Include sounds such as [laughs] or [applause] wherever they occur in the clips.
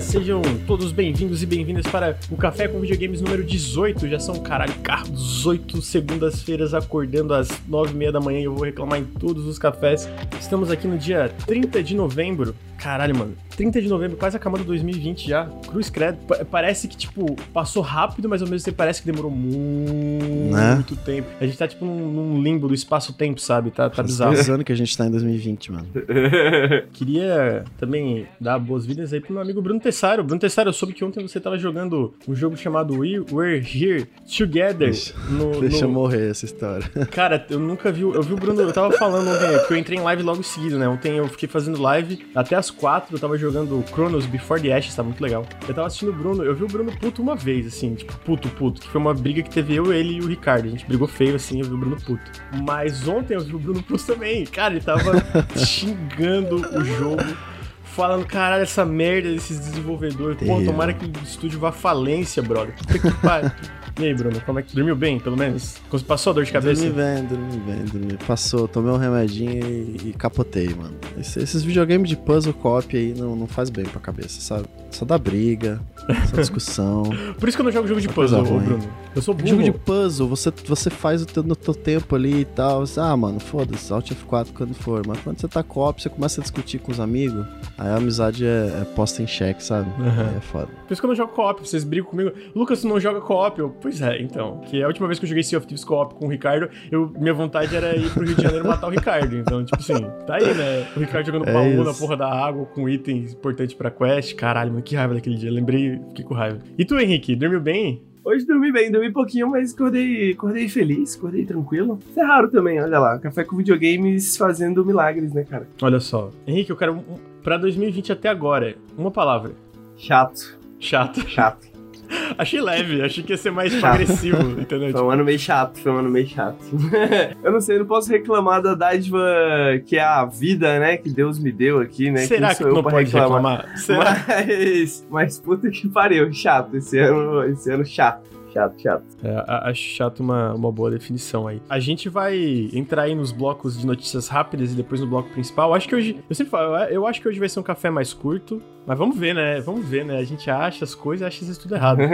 sejam todos bem-vindos e bem-vindas para o Café com Videogames número 18. Já são, caralho, carro, 18 segundas-feiras acordando às 9h30 da manhã e eu vou reclamar em todos os cafés. Estamos aqui no dia 30 de novembro. Caralho, mano, 30 de novembro, quase acabando 2020 já. Cruz credo. Pa- parece que, tipo, passou rápido, mas ao mesmo tempo parece que demorou muito, Né? muito tempo. A gente tá, tipo, num, num limbo do espaço-tempo, sabe? Tá, tá bizarro. dois anos que a gente tá em 2020, mano. [laughs] Queria também dar boas-vindas aí pro meu amigo Bruno Tessaro. Bruno Tessaro, eu soube que ontem você tava jogando um jogo chamado We We're Here Together. Deixa- no, Deixa eu no- morrer essa história. [laughs] Cara, eu nunca vi. Eu vi o Bruno. Eu tava falando ontem, porque eu entrei em live logo em seguida, né? Ontem eu fiquei fazendo live até as quatro. Eu tava jogando Chronos Before the Ashes, tá muito legal. Eu tava assistindo o Bruno. Eu vi o Bruno puto uma vez, assim, tipo, puto, puto. Que foi uma briga que teve eu, ele e o Ricardo. A gente brigou feio, assim, eu vi o Bruno puto. Mas ontem eu vi o Bruno puto também. Cara, ele tava [laughs] xingando o jogo. Falando, caralho, essa merda desses desenvolvedores. Pô, tomara que o estúdio vá à falência, brother. Puta que pariu. E aí, Bruno, como é que dormiu bem, pelo menos? Passou a dor de cabeça? Dormi bem, dormi bem, dormi. Passou, tomei um remedinho e, e capotei, mano. Esse- esses videogames de puzzle co-op aí não, não faz bem pra cabeça, sabe? Só dá briga, só [laughs] discussão. Por isso que eu não jogo jogo de puzzle, ô. Bruno. Eu sou burro. Jogo de puzzle, você, você faz o teu, no teu tempo ali e tal. Você, ah, mano, foda-se, Alt F4 quando for. Mas quando você tá co-op, você começa a discutir com os amigos, aí a amizade é, é posta em xeque, sabe? Aham. Aí é foda. Por isso que eu não jogo co-op, vocês brigam comigo. Lucas, tu não joga co-op? Eu, pois é, então. Que a última vez que eu joguei Sea of Thieves co-op com o Ricardo, eu, minha vontade era ir pro Rio de Janeiro matar o Ricardo. Então, tipo assim, tá aí, né? O Ricardo jogando É baú na porra da água com itens importantes pra quest. Caralho, mano, que raiva daquele dia. Lembrei, fiquei com raiva. E tu, Henrique, dormiu bem? Hoje dormi bem, dormi pouquinho, mas acordei, acordei feliz, acordei tranquilo. Isso é raro também, olha lá. Café com videogames fazendo milagres, né, cara? Olha só. Henrique, eu quero, um- pra 2020 até agora, uma palavra. Chato, Chato. chato. [laughs] Achei leve, achei que ia ser mais Chato. agressivo, [laughs] entendeu? Foi um ano meio chato, foi um ano meio chato. [laughs] eu não sei, eu não posso reclamar da dádiva que é a vida, né, que Deus me deu aqui, né? Será que eu não pode reclamar? Será? Mas, mas puta que pariu, chato. Esse ano, esse ano chato. Chato, chato. É, acho chato uma, uma boa definição aí. A gente vai entrar aí nos blocos de notícias rápidas e depois no bloco principal. Acho que hoje. Eu sempre falo, eu acho que hoje vai ser um café mais curto. Mas vamos ver, né? Vamos ver, né? A gente acha as coisas, acha vezes tudo errado. [laughs]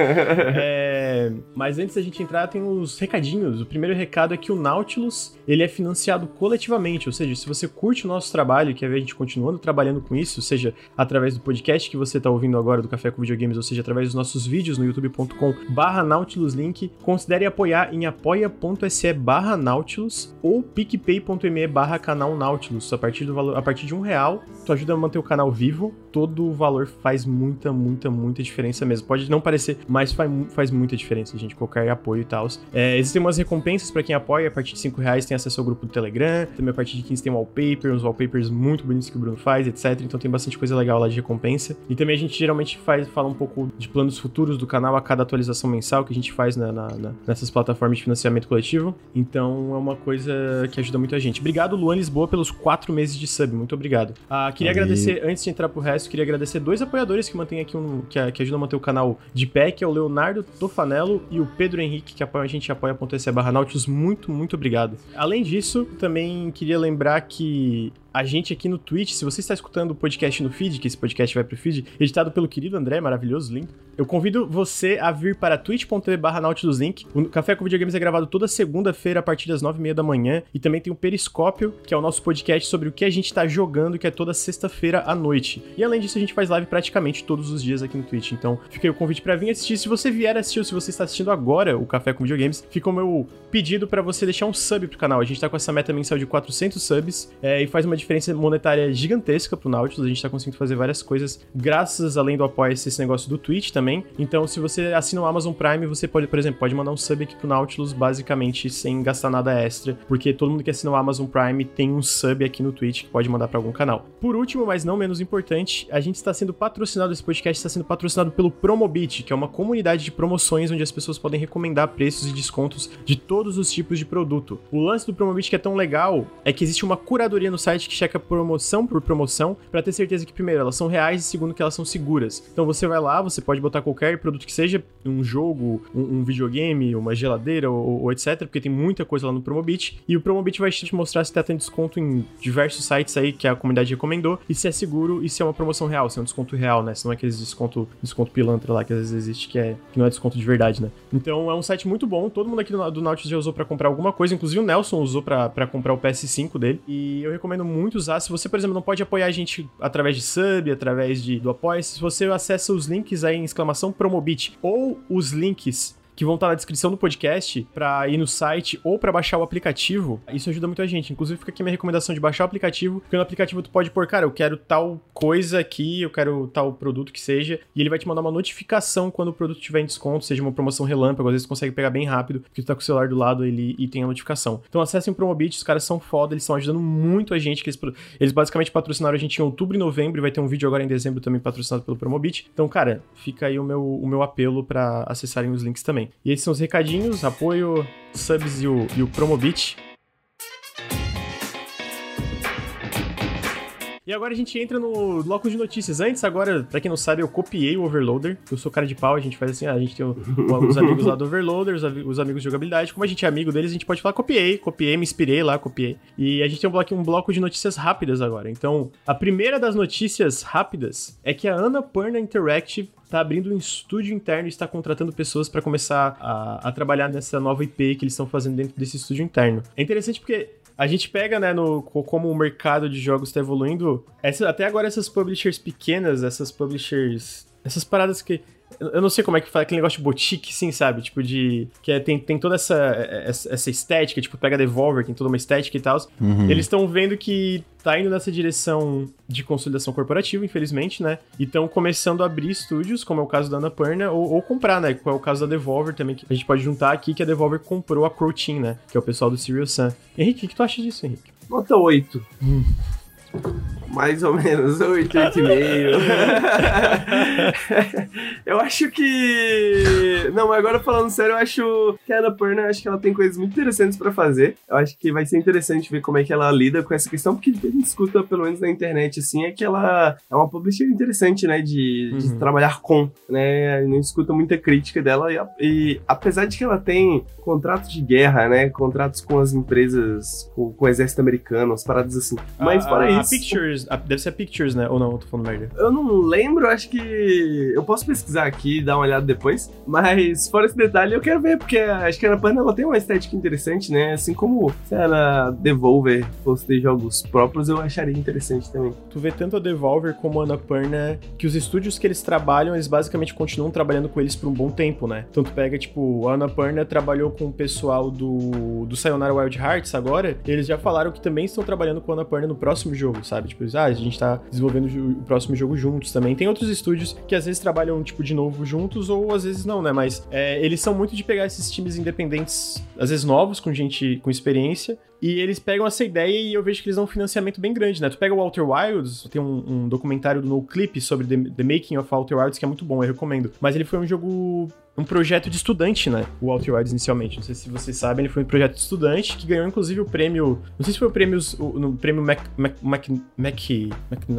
É, mas antes da gente entrar, tem os recadinhos. O primeiro recado é que o Nautilus ele é financiado coletivamente, ou seja, se você curte o nosso trabalho e quer ver a gente continuando trabalhando com isso, seja através do podcast que você está ouvindo agora do Café com Videogames, ou seja, através dos nossos vídeos no youtube.com barra Nautilus Link, considere apoiar em apoia.se barra Nautilus ou picpay.me barra canal Nautilus. A partir, do valor, a partir de um real, tu ajuda a manter o canal vivo. Todo o valor faz muita, muita, muita diferença mesmo. Pode não parecer, mas faz, faz muita diferença, gente, qualquer apoio e tal. É, existem umas recompensas para quem apoia. A partir de 5 reais tem acesso ao grupo do Telegram. Também a partir de 15 tem wallpaper, uns wallpapers muito bonitos que o Bruno faz, etc. Então tem bastante coisa legal lá de recompensa. E também a gente geralmente faz, fala um pouco de planos futuros do canal a cada atualização mensal que a gente faz na- na- na- nessas plataformas de financiamento coletivo. Então é uma coisa que ajuda muito a gente. Obrigado, Luan Lisboa, pelos quatro meses de sub. Muito obrigado. Ah, queria Valeu. agradecer, antes de entrar pro resto, queria agradecer dois apoiadores que mantêm aqui um. que, que ajudam a manter o canal de pé, que é o Leonardo Tofanello e o Pedro Henrique, que apoia a gente apoia.se barra Nautilus. Muito, muito obrigado. Além disso, também queria lembrar que a gente aqui no Twitch, se você está escutando o podcast no feed, que esse podcast vai pro feed, editado pelo querido André, maravilhoso, lindo, eu convido você a vir para twitch.tv barra Nautilus Link. O Café com Videogames é gravado toda segunda-feira a partir das nove e meia da manhã. E também tem o Periscópio, que é o nosso podcast sobre o que a gente está jogando, que é toda sexta-feira à noite. E além disso, a gente faz live praticamente todos os dias aqui no Twitch. Então, fica aí o convite para vir assistir. Se você vier assistir ou se você está assistindo agora o Café com Videogames, fica o meu pedido para você deixar um sub pro canal. A gente tá com essa meta mensal de 400 subs é, e faz uma diferença monetária gigantesca pro Nautilus. A gente tá conseguindo fazer várias coisas graças, além do apoio, esse negócio do Twitch também. Então, se você assina o Amazon Prime, você pode, por exemplo, pode mandar um sub aqui pro Nautilus, basicamente sem gastar nada extra, porque todo mundo que assina o Amazon Prime tem um sub aqui no Twitch que pode mandar para algum canal. Por último, mas não menos importante, a gente está sendo patrocinado, esse podcast está sendo patrocinado pelo Promobit, que é uma comunidade de promoções onde as pessoas podem recomendar preços e descontos de todos os tipos de produto. O lance do Promobit que é tão legal é que existe uma curadoria no site que checa promoção por promoção para ter certeza que primeiro elas são reais e segundo que elas são seguras. Então você vai lá, você pode botar qualquer produto que seja, um jogo, um, um videogame, uma geladeira ou, ou, etc, porque tem muita coisa lá no Promobit. E o Promobit vai te mostrar se tá tendo desconto em diversos sites aí que a comunidade recomendou e se é seguro e se é uma promoção real, se é um desconto real, né? Se não é aqueles desconto, desconto pilantra lá que às vezes existe, que, é, que não é desconto de verdade, né? Então é um site muito bom, todo mundo aqui do, do Nautilus já usou para comprar alguma coisa, inclusive o Nelson usou para comprar o PS5 dele. E eu recomendo muito usar. Se você, por exemplo, não pode apoiar a gente através de sub, através de, do apoia, se você acessa os links aí em exclamação Promobit ou os links que vão estar na descrição do podcast para ir no site ou para baixar o aplicativo. Isso ajuda muito a gente. Inclusive, fica aqui minha recomendação de baixar o aplicativo, porque no aplicativo tu pode pôr, cara, eu quero tal coisa aqui, eu quero tal produto que seja, e ele vai te mandar uma notificação quando o produto tiver em desconto, seja uma promoção relâmpago, às vezes tu consegue pegar bem rápido, porque tu tá com o celular do lado ele, e tem a notificação. Então acessem o Promobit, os caras são foda, eles estão ajudando muito a gente, que eles, eles basicamente patrocinaram a gente em outubro e novembro, e vai ter um vídeo agora em dezembro também patrocinado pelo Promobit. Então, cara, fica aí o meu, o meu apelo para acessarem os links também. E esses são os recadinhos, apoio, subs e o, e o Promobit. E agora a gente entra no bloco de notícias. Antes, agora, pra quem não sabe, eu copiei o Overloader. Eu sou cara de pau, a gente faz assim, ah, a gente tem os amigos lá do Overloader, os, os, amigos de jogabilidade. Como a gente é amigo deles, a gente pode falar copiei, copiei, me inspirei lá, copiei. E a gente tem um bloco, um bloco de notícias rápidas agora. Então, a primeira das notícias rápidas é que a Annapurna Interactive está abrindo um estúdio interno e está contratando pessoas para começar a, a, trabalhar nessa nova IP que eles estão fazendo dentro desse estúdio interno. É interessante porque a gente pega, né, no, como o mercado de jogos está evoluindo, essa, até agora essas publishers pequenas, essas publishers. Essas paradas que eu não sei como é que fala aquele negócio de boutique, sim, sabe? Tipo, de. Que é, tem, tem toda essa, essa estética, tipo, pega Devolver, tem toda uma estética e tal. Uhum. Eles estão vendo que tá indo nessa direção de consolidação corporativa, infelizmente, né? E estão começando a abrir estúdios, como é o caso da Annapurna, ou, ou comprar, né? Qual é o caso da Devolver também, que a gente pode juntar aqui, que a Devolver comprou a Crow Team, né? Que é o pessoal do Serious Sun. Henrique, o que tu acha disso, Henrique? Nota 8. Hum. Mais ou menos, 8, 8,5. [laughs] eu acho que. Não, mas agora falando sério, eu acho que a Ana Purna, acho que ela tem coisas muito interessantes para fazer. Eu acho que vai ser interessante ver como é que ela lida com essa questão, porque a gente escuta, pelo menos na internet, assim, é que ela é uma publisher interessante, né? De, de uhum. trabalhar com, né? Não escuta muita crítica dela. E, e, apesar de que ela tem contratos de guerra, né? Contratos com as empresas, com, com o exército americano, as paradas assim. Mas para isso. A Pictures, a, deve ser a Pictures, né? Ou não, eu tô falando merda. Eu não lembro, acho que. Eu posso pesquisar aqui e dar uma olhada depois. Mas fora esse detalhe, eu quero ver, porque acho que a Annapurna ela tem uma estética interessante, né? Assim como se ela Devolver fosse ter jogos próprios, eu acharia interessante também. Tu vê tanto a Devolver como a Annapurna que os estúdios que eles trabalham, eles basicamente continuam trabalhando com eles por um bom tempo, né? Então tu pega, tipo, a Annapurna trabalhou com o pessoal do, do Sayonara Wild Hearts agora, eles já falaram que também estão trabalhando com a Annapurna no próximo jogo, sabe? Tipo, ah, a gente tá desenvolvendo o próximo jogo juntos também. Tem outros estúdios que às vezes trabalham, tipo, de novo juntos ou às vezes não, né? Mas é, eles são muito de pegar esses times independentes, às vezes novos, com gente com experiência, e eles pegam essa ideia e eu vejo que eles dão um financiamento bem grande, né? Tu pega o Walter Wilds, tem um, um documentário do No Clip sobre the, the, Making of Walter Wilds, que é muito bom, eu recomendo. Mas ele foi um jogo um projeto de estudante, né? O Walter Wilds inicialmente. Não sei se vocês sabem, ele foi um projeto de estudante que ganhou inclusive o prêmio. Não sei se foi o prêmio. O, no prêmio Mac. Mac, Mac, Mac,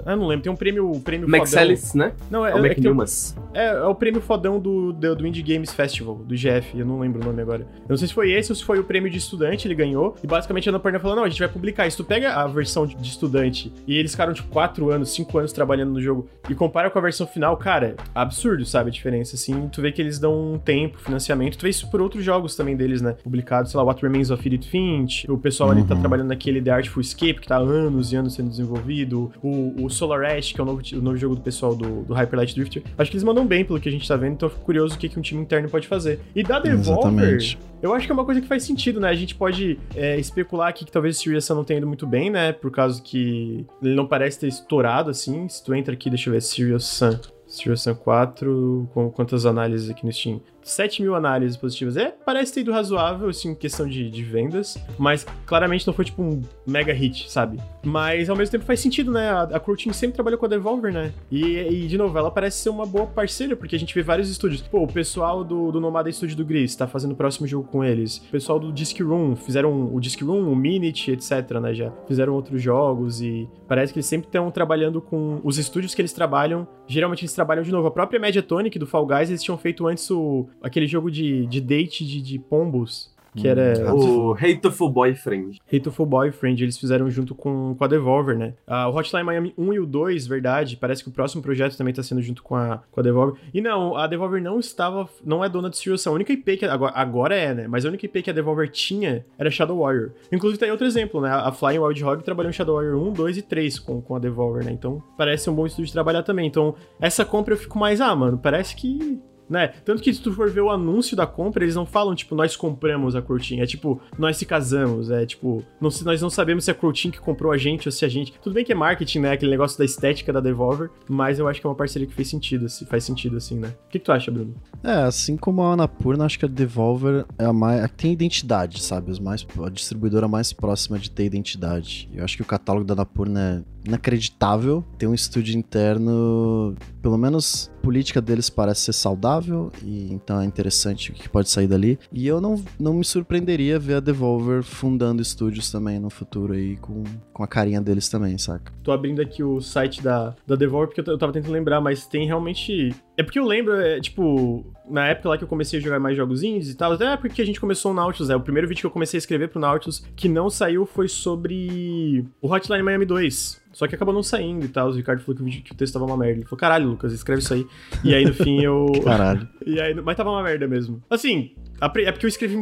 ah, não lembro. Tem um prêmio. O prêmio Max Ellis, né? Não, é, é, o é, Mac é, é, o prêmio fodão do, do, do, Indie Games Festival, do GF. Eu não lembro o nome agora. Eu não sei se foi esse ou se foi o prêmio de estudante, ele ganhou. E basicamente a Annapurna falou: não, a gente vai publicar isso. Tu pega a versão de, de estudante e eles ficaram, tipo, 4 anos, 5 anos trabalhando no jogo e compara com a versão final, cara, absurdo, sabe? A diferença, assim. Tu vê que eles dão um tempo, financiamento. Tu vê isso por outros jogos também deles, né? Publicados, sei lá, What Remains of Edith Finch, o pessoal uhum. ali tá uhum. trabalhando naquele The Artful Escape, que tá há anos e anos sendo desenvolvido, o, o Solar Ash, que é o novo, o novo jogo do pessoal do, do Hyper Light Drifter. Acho que eles mandam bem pelo que a gente tá vendo, então eu fico curioso o que, que um time interno pode fazer. E da Devolver, Exatamente. eu acho que é uma coisa que faz sentido, né? A gente pode é, especular aqui que talvez o Serious não tenha ido muito bem, né? Por causa que ele não parece ter estourado assim. Se tu entra aqui, deixa eu ver, Serious Sun. Serious Sam 4, com quantas análises aqui no Steam? 7 mil análises positivas. É, parece ter ido razoável, assim, em questão de, de vendas, mas claramente não foi, tipo, um mega hit, sabe? Mas, ao mesmo tempo, faz sentido, né? A, a Crow sempre trabalhou com a Devolver, né? E, e, de novo, ela parece ser uma boa parceira, porque a gente vê vários estúdios. Pô, o pessoal do, do Nomada Studio do Gris tá fazendo o próximo jogo com eles. O pessoal do Disc Room, fizeram o Disc Room, o Minute, etc, né? Já fizeram outros jogos e parece que eles sempre estão trabalhando com os estúdios que eles trabalham. Geralmente eles trabalham de novo. A própria Mediatonic do Fall Guys, eles tinham feito antes o, aquele jogo de, de date de, de pombos. Que era O Hateful Boyfriend. Hateful Boyfriend, eles fizeram junto com, com a Devolver, né? Ah, o Hotline Miami 1 e o 2, verdade, parece que o próximo projeto também tá sendo junto com a, com a Devolver. E não, a Devolver não estava, não é dona de Serious. A única IP que, agora, agora é, né? Mas a única IP que a Devolver tinha era Shadow Warrior. Inclusive tem outro exemplo, né? A Flying Wild Hog trabalhou em Shadow Warrior 1, 2 e 3 com, com a Devolver, né? Então parece um bom estúdio de trabalhar também. Então essa compra eu fico mais, ah, mano, parece que né? Tanto que se tu for ver o anúncio da compra, eles não falam, tipo, nós compramos a Croteam. É tipo, nós se casamos. É tipo, não, nós não sabemos se é a Croteam que comprou a gente ou se a gente. Tudo bem que é marketing, né? Aquele negócio da estética da Devolver, mas eu acho que é uma parceria que fez sentido, faz sentido, assim, né? O que, que tu acha, Bruno? É, assim como a Anapurna, acho que a Devolver é a mais. A que tem identidade, sabe? Os mais, a distribuidora mais próxima de ter identidade. Eu acho que o catálogo da Anapurna é inacreditável. Tem um estúdio interno, pelo menos política deles parece ser saudável, e então é interessante o que pode sair dali. E eu não, não me surpreenderia ver a Devolver fundando estúdios também no futuro aí, com, com a carinha deles também, saca? Tô abrindo aqui o site da, da Devolver porque eu tava tentando lembrar, mas tem realmente. É porque eu lembro, é, tipo, na época lá que eu comecei a jogar mais jogos indies e tal, até na época que a gente começou o Nautilus, né? O primeiro vídeo que eu comecei a escrever pro Nautilus que não saiu foi sobre o Hotline Miami 2. Só que acabou não saindo e tal. O Ricardo falou que o, vídeo, que o texto tava uma merda. Ele falou, caralho, Lucas, escreve isso aí. E aí, no fim, eu... [laughs] Caralho. [laughs] e aí, mas tava uma merda mesmo. Assim, é porque eu escrevi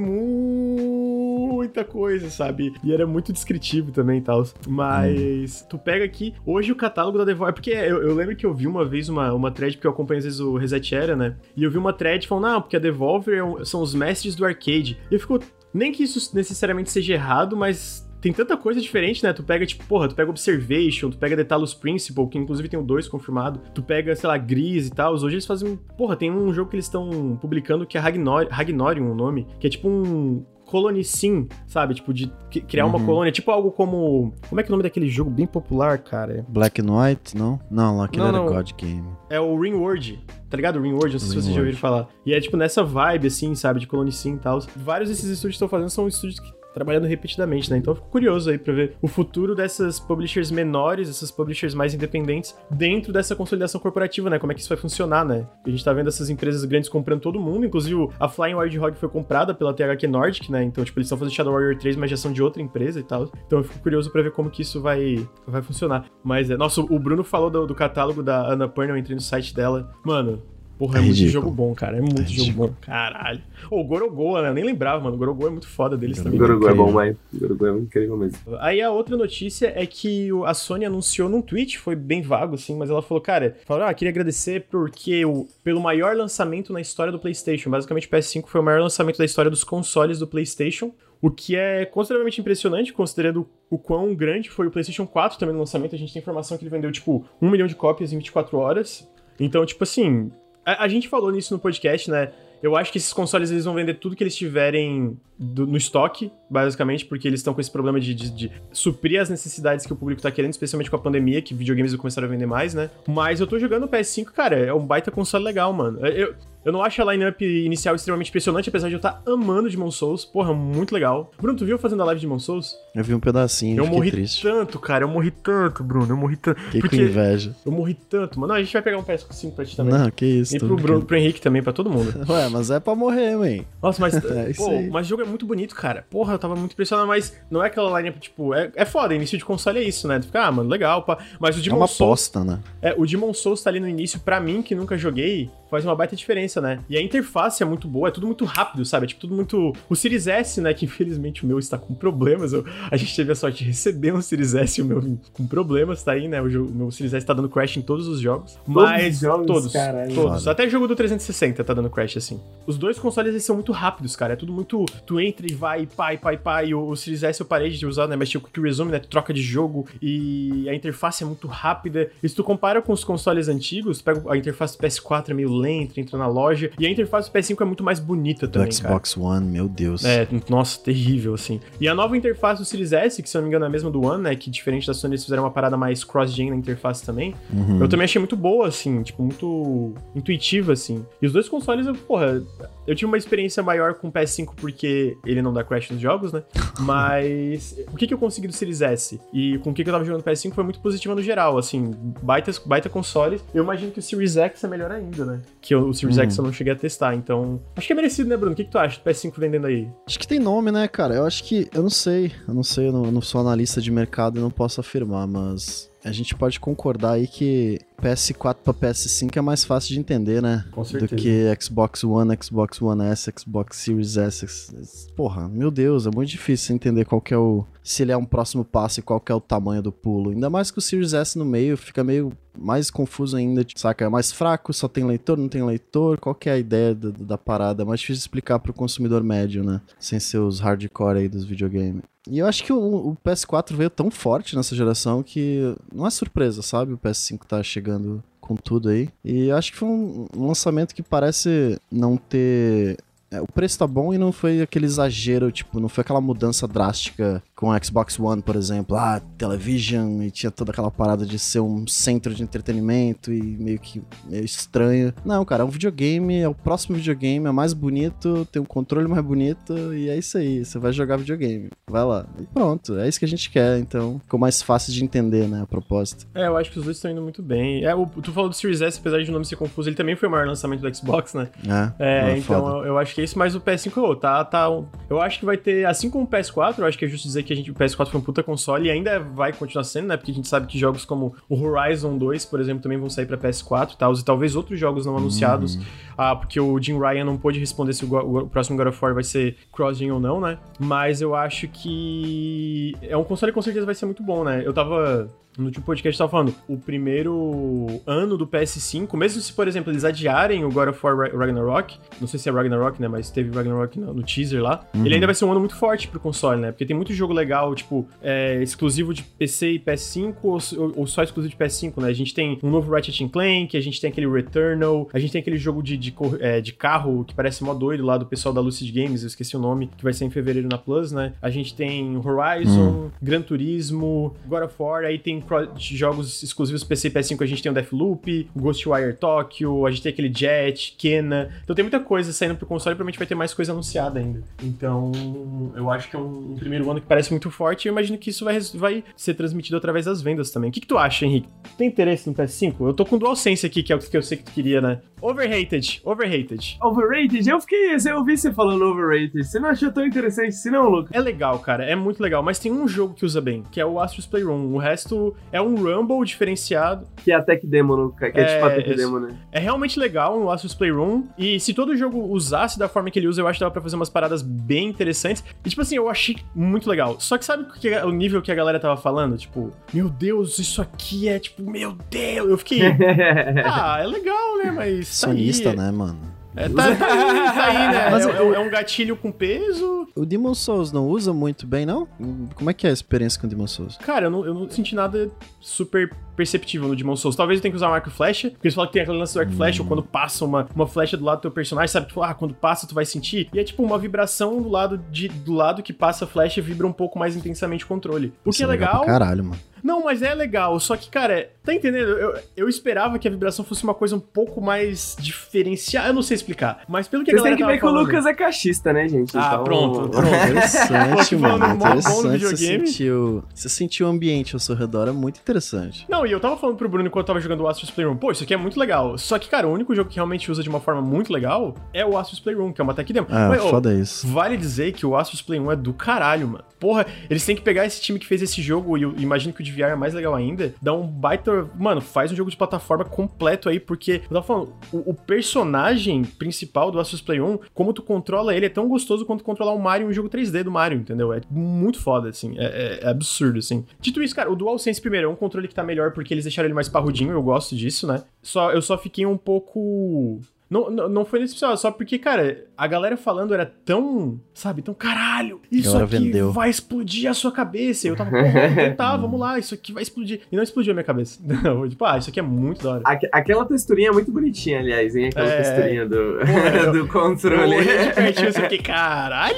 muita coisa, sabe? E era muito descritivo também e tal. Mas hum. tu pega aqui, hoje o catálogo da Devolver. Porque eu, eu, lembro que eu vi uma vez uma, uma thread, porque eu acompanho às vezes o Reset Era, né? E eu vi uma thread falando, não, porque a Devolver é são os mestres do arcade. E eu fico. Nem que isso necessariamente seja errado, mas tem tanta coisa diferente, né? Tu pega, tipo, porra, tu pega Observation, tu pega The Talos Principle, que inclusive tem o 2 confirmado, tu pega, sei lá, Gris e tal. Hoje eles fazem. Porra, tem um jogo que eles estão publicando que é Ragnor Ragnorium o nome, que é tipo um. Colony Sim, sabe? Tipo, de criar uhum. uma colônia. Tipo algo como. Como é que é o nome daquele jogo bem popular, cara? Black and White, não? Não, lá aquele não, era não. God Game. É o Ringworld. Tá ligado? Ringworld, não sei Ring se vocês já ouviram falar. E é tipo nessa vibe, assim, sabe? De Colony Sim e tal. Vários desses estúdios que estão fazendo são estúdios que trabalhando repetidamente, né? Então eu fico curioso aí pra ver o futuro dessas publishers menores, essas publishers mais independentes, dentro dessa consolidação corporativa, né? Como é que isso vai funcionar, né? A gente tá vendo essas empresas grandes comprando todo mundo, inclusive a Flying Wild Hog foi comprada pela THQ Nordic, né? Então, tipo, eles estão fazendo Shadow Warrior 3, mas já são de outra empresa e tal. Então eu fico curioso pra ver como que isso vai, vai funcionar. Mas, é, nossa, o Bruno falou do, do catálogo da Ana Purna, eu entrei no site dela. Mano, Porra, é, é muito jogo bom, cara. É muito é jogo bom. Caralho. Ô, o Gorogoa, né? Eu nem lembrava, mano. O Gorogoa é muito foda deles também. O Gorogoa é bom, mas o Gorogoa é incrível mesmo. Aí a outra notícia é que a Sony anunciou num tweet, foi bem vago, assim, mas ela falou, cara, falou, ah, queria agradecer porque o, pelo maior lançamento na história do PlayStation. Basicamente, o PS5 foi o maior lançamento da história dos consoles do PlayStation. O que é consideravelmente impressionante, considerando o quão grande foi o PlayStation 4 também no lançamento. A gente tem informação que ele vendeu, tipo, um milhão de cópias em 24 horas. Então, tipo assim, a, a, gente falou nisso no podcast, né? Eu acho que esses consoles eles vão vender tudo que eles tiverem do, no estoque, basicamente, porque eles estão com esse problema de, de, de, suprir as necessidades que o público tá querendo, especialmente com a pandemia, que videogames vão começar a vender mais, né? Mas eu tô jogando o PS5, cara, é um baita console legal, mano. Eu, eu não acho a lineup inicial extremamente impressionante, apesar de eu estar tá amando Demon Souls. Porra, muito legal. Bruno, tu viu fazendo a live de Souls? Eu vi um pedacinho, eu morri triste. tanto, cara. Eu morri tanto, Bruno. Eu morri tanto. Que com inveja. Eu morri tanto, mano. Não, a gente vai pegar um PS5 pra ti também. Não, que isso. E pro, Bruno, pro Henrique também, pra todo mundo. [laughs] Ué, mas é pra morrer, man. Nossa, mas. [laughs] é pô, mas o jogo é muito bonito, cara. Porra, eu tava muito impressionado, mas não é aquela lineup, tipo. É, é foda, início de console é isso, né? Tu fica, ah, mano, legal, pá. Mas o Demon Souls. É uma Souls, aposta, né? É, o Demon Souls tá ali no início, pra mim, que nunca joguei, faz uma baita diferença, né? E a interface é muito boa, é tudo muito rápido, sabe? É tipo tudo muito. O Series S, né? Que [laughs] infelizmente o meu está com problemas. Eu... A gente teve a sorte de receber um Series S e o meu com problemas, tá aí, né? O, jogo... o meu Series S tá dando crash em todos os jogos. Mas. Todos, jogos, todos. Caralho, todos. Até jogo do 360 tá dando crash assim. Os dois consoles eles são muito rápidos, cara. É tudo muito. Tu entra e vai, pai, pai, pai. O, o Series S eu parei de usar, né? Mas tipo, Quick Resume, né? Tu troca de jogo e a interface é muito rápida. E se tu compara com os consoles antigos, pega a interface do PS4 é meio lenta, entra na loja. E a interface do PS5 é muito mais bonita também. Do Xbox cara. One, meu Deus. É, nossa, terrível, assim. E a nova interface do Series S, que se eu não me engano é a mesma do One, né? Que diferente da Sony, eles fizeram uma parada mais cross-gen na interface também. Uhum. Eu também achei muito boa, assim, tipo, muito intuitiva, assim. E os dois consoles, porra, Eu tive uma experiência maior com o PS5 porque ele não dá crash nos jogos, né? [laughs] Mas o que, que eu consegui do Series S e com o que, que eu tava jogando no PS5 foi muito positivo no geral, assim, baita, baita console. Eu imagino que o Series X é melhor ainda, né? Que o Series Hum. X eu não cheguei a testar, então. Acho que é merecido, né, Bruno? O que, que tu acha do PS5 vendendo aí? Acho que tem nome, né, cara? Eu acho que. Eu não sei. Eu não sei, eu não, eu não sou analista de mercado e não posso afirmar, mas. A gente pode concordar aí que PS4 pra PS5 é mais fácil de entender, né? Com Do que Xbox One, Xbox One S, Xbox Series S. Porra, meu Deus, é muito difícil entender qual que é o. Se ele é um próximo passo e qual que é o tamanho do pulo. Ainda mais que o Series S no meio fica meio mais confuso ainda, saca? É mais fraco, só tem leitor, não tem leitor. Qual que é a ideia da, da parada? É mais difícil explicar pro consumidor médio, né? Sem ser os hardcore aí dos videogames. E eu acho que o, o PS4 veio tão forte nessa geração que não é surpresa, sabe? O PS5 tá chegando com tudo aí. E eu acho que foi um, um lançamento que parece não ter. É, o preço tá bom e não foi aquele exagero, tipo, não foi aquela mudança drástica com o Xbox One, por exemplo. Ah, television e tinha toda aquela parada de ser um centro de entretenimento e meio que meio estranho. Não, cara, é um videogame, é o próximo videogame, é mais bonito, tem um controle mais bonito e é isso aí. Você vai jogar videogame. Vai lá. E pronto, é isso que a gente quer, então ficou mais fácil de entender, né, a proposta. É, eu acho que os dois estão indo muito bem. É, o, tu falou do Series S, apesar de o nome ser confuso, ele também foi o maior lançamento do Xbox, né? É, É, é então eu acho que isso, mas o PS5, ô, tá, tá. Eu acho que vai ter, assim como o PS4, eu acho que é justo dizer que a gente, o PS4 foi um puta console e ainda vai continuar sendo, né? Porque a gente sabe que jogos como o Horizon 2, por exemplo, também vão sair pra PS4 e tal, e talvez outros jogos não anunciados. Ah, porque o Jim Ryan não pôde responder se o, o próximo God of War vai ser cross-gen ou não, né? Mas eu acho que é um console que com certeza vai ser muito bom, né? Eu tava no último podcast tava falando, o primeiro ano do PS5, mesmo se, por exemplo, eles adiarem o God of War Ra- Ragnarok, não sei se é Ragnarok, né, mas teve Ragnarok no, no teaser lá, ele ainda vai ser um ano muito forte pro console, né, porque tem muito jogo legal, tipo, é, exclusivo de PC e PS5 ou, ou- só exclusivo de PS5, né, a gente tem um novo Ratchet Clank, a gente tem aquele Returnal, a gente tem aquele jogo de, de, é, de carro que parece mó doido lá do pessoal da Lucid Games, eu esqueci o nome, que vai ser em fevereiro na Plus, né, a gente tem Horizon, Gran Turismo, God of War, aí tem jogos exclusivos PC e PS5, a gente tem o Deathloop, Ghostwire Tokyo, a gente tem aquele Jet, Kena. Então tem muita coisa saindo pro console e provavelmente vai ter mais coisa anunciada ainda. Então, eu acho que é um, um primeiro ano que parece muito forte e eu imagino que isso vai, vai ser transmitido através das vendas também. O que, que tu acha, Henrique? Tem interesse no PS5? Eu tô com DualSense aqui, que é o que eu sei que tu queria, né? Overrated, overrated. Overrated? Eu fiquei. Eu ouvi você falando overrated. Você não achou tão interessante assim, não, Lucas? É legal, cara, é muito legal, mas tem um jogo que usa bem, que é o Astro's Playroom. O resto é um Rumble diferenciado. Que é a Tech Demo, no- que é, É, tipo a Tech isso. Demo, né? É realmente legal no Astro's Playroom. E se todo jogo usasse da forma que ele usa, eu acho que dava pra fazer umas paradas bem interessantes. E, tipo assim, eu achei muito legal. Só que sabe o que- o nível que a galera tava falando? Tipo, meu Deus, isso aqui é tipo, meu Deus. Eu fiquei. [laughs] ah, é legal, né? Mas. tá aí. Sonista, né, mano? É, tá, tá aí, tá aí, né? [laughs] Mas é, eu- é um gatilho com peso. O Demon Souls não usa muito bem, não? Como é que é a experiência com o Demon Souls? Cara, eu não, eu não senti nada super perceptível no Demon Souls. Talvez eu tenha que usar um arco e flecha, porque eles falam que tem aquele lance do arco e flecha, ou quando passa uma, uma flecha do lado do teu personagem, sabe? Tu, ah, quando passa tu vai sentir. E é tipo uma vibração do lado, de, do lado que passa a flecha vibra um pouco mais intensamente o controle. O que Isso é legal. pra caralho, mano. Não, mas é legal. Só que, cara, tá entendendo? Eu, eu esperava que a vibração fosse uma coisa um pouco mais diferenciada. Eu não sei explicar. Mas pelo que a Vocês galera têm que ver que o Lucas é cachista, né, gente? Ah, Então- pronto, [laughs] pronto. Interessante, mano. falando mó bom do Interessante. Você videogame. sentiu, você sentiu o ambiente ao seu redor, é muito interessante. Não, e eu tava falando pro Bruno enquanto eu tava jogando o Astro's Playroom, pô, isso aqui é muito legal. Só que, cara, o único jogo que realmente usa de uma forma muito legal é o Astro's Playroom, que é uma tech demo. Ah, Mas, foda isso. Vale dizer que o Astro's Playroom é do caralho, mano. Porra, eles têm que pegar esse time que fez esse jogo, e eu imagino que o de VR é mais legal ainda, dar um baita... Mano, faz um jogo de plataforma completo aí, porque, eu tava falando, o, o personagem principal do Astro's Playroom, como tu controla ele, é tão gostoso quanto controlar o Mario em um jogo 3D do Mario, entendeu? É muito foda, assim, é, é- é absurdo, assim. Dito isso, cara, o DualSense, primeiro, é um controle que tá melhor porque eles deixaram ele mais parrudinho, eu gosto disso, né? Só, eu só fiquei um pouco... Não, não, não foi nesse episódio, só porque, cara, a galera falando era tão, sabe, tão caralho, isso aqui vendeu. vai explodir a sua cabeça. E eu tava, porra, então tá, [laughs] vamos lá, isso aqui vai explodir. E não explodiu a minha cabeça. [laughs] Não, tipo, ah, isso aqui é muito da hora. Aque- Aquela texturinha é muito bonitinha, aliás, hein? Aquela É. texturinha do, [laughs] eu- do Eu controle. olhei de pertinho e fiquei, caralho.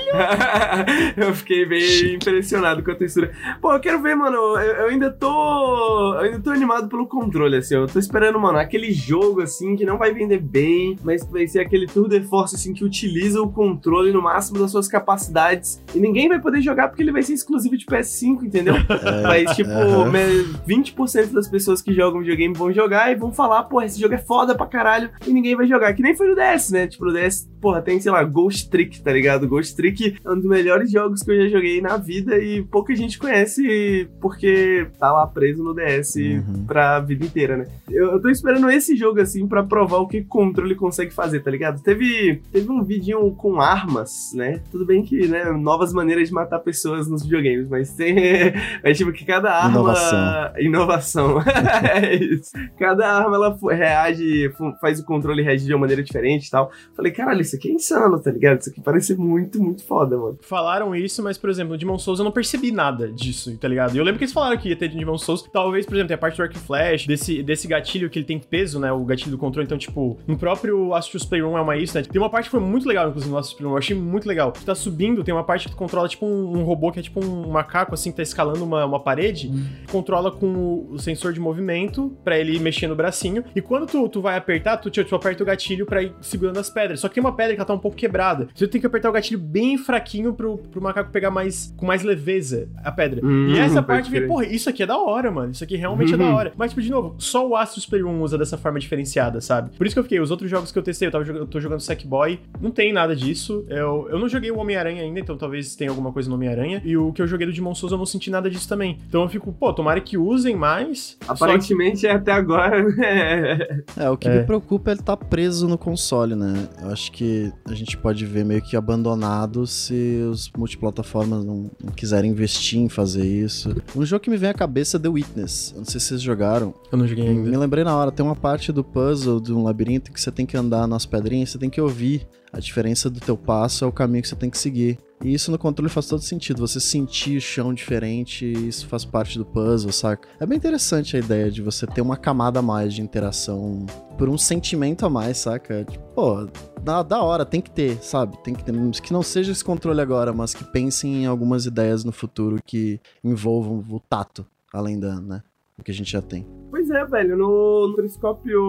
eu fiquei bem Chique. impressionado com a textura. Pô, eu quero ver, mano. Eu, eu ainda tô. Eu ainda tô animado pelo controle, assim. Eu tô esperando, mano, aquele jogo assim que não vai vender bem, mas vai ser aquele tour de force assim que utiliza o controle no máximo das suas capacidades e ninguém vai poder jogar porque ele vai ser exclusivo de PS5, entendeu? [laughs] É, mas tipo, uh -huh. 20% das pessoas que jogam videogame vão jogar e vão falar, pô, esse jogo é foda pra caralho e ninguém vai jogar, que nem foi no DS, né? Tipo, no DS, porra, tem, sei lá, Ghost Trick, tá ligado? Ghost Trick é um dos melhores jogos que eu já joguei na vida e pouca gente conhece porque tá lá preso no DS uhum. pra vida inteira, né? Eu, eu tô esperando esse jogo, assim, pra provar o que controle consegue fazer, tá ligado? Teve, teve um vídeo com armas, né? Tudo bem que, né, novas maneiras de matar pessoas nos videogames, mas tem. [laughs] É tipo que cada arma. Inovação. Inovação. [laughs] é isso. Cada arma ela reage, faz o controle reagir de uma maneira diferente e tal. Falei, caralho, isso aqui é insano, tá ligado? Isso aqui parece muito, muito foda, mano. Falaram isso, mas, por exemplo, no Demon Souls eu não percebi nada disso, tá ligado? E eu lembro que eles falaram que ia ter Demon Souls. Talvez, por exemplo, tem a parte do Arc Flash, desse, desse gatilho que ele tem peso, né? O gatilho do controle. Então, tipo, no próprio Astros Playroom é uma isso, né? Tem uma parte que foi muito legal, inclusive, no Astros Playroom. Eu achei muito legal. Tu tá subindo, tem uma parte que tu controla, tipo, um, um robô que é tipo um macaco, assim, que tá escalando uma, uma parede. Hum. Controla com o sensor de movimento para ele mexer no bracinho. E quando tu, tu vai apertar, tu, tu, tu aperta o gatilho para ir segurando as pedras. Só que tem uma pedra que ela tá um pouco quebrada. Você tem que apertar o gatilho bem fraquinho pro, pro macaco pegar mais com mais leveza a pedra. Hum, e essa parte, vê, porra, isso aqui é da hora, mano. Isso aqui realmente é da uhum. hora. Mas, tipo, de novo, só o Astros Play 1 usa dessa forma diferenciada, sabe? Por isso que eu fiquei, os outros jogos que eu testei, eu, tava, eu tô jogando Sackboy, não tem nada disso. Eu, eu não joguei o Homem-Aranha ainda, então talvez tenha alguma coisa no Homem-Aranha. E o que eu joguei do Demon Souls eu não senti nada disso também. Então eu fico, pô, tomara que usem mais. Aparentemente que... é até agora, né? [laughs] É, o que é. me preocupa é ele tá preso no console, né? Eu acho que a gente pode ver meio que abandonado se os multiplataformas não, não quiserem investir em fazer isso. Um jogo que me vem à cabeça é The Witness. Eu não sei se vocês jogaram. Eu não joguei ainda. Me lembrei na hora, tem uma parte do puzzle de um labirinto que você tem que andar nas pedrinhas, você tem que ouvir a diferença do teu passo é o caminho que você tem que seguir. E isso no controle faz todo sentido. Você sentir o chão diferente, isso faz parte do puzzle, saca? É bem interessante a ideia de você ter uma camada a mais de interação por um sentimento a mais, saca? Tipo, pô, da, da hora, tem que ter, sabe? Tem que ter. Que não seja esse controle agora, mas que pensem em algumas ideias no futuro que envolvam o tato, além da, né? O que a gente já tem. Pois é, velho, no, no periscópio.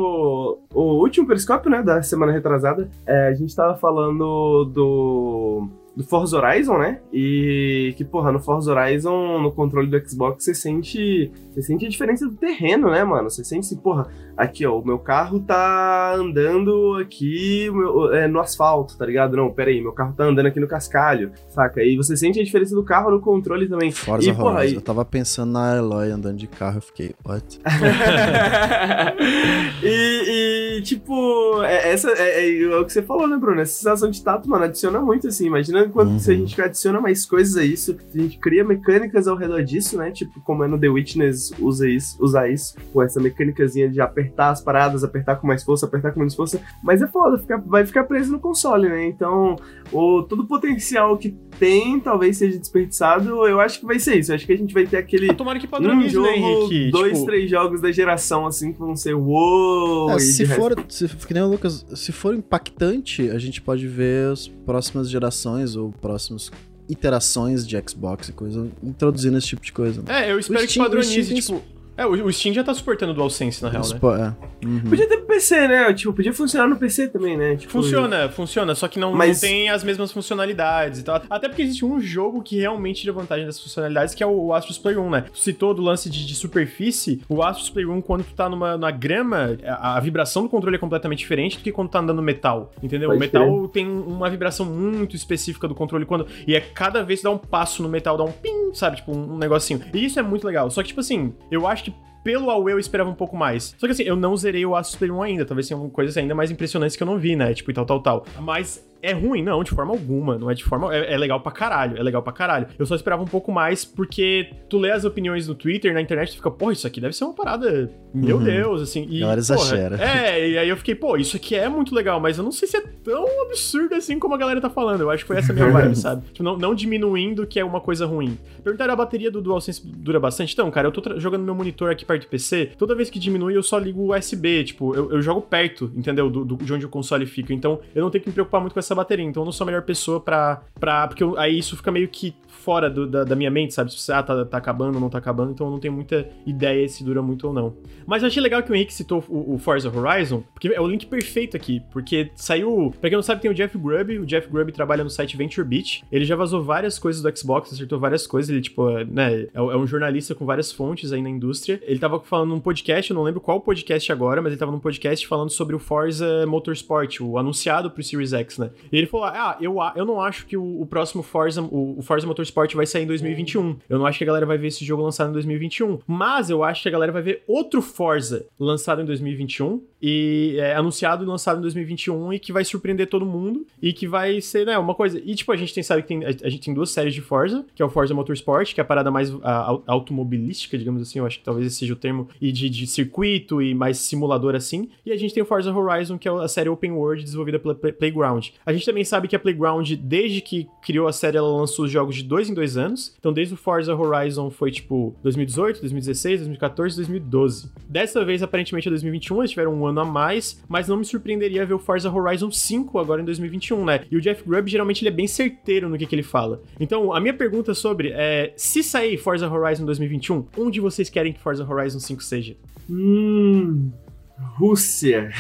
O último periscópio, né, da semana retrasada, é, a gente tava falando do do Forza Horizon, né? E que, porra, no Forza Horizon, no controle do Xbox, você sente, você sente a diferença do terreno, né, mano? Você sente assim, porra, aqui, ó, o meu carro tá andando aqui meu, é, no asfalto, tá ligado? Não, pera aí, meu carro tá andando aqui no cascalho, saca? E você sente a diferença do carro no controle também. Forza e, porra, aí... eu tava pensando na Eloy andando de carro, eu fiquei, what? [laughs] e, e, tipo, é, essa é, é, é, o que você falou, né, Bruno? Essa sensação de tato, mano, adiciona muito, assim, imagina quando uhum. se a gente adiciona mais coisas a isso, a gente cria mecânicas ao redor disso, né? Tipo, como é no The Witness usa isso, usar isso, com essa mecânicazinha de apertar as paradas, apertar com mais força, apertar com menos força. Mas é foda, fica, vai ficar preso no console, né? Então, o, todo o potencial que tem talvez seja desperdiçado. Eu acho que vai ser isso. Eu acho que a gente vai ter aquele. Ah, tomara que padronize, um né, jogo, né, Henrique? Dois, tipo... três jogos da geração, assim, que vão ser uou. É, se for, se, que nem o Lucas, se for impactante, a gente pode ver as próximas gerações ou próximos iterações de Xbox e coisa, introduzindo esse tipo de coisa. É, eu espero Steam, que padronize, tipo, é, o Steam já tá suportando o DualSense, na real, né? É. Uhum. Podia ter pro PC, né? Tipo, podia funcionar no PC também, né? Tipo, funciona, funciona, só que não, Mas... não tem as mesmas funcionalidades e tal. Até porque existe um jogo que realmente tira vantagem dessas funcionalidades, que é o Astros Playroom, né? Tu citou do lance de, de superfície, o Astros Playroom, quando tu tá numa, numa grama, a, a, vibração do controle é completamente diferente do que quando tu tá andando no metal, entendeu? Pode o metal ter. tem uma vibração muito específica do controle, quando e é cada vez que dá um passo no metal, dá um ping, sabe? Tipo, um, um negocinho. E isso é muito legal. Só que, tipo assim, eu acho que pelo AUE eu esperava um pouco mais. Só que assim, eu não zerei o Asus Play 1 ainda, talvez tenha coisas ainda mais impressionantes que eu não vi, né? Tipo, e tal, tal, tal. Mas é ruim? Não, de forma alguma. Não é de forma. É, é, legal pra caralho. É legal pra caralho. Eu só esperava um pouco mais porque tu lê as opiniões no Twitter, na internet, tu fica, porra, isso aqui deve ser uma parada. Meu uhum. Deus, assim. E, galera exagera. É, e aí eu fiquei, pô, isso aqui é muito legal, mas eu não sei se é tão absurdo assim como a galera tá falando. Eu acho que foi essa a minha vibe, sabe? [laughs] Tipo, não, não diminuindo que é uma coisa ruim. Perguntaram a bateria do DualSense dura bastante? Então, cara, eu tô jogando meu monitor aqui perto perto do PC, toda vez que diminui eu só ligo o USB, tipo, eu, eu jogo perto, entendeu? Do, do, de onde o console fica. Então eu não tenho que me preocupar muito com essa bateria. Então eu não sou a melhor pessoa pra. pra porque eu, aí isso fica meio que fora do, da, da, minha mente, sabe? Se ah, tá, tá acabando ou não tá acabando, então eu não tenho muita ideia se dura muito ou não. Mas eu achei legal que o Henrique citou o, o Forza Horizon, porque é o link perfeito aqui, porque saiu. Pra quem não sabe, tem o Jeff Grubb, o Jeff Grubb trabalha no site VentureBeat, ele já vazou várias coisas do Xbox, acertou várias coisas, ele, tipo, né, é, é um jornalista com várias fontes aí na indústria. Ele tava falando num podcast, eu não lembro qual podcast agora, mas ele tava num podcast falando sobre o Forza Motorsport, o anunciado pro Series X, né? E ele falou: Ah, eu, eu não acho que o, o próximo Forza, o, o Forza Motorsport vai sair em 2021. Eu não acho que a galera vai ver esse jogo lançado em 2021. Mas eu acho que a galera vai ver outro Forza lançado em 2021 e é, anunciado e lançado em 2021 e que vai surpreender todo mundo e que vai ser, né, uma coisa. E tipo, a gente tem, sabe que tem, a, a gente tem duas séries de Forza, que é o Forza Motorsport, que é a parada mais a, automobilística, digamos assim, eu acho que talvez esse seja o termo, e de, de circuito e mais simulador assim. E a gente tem o Forza Horizon, que é a série Open World desenvolvida pela Play Playground. A gente também sabe que a Playground, desde que criou a série, ela lançou os jogos de dois em dois anos. Então, desde o Forza Horizon foi tipo 2018, 2016, 2014, 2012. Dessa vez, aparentemente, é 2021, eles tiveram um ano ano a mais, mas não me surpreenderia ver o Forza Horizon 5 agora em 2021, né? E o Jeff Grubb, geralmente, ele é bem certeiro no que, que ele fala. Então, a minha pergunta sobre é, se sair Forza Horizon 2021, onde vocês querem que Forza Horizon 5 seja? Hum... Rússia.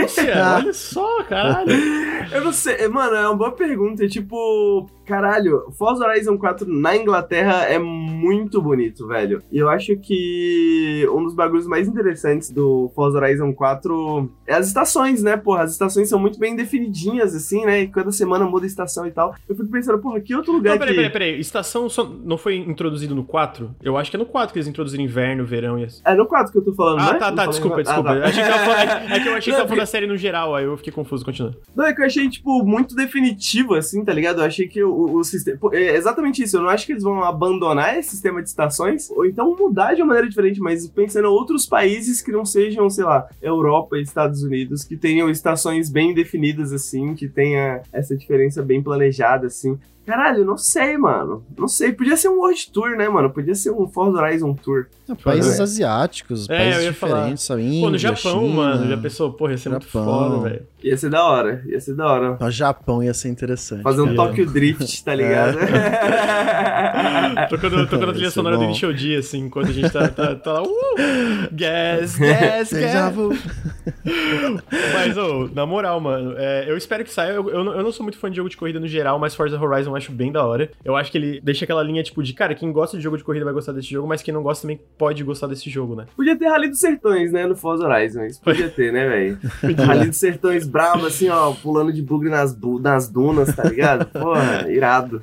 Rússia? [laughs] Olha só, caralho. Eu não sei, mano, é uma boa pergunta. Tipo, Caralho, Forza Horizon 4 na Inglaterra é muito bonito, velho. E eu acho que um dos bagulhos mais interessantes do Forza Horizon 4 é as estações, né, porra? As estações são muito bem definidinhas, assim, né? E cada semana muda a estação e tal. Eu fico pensando, porra, que outro lugar não, peraí, que... Peraí, peraí, Estação só não foi introduzido no 4? Eu acho que é no 4 que eles introduziram inverno, verão e assim. É no 4 que eu tô falando, ah, né? tá, tá, desculpa, desculpa. Ah, tá. Achei que falando, [laughs] é que eu achei que tava falando da série no geral, aí eu fiquei confuso, continua. Não, é que eu achei, tipo, muito definitivo, assim, tá ligado? Eu achei que o, o sistema é exatamente isso. Eu não acho que eles vão abandonar esse sistema de estações, ou então mudar de uma maneira diferente, mas pensando em outros países que não sejam, sei lá, Europa e Estados Unidos, que tenham estações bem definidas, assim, que tenha essa diferença bem planejada, assim. Caralho, não sei, mano. Não sei. Podia ser um World Tour, né, mano? Podia ser um Forza Horizon Tour. É, países é. asiáticos, é, países diferentes, sabe? Índia, Pô, no Japão, China, mano. Já pensou, porra, ia ser Japão. muito foda, velho. Ia ser da hora, ia ser da hora. O Japão ia ser interessante. Fazer um Tokyo Drift, tá [laughs] ligado? É. [laughs] tocando tocando a trilha sonora bom. do Initial D, assim, enquanto a gente tá, tá, tá lá. Uh, gas, gas, gas. mas, ô, oh, na moral, mano, é, eu espero que saia. Eu, eu, eu, não sou muito fã de jogo de corrida no geral, mas Forza Horizon acho bem da hora. Eu acho que ele deixa aquela linha, tipo, de, cara, quem gosta de jogo de corrida vai gostar desse jogo, mas quem não gosta também pode gostar desse jogo, né? Podia ter Rally dos Sertões, né, no Forza Horizon. Isso podia [laughs] ter, né, velho? Rally dos Sertões bravo, assim, ó, pulando de bugre nas, nas dunas, tá ligado? [laughs] Porra, irado.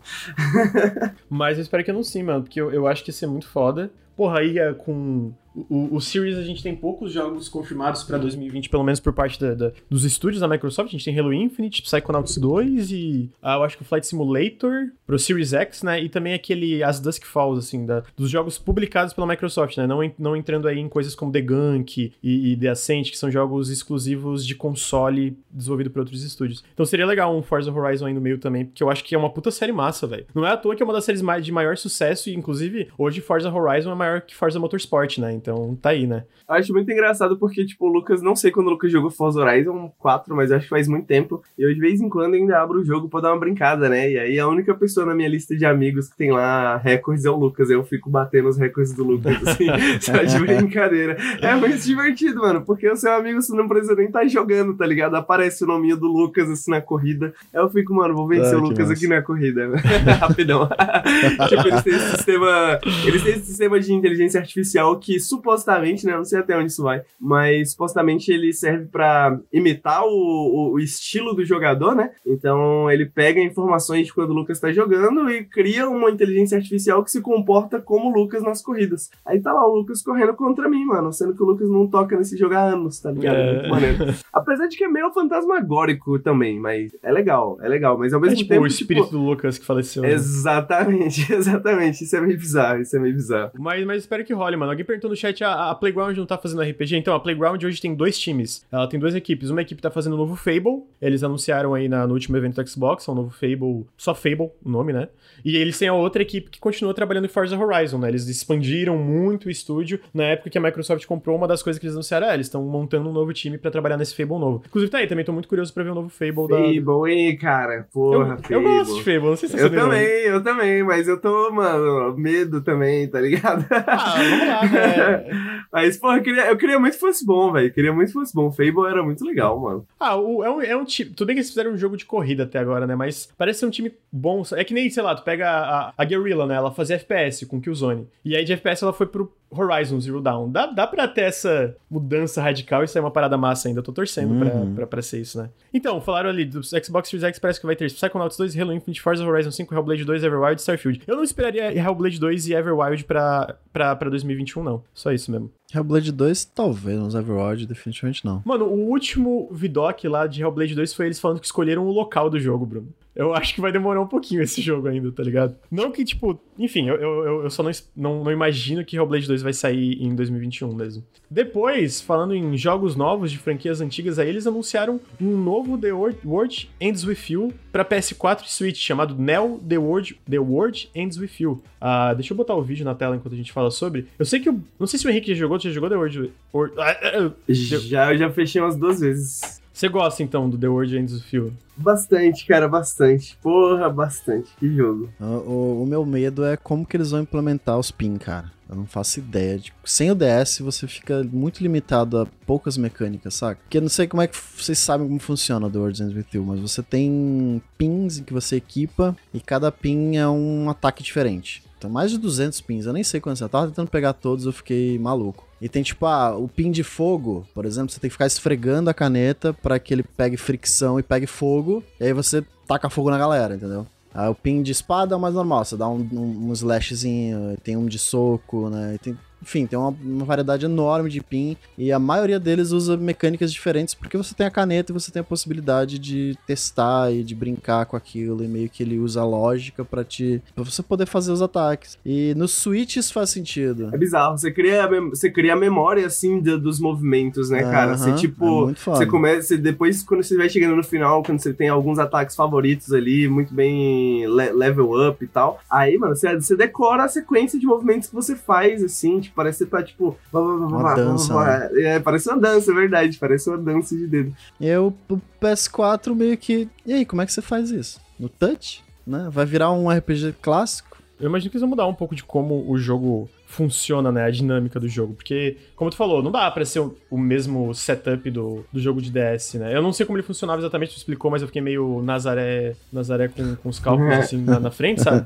Mas eu espero que eu não sim, mano, porque eu, eu acho que ia ser muito foda. Porra, aí é com o, o, Series a gente tem poucos jogos confirmados para 2020, pelo menos por parte da, da, dos estúdios da Microsoft. A gente tem Halo Infinite, Psychonauts 2 e ah, eu acho que o Flight Simulator pro Series X, né? E também aquele As Dusk Falls, assim, da, dos jogos publicados pela Microsoft, né? Não, não entrando aí em coisas como The Gunk e, e The Ascent, que são jogos exclusivos de console desenvolvido por outros estúdios. Então seria legal um Forza Horizon aí no meio também, porque eu acho que é uma puta série massa, velho. Não é à toa que é uma das séries de maior sucesso e, inclusive, hoje Forza Horizon é maior que Forza Motorsport, né? Então tá aí, né? Eu acho muito engraçado porque, tipo, o Lucas, não sei quando o Lucas jogou Forza Horizon 4, mas acho que faz muito tempo. E eu de vez em quando ainda abro o jogo pra dar uma brincada, né? E aí a única pessoa na minha lista de amigos que tem lá recordes é o Lucas. Eu fico batendo os recordes do Lucas, assim, [laughs] só de brincadeira. É muito divertido, mano, porque o seu amigo você não precisa nem estar tá jogando, tá ligado? Aparece o nome do Lucas, assim, na corrida. Aí eu fico, mano, vou vencer ah, o Lucas massa. aqui na corrida. [laughs] Rapidão. [laughs] tipo, eles têm esse sistema. Eles têm esse sistema de inteligência artificial que supostamente né? Não sei até onde isso vai, mas supostamente ele serve para imitar o, o, o, estilo do jogador, né? Então ele pega informações de quando o Lucas tá jogando e cria uma inteligência artificial que se comporta como o Lucas nas corridas. Aí tá lá o Lucas correndo contra mim, mano, sendo que o Lucas não toca nesse jogo há anos, tá ligado? É. Muito maneiro. Apesar de que é meio fantasmagórico também, mas é legal, é legal, mas ao mesmo é, tipo, tempo. o espírito tipo... do Lucas que faleceu. Né? Exatamente, [laughs] exatamente. Isso é meio bizarro, isso é meio bizarro. Mas, mas espero que role, mano. Alguém perguntou no chat, a, a Playground não tá fazendo RPG? Então, a Playground hoje tem dois times. Ela tem duas equipes. Uma equipe tá fazendo o novo Fable. Eles anunciaram aí na, no último evento do Xbox, é um novo Fable, só Fable, o nome, né? E eles têm a outra equipe que continua trabalhando em Forza Horizon, né? Eles expandiram muito o estúdio. Na época que a Microsoft comprou, uma das coisas que eles anunciaram é, eles estão montando um novo time pra trabalhar nesse Fable novo. Inclusive, tá aí, também tô muito curioso pra ver o novo Fable, da... Fable, hein, cara? Porra, eu, eu gosto de Fable, não sei se você Eu também, eu também, mas eu tô, mano, medo também, tá ligado? Ah, vamos lá, né? [laughs] [laughs] mas, porra, eu queria, eu queria muito que fosse bom, velho. Queria muito que fosse bom. Fable era muito legal, mano. Ah, o, é, um, é um time. Tudo bem que eles fizeram um jogo de corrida até agora, né? Mas parece ser um time bom. É que nem, sei lá, tu pega a, a Guerrilla, né? Ela fazia FPS com Killzone. E aí de FPS ela foi pro Horizon Zero Dawn. Dá, dá pra ter essa mudança radical e sair uma parada massa ainda. Eu tô torcendo uhum. pra, pra, pra, ser isso, né? Então, falaram ali do Xbox Series X, parece que vai ter Psychonauts 2, Halo Infinite, Forza Horizon 5, Hellblade 2, Everwild e Starfield. Eu não esperaria Hellblade 2 e Everwild pra, pra, pra 2021, não. Só isso mesmo. Hellblade 2, talvez, mas Everwild definitivamente não. Mano, o último Vidoc lá de Hellblade 2 foi eles falando que escolheram o local do jogo, Bruno. Eu acho que vai demorar um pouquinho esse jogo ainda, tá ligado? Não que, tipo, enfim, eu, eu, eu só não, não, não imagino que Hellblade 2 vai sair em 2021 mesmo. Depois, falando em jogos novos de franquias antigas, aí eles anunciaram um novo The World Ends With You pra PS4 e Switch, chamado Neo The World, The World Ends With You. Uh, deixa eu botar o vídeo na tela enquanto a gente fala sobre. Eu sei que o. Não sei se o Henrique já jogou, você jogou The World. Or, uh, uh, já, eu já fechei umas duas vezes. Você gosta então do The World Ends With You? Bastante, cara, bastante. Porra, bastante. Que jogo. O, o, o, meu medo é como que eles vão implementar os PIN, cara. Eu não faço ideia. Tipo, sem o DS você fica muito limitado a poucas mecânicas, saca? Porque eu não sei como é que vocês sabem como funciona o The World Ends With You, mas você tem pins em que você equipa e cada pin é um ataque diferente. Então, mais de 200 pins, eu nem sei quantos. Eu tava tentando pegar todos, eu fiquei maluco. E tem tipo, ah, o pin de fogo, por exemplo, você tem que ficar esfregando a caneta para que ele pegue fricção e pegue fogo, e aí você taca fogo na galera, entendeu? Aí o pin de espada é o mais normal, você dá um, um, um slashzinho, tem um de soco, né? Tem, enfim, tem uma, uma, variedade enorme de pin e a maioria deles usa mecânicas diferentes porque você tem a caneta e você tem a possibilidade de testar e de brincar com aquilo e meio que ele usa a lógica para te pra você poder fazer os ataques. E no Switch isso faz sentido. É bizarro, você cria você cria a memória assim de, dos movimentos, né, cara? Uh -huh, você tipo, é você começa depois quando você vai chegando no final, quando você tem alguns ataques favoritos ali, muito bem le level up e tal. Aí, mano, você, você decora a sequência de movimentos que você faz assim, tipo, Parece que tá tipo. Uma dança. Né? É, parece uma dança, é verdade. Parece uma dança de dedo. E eu, o PS4 meio que. E aí, como é que você faz isso? No touch? Né? Vai virar um RPG clássico? Eu imagino que eles vão mudar um pouco de como o jogo funciona, né, a dinâmica do jogo. Porque, como tu falou, não dá pra ser o, o, mesmo setup do, do jogo de DS, né? Eu não sei como ele funcionava exatamente, tu explicou, mas eu fiquei meio Nazaré, Nazaré com, com os cálculos, [laughs] assim, na, na frente, sabe?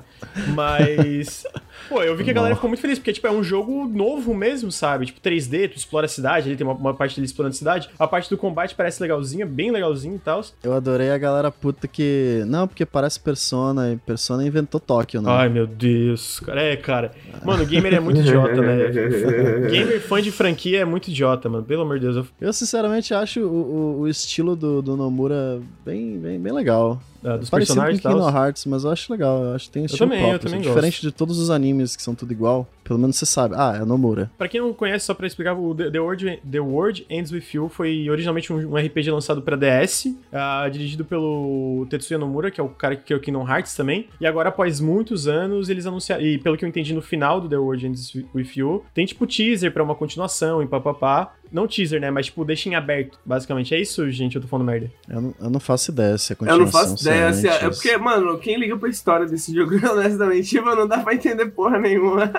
Mas... Pô, eu vi que a galera ficou muito feliz, porque, tipo, é um jogo novo mesmo, sabe? Tipo, 3D, tu explora a cidade, ali tem uma, uma parte dele explorando a cidade. A parte do combate parece legalzinha, bem legalzinho e tal. Eu adorei a galera puta que... Não, porque parece Persona, e Persona inventou Tóquio, né? Ai, meu Deus. Cara, é, cara. Mano, o gamer é muito [laughs] idiota, né? gamer fã de franquia é muito idiota, mano. Pelo amor de Deus. Eu, eu sinceramente, acho o, o, o estilo do, do Nomura bem, bem, bem legal. Uh, dos personagens com Kingdom Hearts, mas eu acho legal. Eu acho que tem estilo também, próprio. Eu também assim. Diferente de todos os animes que são tudo igual. Pelo menos você sabe. Ah, é Nomura. Pra quem não conhece, só pra explicar, o The, World, The World Ends With You foi originalmente um, um RPG lançado pra DS, uh, dirigido pelo Tetsuya Nomura, que é o cara que criou Kingdom Hearts também. E agora, após muitos anos, eles anunciaram. E pelo que eu entendi no final do The World Ends With You, tem tipo teaser pra uma continuação e papapá. Não teaser, né? Mas, tipo, deixa em aberto, basicamente. É isso, gente? Eu tô falando merda. Eu não, eu não faço ideia se é continuação. Eu não faço ideia se é, é porque, mano, quem liga pra história desse jogo, [laughs] honestamente, tipo, não dá pra entender porra nenhuma.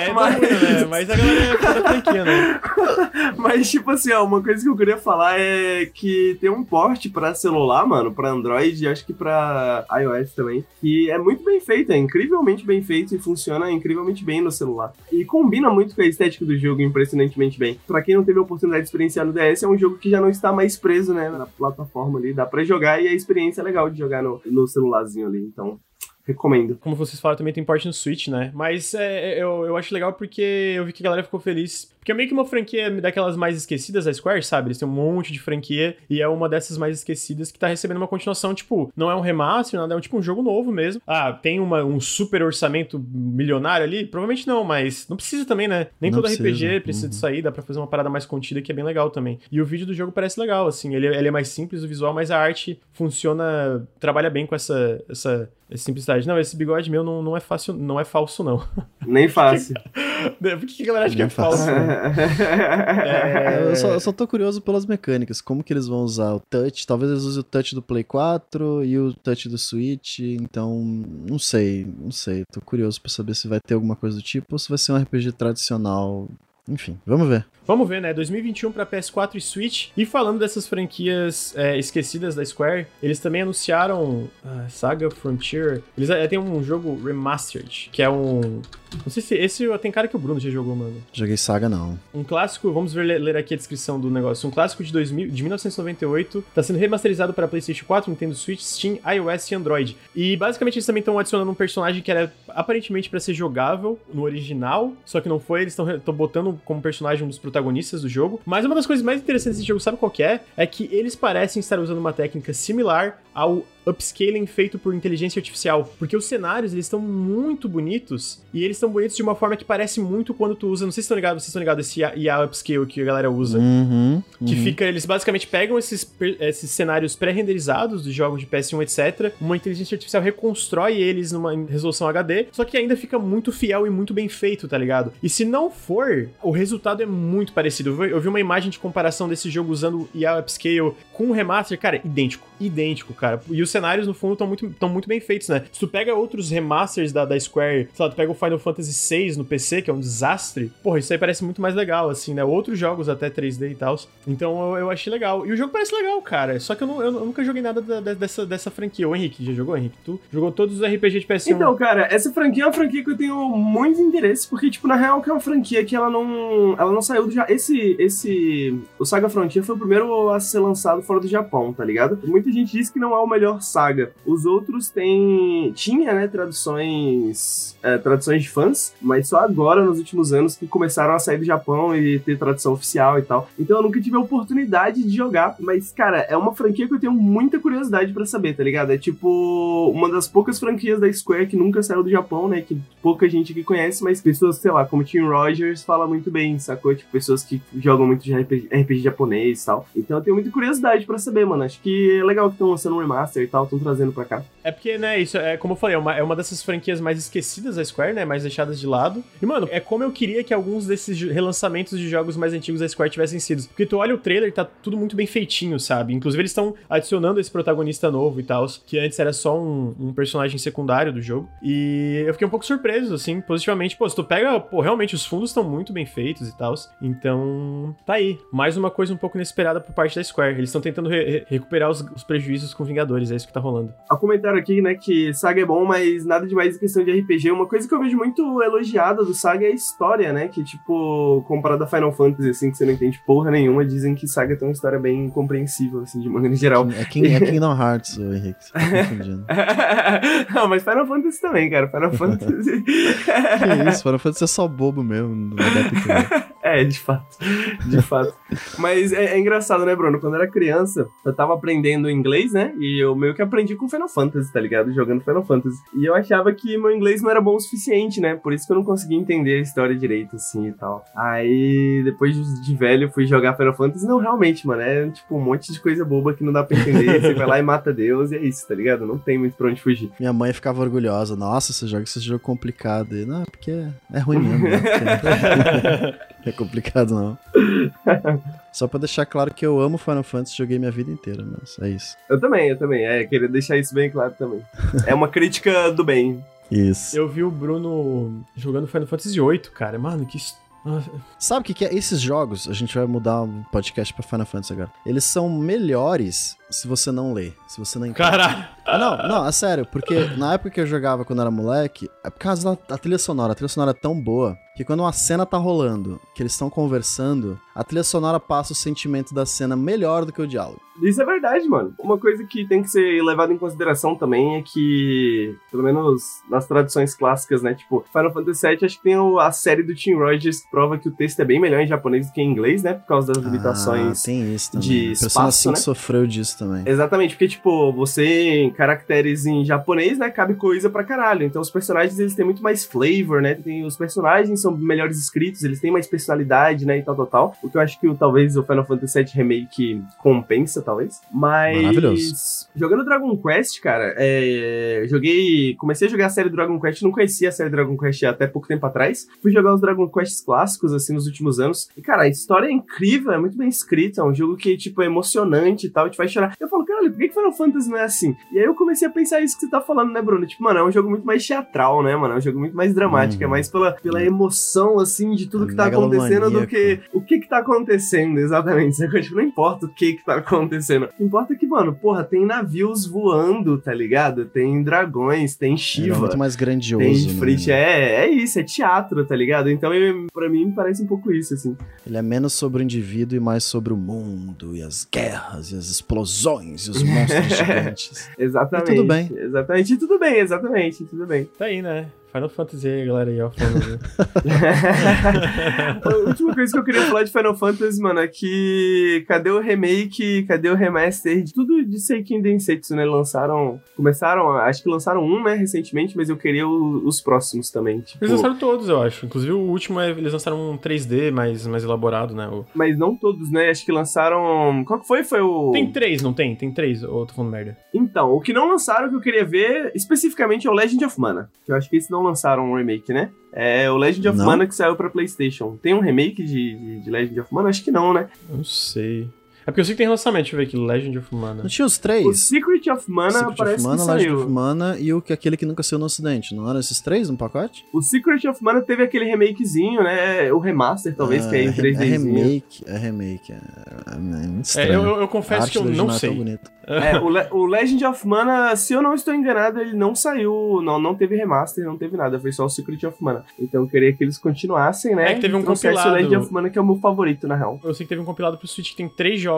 é, mas... né? Mas a galera é franquia, né? [laughs] Mas, tipo assim, ó, uma coisa que eu queria falar é que tem um porte pra celular, mano, pra Android e acho que pra iOS também, que é muito bem feito, é incrivelmente bem feito e funciona incrivelmente bem no celular. E combina muito com a estética do jogo, impressionantemente bem. Pra quem não teve a oportunidade de experienciar no DS, é um jogo que já não está mais preso, né, na plataforma ali, dá pra jogar e a experiência é legal de jogar no, no celularzinho ali, então Recomendo. Como vocês falaram, também tem porte no Switch, né? Mas é, eu, eu acho legal porque eu vi que a galera ficou feliz. Porque é meio que uma franquia daquelas mais esquecidas da Square, sabe? Eles têm um monte de franquia e é uma dessas mais esquecidas que tá recebendo uma continuação, tipo, não é um remaster, nada, é um, tipo um jogo novo mesmo. Ah, tem uma, um super orçamento milionário ali? Provavelmente não, mas não precisa também, né? Nem Não todo RPG precisa. precisa Uhum. disso aí, dá pra fazer uma parada mais contida que é bem legal também. E o vídeo do jogo parece legal, assim, ele, ele é mais simples o visual, mas a arte funciona, trabalha bem com essa, essa, essa simplicidade. Não, esse bigode meu não, não é fácil, não é falso, não. Nem [laughs] fácil. [laughs] Por que a galera acha que é é falso? [laughs] É, Eu, só, eu só tô curioso pelas mecânicas, como que eles vão usar o touch. Talvez eles usem o touch do Play 4 e o touch do Switch, então não sei, não sei. Tô curioso pra saber se vai ter alguma coisa do tipo ou se vai ser um RPG tradicional. Enfim, vamos ver. Vamos ver, né? 2021 pra PS4 e Switch. E falando dessas franquias é, esquecidas da Square, eles também anunciaram ah, Saga Frontier. Eles é, tem um jogo Remastered, que é um. Não sei se esse tem cara que o Bruno já jogou, mano. Joguei Saga não. Um clássico, vamos ver, ler aqui a descrição do negócio. Um clássico de, 2000, de 1998, tá sendo remasterizado para PlayStation 4, Nintendo Switch, Steam, iOS e Android. E basicamente eles também estão adicionando um personagem que era aparentemente para ser jogável no original, só que não foi. Eles estão botando como personagem um dos protagonistas do jogo. Mas uma das coisas mais interessantes desse jogo, sabe qual que é? É que eles parecem estar usando uma técnica similar ao upscaling feito por inteligência artificial, porque os cenários eles estão muito bonitos e eles estão bonitos de uma forma que parece muito quando tu usa, não sei se estão ligados, vocês estão ligados esse IA, IA upscale que a galera usa. Uhum, Que uhum. fica, eles basicamente pegam esses, esses cenários pré-renderizados dos jogos de PS1, etc. Uma inteligência artificial reconstrói eles numa resolução HD, só que ainda fica muito fiel e muito bem feito, tá ligado? E se não for, o resultado é muito parecido. Eu vi, eu vi uma imagem de comparação desse jogo usando IA Upscale com o remaster, cara, idêntico. Idêntico, cara. E os cenários, no fundo, estão muito, muito bem feitos, né? Se tu pega outros remasters da, da Square, sei lá, tu pega o Final Fantasy VI no PC, que é um desastre, porra, isso aí parece muito mais legal, assim, né? Outros jogos até 3D e tal. Então eu, eu achei legal. E o jogo parece legal, cara. Só que eu, não- eu nunca joguei nada da- da- dessa, dessa franquia. O Henrique, já jogou, Henrique? Tu jogou todos os RPG de PS1? Então, cara, essa franquia é uma franquia que eu tenho muito interesse, porque, tipo, na real, que é uma franquia que ela não. Ela não saiu do Japão. Esse. Esse. O Saga Frontier foi o primeiro a ser lançado fora do Japão, tá ligado? Muita gente diz que não é o melhor saga. Os outros têm. Tinha, né, traduções. é, traduções de fãs, mas só agora, nos últimos anos, que começaram a sair do Japão e ter tradução oficial e tal. Então eu nunca tive a oportunidade de jogar, mas, cara, é uma franquia que eu tenho muita curiosidade pra saber, tá ligado? É tipo uma das poucas franquias da Square que nunca saiu do Japão, né? Que pouca gente aqui conhece, mas pessoas, sei lá, como Tim Rogers fala muito bem, sacou? Tipo, pessoas que jogam muito de RPG, RPG japonês e tal. Então eu tenho muita curiosidade pra saber, mano. Acho que é legal que estão lançando um remaster e tal, estão trazendo pra cá. É porque, né, isso é como eu falei, é uma, é uma dessas franquias mais esquecidas da Square, né? Mais deixadas de lado. E, mano, é como eu queria que alguns desses relançamentos de jogos mais antigos da Square tivessem sido. Porque tu olha o trailer, tá tudo muito bem feitinho, sabe? Inclusive, eles estão adicionando esse protagonista novo e tal, que antes era só um, um personagem secundário do jogo. E eu fiquei um pouco surpreso, assim, positivamente. Pô, se tu pega, pô, realmente os fundos estão muito bem feitos e tal. Então, tá aí. Mais uma coisa um pouco inesperada por parte da Square. Eles estão tentando re- recuperar os, os prejuízos com Vingadores, é isso que tá rolando. Há um comentário aqui, né, que Saga é bom, mas nada demais em questão de RPG. Uma coisa que eu vejo muito elogiada do Saga é a história, né? Que, tipo, comparado a Final Fantasy, assim, que você não entende porra nenhuma, dizem que Saga tem uma história bem compreensível, assim, de maneira geral. É, King, é [laughs] Kingdom Hearts, ô Henrique. Você tá confundindo. [laughs] não, mas Final Fantasy também, cara. Final Fantasy. [laughs] que isso, Final Fantasy é só bobo mesmo. Não vai dar pra entender. É, de fato. De fato. Mas é, é engraçado, né, Bruno? Quando eu era criança, eu tava aprendendo inglês, né? E eu meio que aprendi com Final Fantasy, tá ligado? Jogando Final Fantasy. E eu achava que meu inglês não era bom o suficiente, né? Por isso que eu não conseguia entender a história direito, assim e tal. Aí, depois de velho, eu fui jogar Final Fantasy. Não, realmente, mano, é tipo um monte de coisa boba que não dá pra entender. Você vai lá e mata Deus e é isso, tá ligado? Não tem muito pra onde fugir. Minha mãe ficava orgulhosa. Nossa, você joga esse jogo complicado. E, não, porque é ruim mesmo. Né? [laughs] [laughs] É complicado, não. [laughs] Só pra deixar claro que eu amo Final Fantasy, joguei minha vida inteira, mas é isso. Eu também, eu também. É, queria deixar isso bem claro também. É uma crítica do bem. Isso. Eu vi o Bruno jogando Final Fantasy VIII, cara. Mano, que. Nossa, Sabe o que, que é? Esses jogos, a gente vai mudar o podcast pra Final Fantasy agora. Eles são melhores se você não lê, se você não entende. Caralho! Ah, Não, não, é sério, porque na época que eu jogava quando era moleque, é por causa da, da trilha sonora. A trilha sonora é tão boa que quando uma cena tá rolando que eles estão conversando, a trilha sonora passa o sentimento da cena melhor do que o diálogo. Isso é verdade, mano. Uma coisa que tem que ser levada em consideração também é que, pelo menos nas traduções clássicas, né? Tipo, Final Fantasy VII, acho que tem a série do Tim Rogers que prova que o texto é bem melhor em japonês do que em inglês, né? Por causa das limitações. Ah, tem isso também. de Persona espaço, 5 né? sofreu disso também. Exatamente, porque, tipo, você em caracteres em japonês, né, cabe coisa pra caralho. Então os personagens, eles têm muito mais flavor, né? Tem, os personagens são melhores escritos, eles têm mais personalidade, né, e tal, tal, tal. O que eu acho que talvez o Final Fantasy VII Remake compensa, talvez. Mas... Maravilhoso. Jogando Dragon Quest, cara, é... joguei... Comecei a jogar a série Dragon Quest, não conhecia a série Dragon Quest até pouco tempo atrás. Fui jogar os Dragon Quests clássicos, assim, nos últimos anos. E, cara, a história é incrível, é muito bem escrita, é um jogo que, tipo, é emocionante e tal, te faz chorar. Eu falo, caralho, por que que Final Fantasy não é assim? E aí eu comecei a pensar isso que você tá falando, né, Bruno? Tipo, mano, é um jogo muito mais teatral, né, mano? É um jogo muito mais dramático, Hum. é mais pela, pela emoção, assim, de tudo É que tá acontecendo do que o que que tá acontecendo, exatamente. Sacou? Tipo, não importa o que que tá acontecendo. O que importa é que, mano, porra, tem navios voando, tá ligado? Tem dragões, tem é Shiva. muito mais grandioso. Tem né? Frit, é, é isso, é teatro, tá ligado? Então, eu, pra mim, me parece um pouco isso, assim. Ele é menos sobre o indivíduo e mais sobre o mundo, e as guerras, e as explosões, e os monstros [laughs] gigantes. Exatamente. E tudo bem. Exatamente, e tudo bem, exatamente, tudo bem. Tá aí, né? Final Fantasy aí, galera aí, ó. Falando. [laughs] A última coisa que eu queria falar de Final Fantasy, mano, é que cadê o remake, cadê o remaster de tudo de Seiken Densetsu, né? Lançaram, começaram, acho que lançaram um, né, recentemente, mas eu queria o- os próximos também, tipo, Eles lançaram todos, eu acho. Inclusive o último, é, eles lançaram um 3D mais, mais elaborado, né? O- mas não todos, né? Acho que lançaram, qual que foi? Foi o Tem três, não tem? Tem três, ou eu tô falando merda. Então, o que não lançaram que eu queria ver especificamente é o Legend of Mana, que eu acho que esse não lançaram um remake, né? É o Legend of Não? Mana que saiu pra PlayStation. Tem um remake de, de, de Legend of Mana? Acho que não, né? Não sei. É porque eu sei que tem lançamento, deixa eu ver aqui, Legend of Mana. Não tinha os O três? Secret of Mana Secret parece of Mana, que Legend saiu. of Mana e o que aquele que nunca saiu no ocidente. Não eram esses três no pacote? O Secret of Mana teve aquele remakezinho, né? O remaster, talvez, que é em é 3D. É remake, é remake. É, é muito É, estranho. eu, eu- eu confesso que eu não é tão sei. É, o, Le- o Legend of Mana, se eu não estou enganado, ele não saiu, não, não teve remaster, não teve nada, foi só o Secret of Mana. Então eu queria que eles continuassem, né? É que teve um compilado. o Legend of Mana, que é o meu favorito, na real. Eu sei que teve um compilado pro Switch que tem três jogos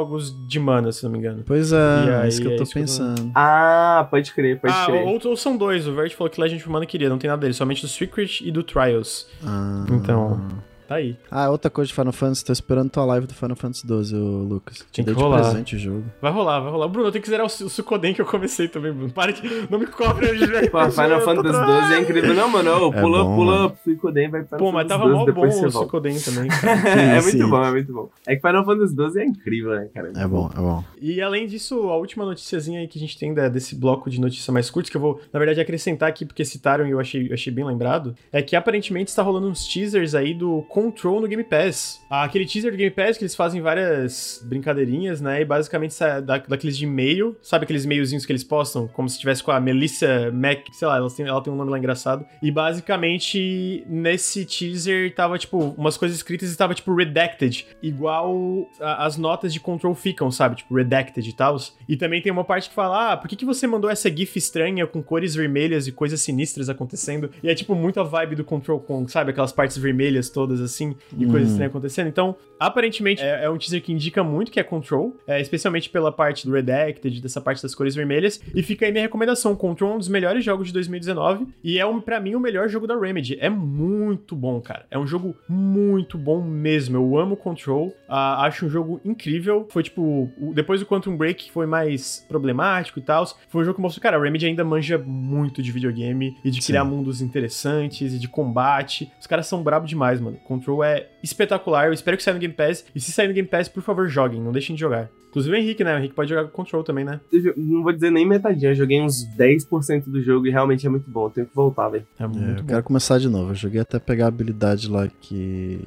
de mana, se não me engano. Pois é, E é aí, isso que eu é tô isso que eu tô- pensando. Ah, pode crer, pode ah, crer. ou, ou são dois. O Vert falou que Legend of Mana queria, não tem nada dele, somente do Secret e do Trials. Ah. Então, tá aí. Ah, outra coisa de Final Fantasy, tô esperando tua live do Final Fantasy 12, ô, Lucas. Te Tem que dei de rolar. presente o jogo. Vai rolar, vai rolar. Bruno, eu tenho que zerar o, o Sukoden que eu comecei também, Bruno. Para de. Não me cobre, velho. Pô, Final Fantasy 12 é incrível. Não, mano, ô, É pula, bom, pula, mano. Suicoden, vai para Pô, mas tava mó bom o Sukoden também, [laughs] cara. é Sim, muito sim. bom, é muito bom. É que Final Fantasy 12 é incrível, né, cara? É bom, é bom. E além disso, a última noticiazinha aí que a gente tem da- desse bloco de notícia mais curtas, que eu vou, na verdade, acrescentar aqui porque citaram e eu achei, eu achei bem lembrado, é que aparentemente está rolando uns teasers aí do Control no Game Pass. Aquele teaser do Game Pass que eles fazem várias brincadeirinhas, né? E basicamente da, daqueles de e-mail, sabe aqueles e-mailzinhos que eles postam, como se tivesse com a Melissa Mac, sei lá, ela tem, ela tem um nome lá engraçado. E basicamente nesse teaser tava tipo umas coisas escritas e tava tipo redacted, igual a- as notas de Control ficam, sabe? Tipo redacted e tal. E também tem uma parte que fala: "Ah, por que que você mandou essa gif estranha com cores vermelhas e coisas sinistras acontecendo?" E é tipo muito a vibe do Control com, sabe, aquelas partes vermelhas todas assim e coisas Hum. estranhas acontecendo. Então, aparentemente é, é um teaser que indica muito que é Control, é, especialmente pela parte do redacted, dessa parte das cores vermelhas. E fica aí minha recomendação: Control é um dos melhores jogos de 2019 e é um, para mim o melhor jogo da Remedy. É muito bom, cara. É um jogo muito bom mesmo. Eu amo Control. Acho um jogo incrível. Foi tipo, o- depois do Quantum Break foi mais problemático e tal. Foi um jogo que mostrou, cara, a Remedy ainda manja muito de videogame e de Sim. criar mundos interessantes e de combate. Os caras são brabo demais, mano. Control é espetacular. Eu espero que saia no Game Pass. E se sair no Game Pass, por favor, joguem. Não deixem de jogar. Inclusive o Henrique, né? O Henrique pode jogar com Control também, né? Eu não vou dizer nem metadinha, eu joguei uns 10% do jogo e realmente é muito bom. Eu tenho que voltar, velho. É É, muito eu bom. quero começar de novo. Eu joguei até pegar a habilidade lá que.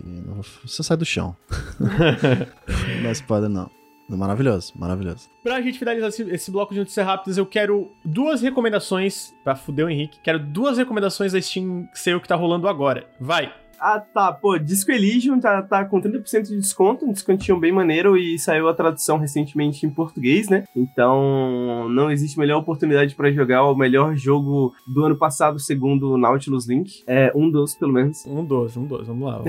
Você sai do chão. [laughs] não dá spoiler, não. Maravilhoso, maravilhoso. Pra gente finalizar esse, esse bloco de notícias rápidas, eu quero duas recomendações pra fuder o Henrique. Quero duas recomendações da Steam Sale que tá rolando agora. Vai! Ah, tá. Pô, Disco Elysium tá, tá com 30% de desconto, um descontinho bem maneiro e saiu a tradução recentemente em português, né? Então, não existe melhor oportunidade para jogar o melhor jogo do ano passado, segundo o Nautilus Link. É, um dos, pelo menos. Um dos, um dos, [laughs] vamos lá.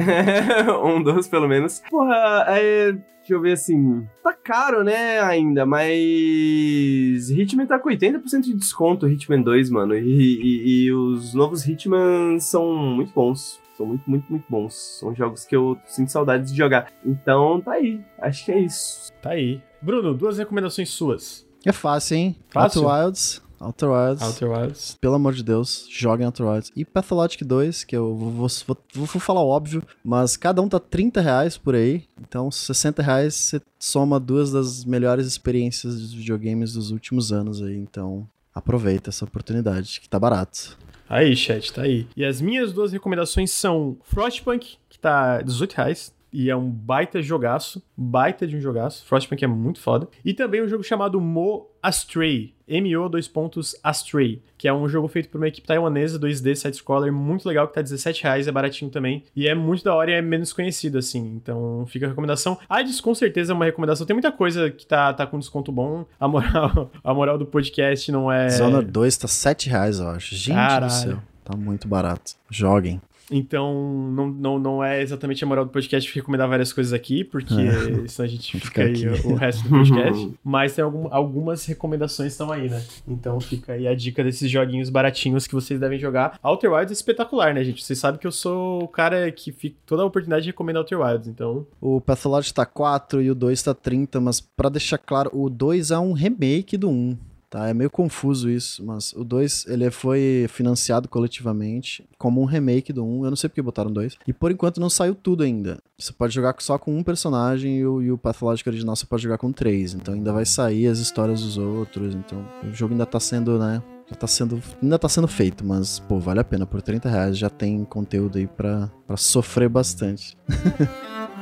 um dos, pelo menos. Porra, é... Deixa eu ver assim. Tá caro, né, ainda, mas. Hitman tá com 80% de desconto, Hitman 2, mano. E, e, e os novos Hitman são muito bons. São muito, muito, muito bons. São jogos que eu sinto saudades de jogar. Então, tá aí. Acho que é isso. Tá aí. Bruno, duas recomendações suas. É fácil, hein? Fácil? Outer Wilds. Outer Wilds. Outer Wilds. Pelo amor de Deus, joguem Outer Wilds. E Pathologic 2, que eu vou, vou, vou, vou falar o óbvio, mas cada um tá 30 reais por aí. Então, 60 reais você soma duas das melhores experiências de videogames dos últimos anos aí. Então, aproveita essa oportunidade, que tá barato. Aí, chat, tá aí. E as minhas duas recomendações são Frostpunk, que tá 18 reais. E é um baita jogaço, baita de um jogaço. Frostpunk é muito foda. E também um jogo chamado Mo Astray, MO dois pontos Astray, que é um jogo feito por uma equipe taiwanesa, 2D side-scroller, muito legal, que tá 17 reais, é baratinho também. E é muito da hora e é menos conhecido, assim. Então fica a recomendação. Hades com certeza é uma recomendação. Tem muita coisa que tá, tá com desconto bom. A moral, [laughs] a moral do podcast não é. Zona 2 tá 7 reais, eu acho. Gente Caralho. do céu. Tá muito barato. Joguem. Então, não, não, não é exatamente a moral do podcast recomendar várias coisas aqui, porque [laughs] senão a gente fica aí o, o resto do podcast. [laughs] Mas tem algum, algumas recomendações estão aí, né? Então fica aí a dica desses joguinhos baratinhos que vocês devem jogar. Outer Wilds é espetacular, né, gente? Vocês sabem que eu sou o cara que fica toda a oportunidade de recomendar Outer Wilds, então. O Pathologic tá 4 e o 2 tá 30, mas pra deixar claro, o 2 é um remake do 1. Tá, é meio confuso isso, mas o 2 ele foi financiado coletivamente como um remake do 1. Eu não sei porque botaram dois. E por enquanto não saiu tudo ainda. Você pode jogar só com um personagem e o, e o Pathologic original você pode jogar com três. Então ainda vai sair as histórias dos outros. Então o jogo ainda tá sendo, né? Já tá sendo. Ainda tá sendo feito, mas, pô, vale a pena. Por 30 reais já tem conteúdo aí pra, pra sofrer bastante. [laughs]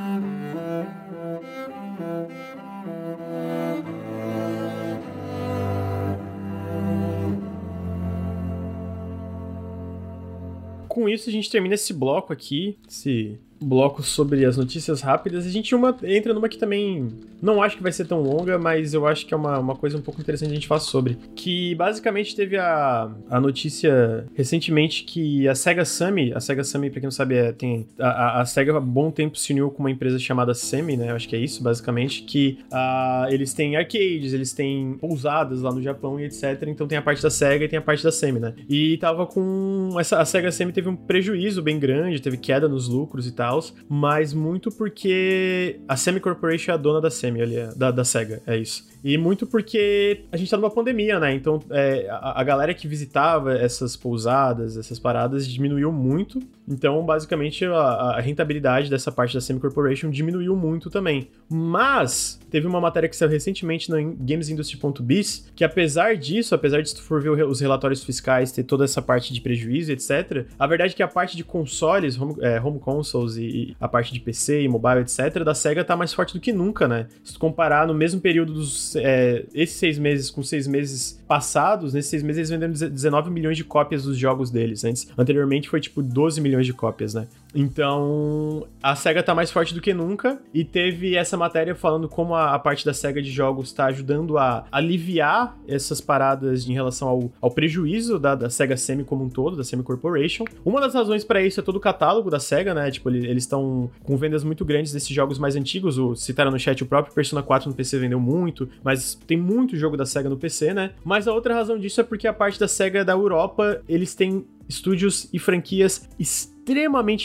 Com isso, a gente termina esse bloco aqui, esse bloco sobre as notícias rápidas. A gente uma, entra numa que também não acho que vai ser tão longa, mas eu acho que é uma, uma coisa um pouco interessante a gente falar sobre. Que basicamente teve a, a notícia recentemente que a Sega Sammy, a Sega Sammy, pra quem não sabe, é, tem. A, a Sega há bom tempo se uniu com uma empresa chamada Semi, né? Eu acho que é isso, basicamente. Que uh, eles têm arcades, eles têm pousadas lá no Japão e etc. Então tem a parte da Sega e tem a parte da Semi, né? E tava com. Essa, a Sega Semi teve um prejuízo bem grande, teve queda nos lucros e tal mas muito porque a Semi Corporation é a dona da Semi ali, é, da, da SEGA, é isso. E muito porque a gente tá numa pandemia, né? Então é, a, a, galera que visitava essas pousadas, essas paradas, diminuiu muito. Então, basicamente, a, a rentabilidade dessa parte da Semi Corporation diminuiu muito também. Mas teve uma matéria que saiu recentemente no GamesIndustry.biz que, apesar disso, apesar de se tu for ver os relatórios fiscais, ter toda essa parte de prejuízo, etc., a verdade é que a parte de consoles, home, é, home consoles e, e, a parte de PC e mobile, etc., da SEGA tá mais forte do que nunca, né? Se tu comparar no mesmo período dos é, esses seis meses com seis meses passados, nesses seis meses eles venderam 19 milhões de cópias dos jogos deles. Antes, anteriormente foi tipo 12 milhões de cópias, né? Então, a SEGA tá mais forte do que nunca e teve essa matéria falando como a, a parte da SEGA de jogos tá ajudando a aliviar essas paradas em relação ao, ao prejuízo da, da SEGA Semi como um todo, da Semi Corporation. Uma das razões para isso é todo o catálogo da SEGA, né? Tipo, eles estão com vendas muito grandes desses jogos mais antigos. O, citaram no chat o próprio Persona 4 no PC vendeu muito, mas tem muito jogo da SEGA no PC, né? Mas a outra razão disso é porque a parte da SEGA da Europa, eles têm estúdios e franquias extremamente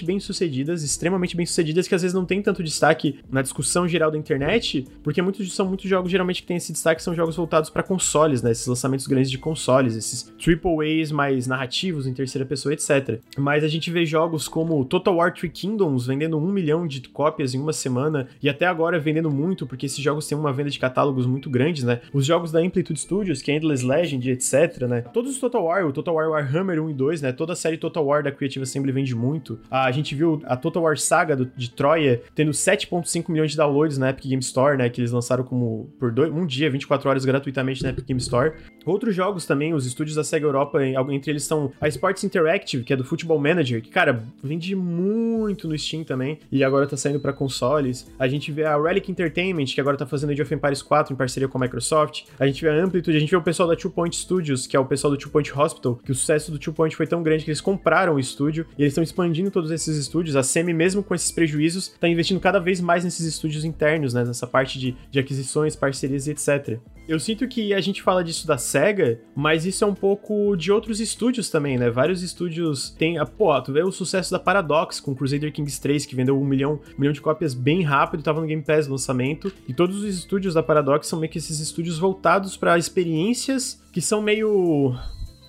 bem sucedidas, extremamente bem sucedidas, que às vezes não tem tanto destaque na discussão geral da internet, porque muitos são muitos jogos geralmente que tem esse destaque são jogos voltados para consoles, né? Esses lançamentos grandes de consoles, esses triple A's mais narrativos em terceira pessoa, etc. Mas a gente vê jogos como Total War Three Kingdoms vendendo um milhão de cópias em uma semana e até agora vendendo muito, porque esses jogos têm uma venda de catálogos muito grandes, né? Os jogos da Amplitude Studios, que é Endless Legend, etc, né? Todos os Total War, o Total War Warhammer 1 e 2, né? né? Toda a série Total War da Creative Assembly vende muito. A gente viu a Total War Saga do, de Troia tendo 7.5 milhões de downloads na Epic Game Store, né? Que eles lançaram como por dois, um dia, 24 horas gratuitamente na Epic Game Store. Outros jogos também, os estúdios da SEGA Europa, entre eles são a Sports Interactive, que é do Football Manager, que, cara, vende muito no Steam também, e agora tá saindo para consoles. A gente vê a Relic Entertainment, que agora tá fazendo Age of Empires 4 em parceria com a Microsoft. A gente vê a Amplitude, a gente vê o pessoal da Two Point Studios, que é o pessoal do Two Point Hospital, que o sucesso do Two Point foi tão grande que eles compraram o estúdio, e eles estão todos esses estúdios. A Semi, mesmo com esses prejuízos, tá investindo cada vez mais nesses estúdios internos, né? Nessa parte de, de aquisições, parcerias e etc. Eu sinto que a gente fala disso da SEGA, mas isso é um pouco de outros estúdios também, né? Vários estúdios têm. Pô, tu vê o sucesso da Paradox com Crusader Kings 3, que vendeu um milhão, um milhão de cópias bem rápido, tava no Game Pass lançamento. E todos os estúdios da Paradox são meio que esses estúdios voltados para experiências que são meio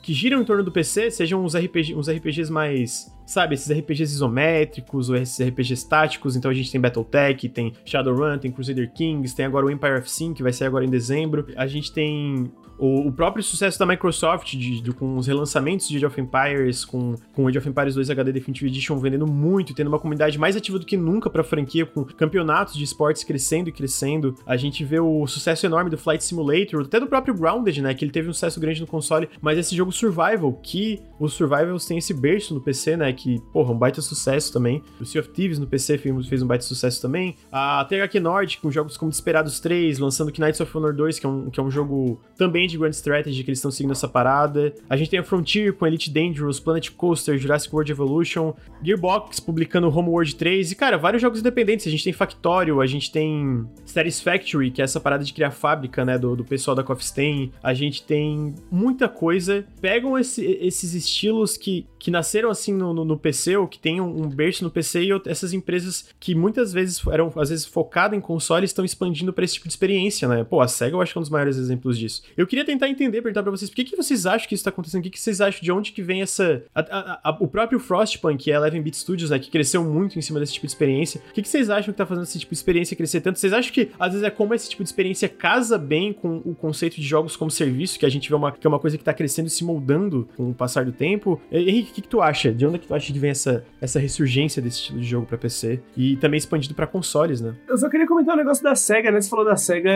que giram em torno do PC, sejam uns, RPG, uns RPGs mais. Sabe, esses RPGs isométricos ou esses RPGs táticos. Então a gente tem Battletech, tem Shadowrun, tem Crusader Kings, tem agora o Empire of Sin, que vai sair agora em dezembro. A gente tem o, o próprio sucesso da Microsoft de, de, com os relançamentos de Age of Empires, com, com Age of Empires 2 HD Definitive Edition vendendo muito, tendo uma comunidade mais ativa do que nunca pra franquia, com campeonatos de esportes crescendo e crescendo. A gente vê o sucesso enorme do Flight Simulator, até do próprio Grounded, né? Que ele teve um sucesso grande no console, mas esse jogo Survival, que os Survivals têm esse berço no PC, né? Que, porra, um baita sucesso também. O Sea of Thieves no PC fez um baita sucesso também. A THQ Nordic, com jogos como Desperados 3, lançando Knights of Honor 2, que é um, que é um jogo também de Grand Strategy, que eles estão seguindo essa parada. A gente tem a Frontier com Elite Dangerous, Planet Coaster, Jurassic World Evolution, Gearbox publicando Homeworld 3, e, cara, vários jogos independentes. A gente tem Factorio, a gente tem Satisfactory, que é essa parada de criar fábrica, né, do, do pessoal da Coffee Stain. A gente tem muita coisa. Pegam esse, esses estilos que, que nasceram assim no, no, no PC, ou que tem um, um berço no PC, e essas empresas que muitas vezes eram, às vezes, focadas em console, estão expandindo para esse tipo de experiência, né? Pô, a SEGA eu acho que é um dos maiores exemplos disso. Eu queria tentar entender, perguntar pra vocês, por que, que vocês acham que isso tá acontecendo? O que, que vocês acham de onde que vem essa... A, a, a, o próprio Frostpunk, que é a Eleven Beat Studios, né, que cresceu muito em cima desse tipo de experiência. O que, que vocês acham que tá fazendo esse tipo de experiência crescer tanto? Vocês acham que, às vezes, é como esse tipo de experiência casa bem com o conceito de jogos como serviço, que a gente vê uma, que é uma coisa que tá crescendo e se moldando com o passar do tempo? Henrique, o que, que tu acha? De onde é que tu acha que vem essa, essa ressurgência desse estilo de jogo pra PC? E também expandido pra consoles, né? Eu só queria comentar um negócio da SEGA, né? Você falou da SEGA,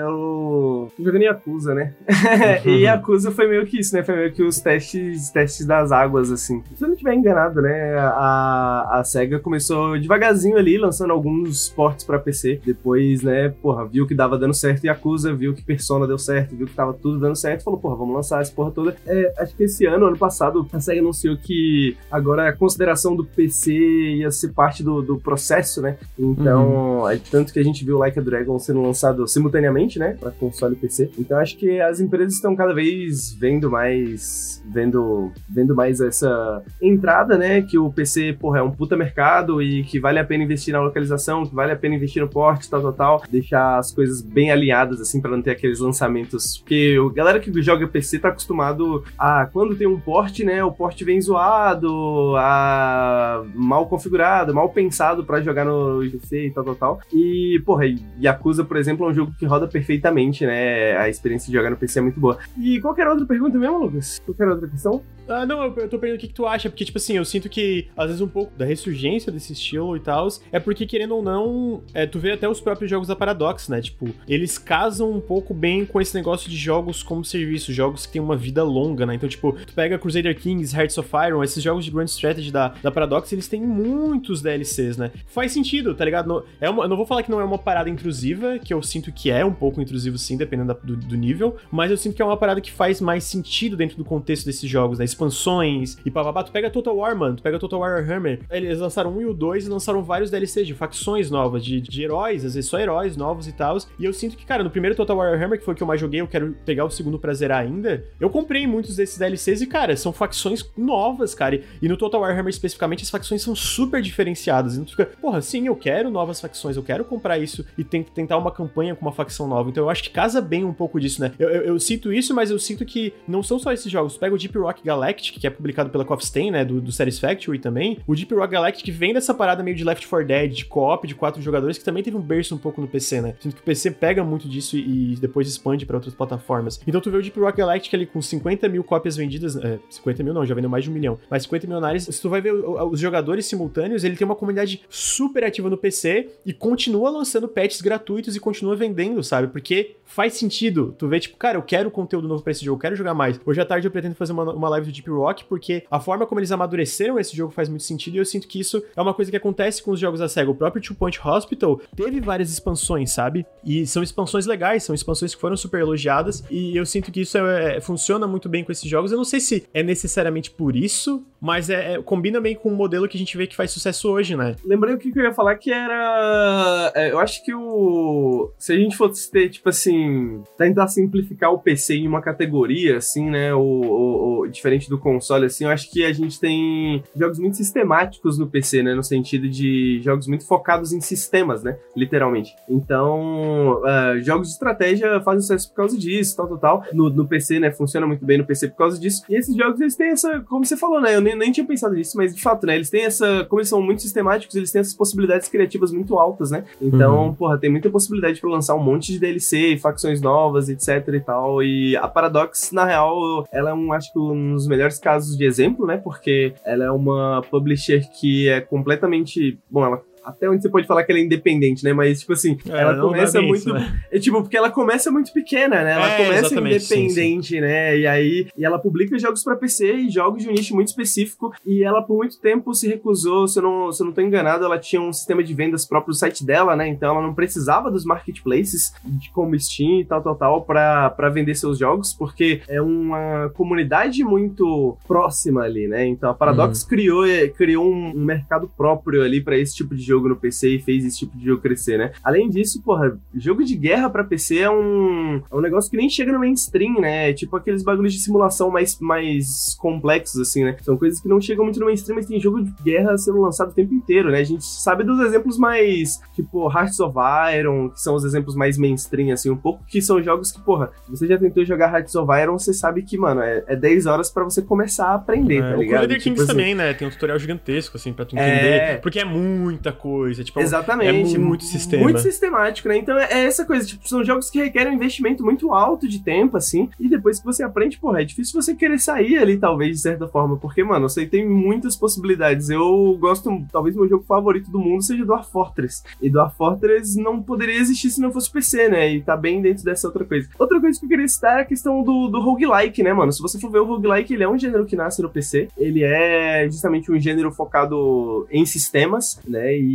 eu tô jogando Yakuza, né? [laughs] e Yakuza foi meio que isso, né? Foi meio que os testes, testes das águas, assim. Se eu não estiver enganado, né? A, a SEGA começou devagarzinho ali, lançando alguns ports pra PC. Depois, né, porra, viu que dava dando certo Yakuza, viu que Persona deu certo, viu que tava tudo dando certo, falou, porra, vamos lançar essa porra toda. É, acho que esse ano, ano passado, a SEGA anunciou que agora a consideração do PC ia ser parte do, do processo, né? Então, uhum. é tanto que a gente viu Like a Dragon sendo lançado simultaneamente, né? Pra console e PC. Então, acho que as empresas estão cada vez vendo mais vendo vendo mais essa entrada, né, que o PC, porra, é um puta mercado e que vale a pena investir na localização, que vale a pena investir no porte, tal, tal, tal, deixar as coisas bem alinhadas assim para não ter aqueles lançamentos, porque a galera que joga PC tá acostumado a quando tem um porte, né, o porte vem zoado, a mal configurado, mal pensado para jogar no PC e tal, tal, tal. E, porra, Yakuza, por exemplo, é um jogo que roda perfeitamente, né? A experiência de jogar no PC é muito boa. E qualquer outra pergunta mesmo, Lucas? Qualquer outra questão? Ah, não, eu, eu tô perguntando o que, que tu acha, porque, tipo assim, eu sinto que, às vezes, um pouco da ressurgência desse estilo e tal, é porque, querendo ou não, é, tu vê até os próprios jogos da Paradox, né? Tipo, eles casam um pouco bem com esse negócio de jogos como serviço, jogos que tem uma vida longa, né? Então, tipo, tu pega Crusader Kings, Hearts of Iron, esses jogos de Grand Strategy da, da Paradox, eles têm muitos DLCs, né? Faz sentido, tá ligado? Não, é uma, eu não vou falar que não é uma parada intrusiva, que eu sinto que é um pouco intrusivo sim, dependendo da, do, do nível, mas eu sinto que é uma parada que faz mais sentido dentro do contexto desses jogos, né? Expansões e papapá. Tu pega Total War, mano, tu pega Total War Warhammer, eles lançaram um e o dois e lançaram vários DLCs de facções novas, de, de heróis, às vezes só heróis novos e tal. E eu sinto que, cara, no primeiro Total War Warhammer, que foi o que eu mais joguei, eu quero pegar o segundo pra zerar ainda, eu comprei muitos desses DLCs e, cara, são facções novas, cara. E, no Total War Warhammer especificamente, as facções são super diferenciadas. E tu fica, porra, sim, eu quero novas facções, eu quero comprar isso e tentar uma campanha com uma facção nova. Então eu acho que casa bem um pouco disso, né? Eu, eu, eu, eu, sinto isso, mas eu sinto que não são só esses jogos. Pega o Deep Rock Galactic, que é publicado pela Coffee Stain, né, do, do Satisfactory também. O Deep Rock Galactic vem dessa parada meio de Left 4 Dead, de co-op, de quatro jogadores, que também teve um berço um pouco no PC, né? Sinto que o PC pega muito disso e, e depois expande para outras plataformas. Então tu vê o Deep Rock Galactic ali com 50 mil cópias vendidas, é, 50 mil não, já vendeu mais de um milhão, mas 50 milionários, se tu vai ver os jogadores simultâneos, ele tem uma comunidade super ativa no PC e continua lançando patches gratuitos e continua vendendo, sabe? Porque faz sentido. Tu vê, tipo, cara, eu quero conteúdo novo pra esse jogo, eu quero jogar mais. Hoje à tarde eu pretendo fazer uma, uma live do Deep Rock, porque a forma como eles amadureceram esse jogo faz muito sentido e eu sinto que isso é uma coisa que acontece com os jogos da SEGA. O próprio Two Point Hospital teve várias expansões, sabe? E são expansões legais, são expansões que foram super elogiadas e eu sinto que isso é, é, funciona muito bem com esses jogos. Eu não sei se é necessariamente por isso, mas é, é, combina bem com o modelo que a gente vê que faz sucesso hoje, né? Lembrei o que eu ia falar que era. É, eu acho que o. Se a gente fosse ter, tipo assim. Tentar simplificar o PC em uma categoria, assim, né? O, diferente do console, assim, eu acho que a gente tem jogos muito sistemáticos no PC, né? No sentido de jogos muito focados em sistemas, né? Literalmente. Então, uh, jogos de estratégia fazem sucesso por causa disso, tal, tal, tal. No, no PC, né? Funciona muito bem no PC por causa disso. E esses jogos, eles têm essa. Como você falou, né? Eu nem, nem tinha pensado nisso, mas de fato, né? Eles têm essa. Como eles são muito sistemáticos, eles têm essas possibilidades criativas muito altas, né? Então, uhum. porra, tem muita possibilidade para lançar um monte de DLC, facções novas, etc e tal. E a Paradox, na real, ela é um, acho que um dos melhores casos de exemplo, né? Porque ela é uma publisher que é completamente. Bom, ela até onde você pode falar que ela é independente, né? Mas, tipo assim, é, ela começa muito. Isso, né? [laughs] é, tipo, porque ela começa muito pequena, né? Ela é, começa independente, sim, sim. né? E aí e ela publica jogos para PC e jogos de um nicho muito específico. E ela, por muito tempo, se recusou. Se eu não, se eu não tô enganado, ela tinha um sistema de vendas próprio do site dela, né? Então ela não precisava dos marketplaces de como Steam e tal, tal, tal, pra, pra vender seus jogos, porque é uma comunidade muito próxima ali, né? Então a Paradox uhum. criou, criou um, um mercado próprio ali para esse tipo de jogo jogo no PC e fez esse tipo de jogo crescer, né? Além disso, porra, jogo de guerra pra PC é um, é um negócio que nem chega no mainstream, né? É tipo aqueles bagulhos de simulação mais, mais complexos, assim, né? São coisas que não chegam muito no mainstream, mas tem jogo de guerra sendo lançado o tempo inteiro, né? A gente sabe dos exemplos mais, tipo, Hearts of Iron, que são os exemplos mais mainstream, assim, um pouco, que são jogos que, porra, você já tentou jogar Hearts of Iron, você sabe que, mano, é, é 10 horas para você começar a aprender, é, tá ligado? O Crusader tipo Kings assim. também, né? Tem um tutorial gigantesco, assim, pra tu entender. É... Porque é muita coisa. Tipo, Exatamente. É muito sistema. Muito sistemático, né? Então é essa coisa, tipo, são jogos que requerem um investimento muito alto de tempo, assim, e depois que você aprende, porra, é difícil você querer sair ali, talvez, de certa forma, porque, mano, você tem muitas possibilidades. Eu gosto, talvez meu jogo favorito do mundo seja Dwarf Fortress. E Dwarf Fortress não poderia existir se não fosse PC, né? E tá bem dentro dessa outra coisa. Outra coisa que eu queria citar é a questão do, do roguelike, né, mano? Se você for ver o roguelike, ele é um gênero que nasce no PC. Ele é justamente um gênero focado em sistemas, né? E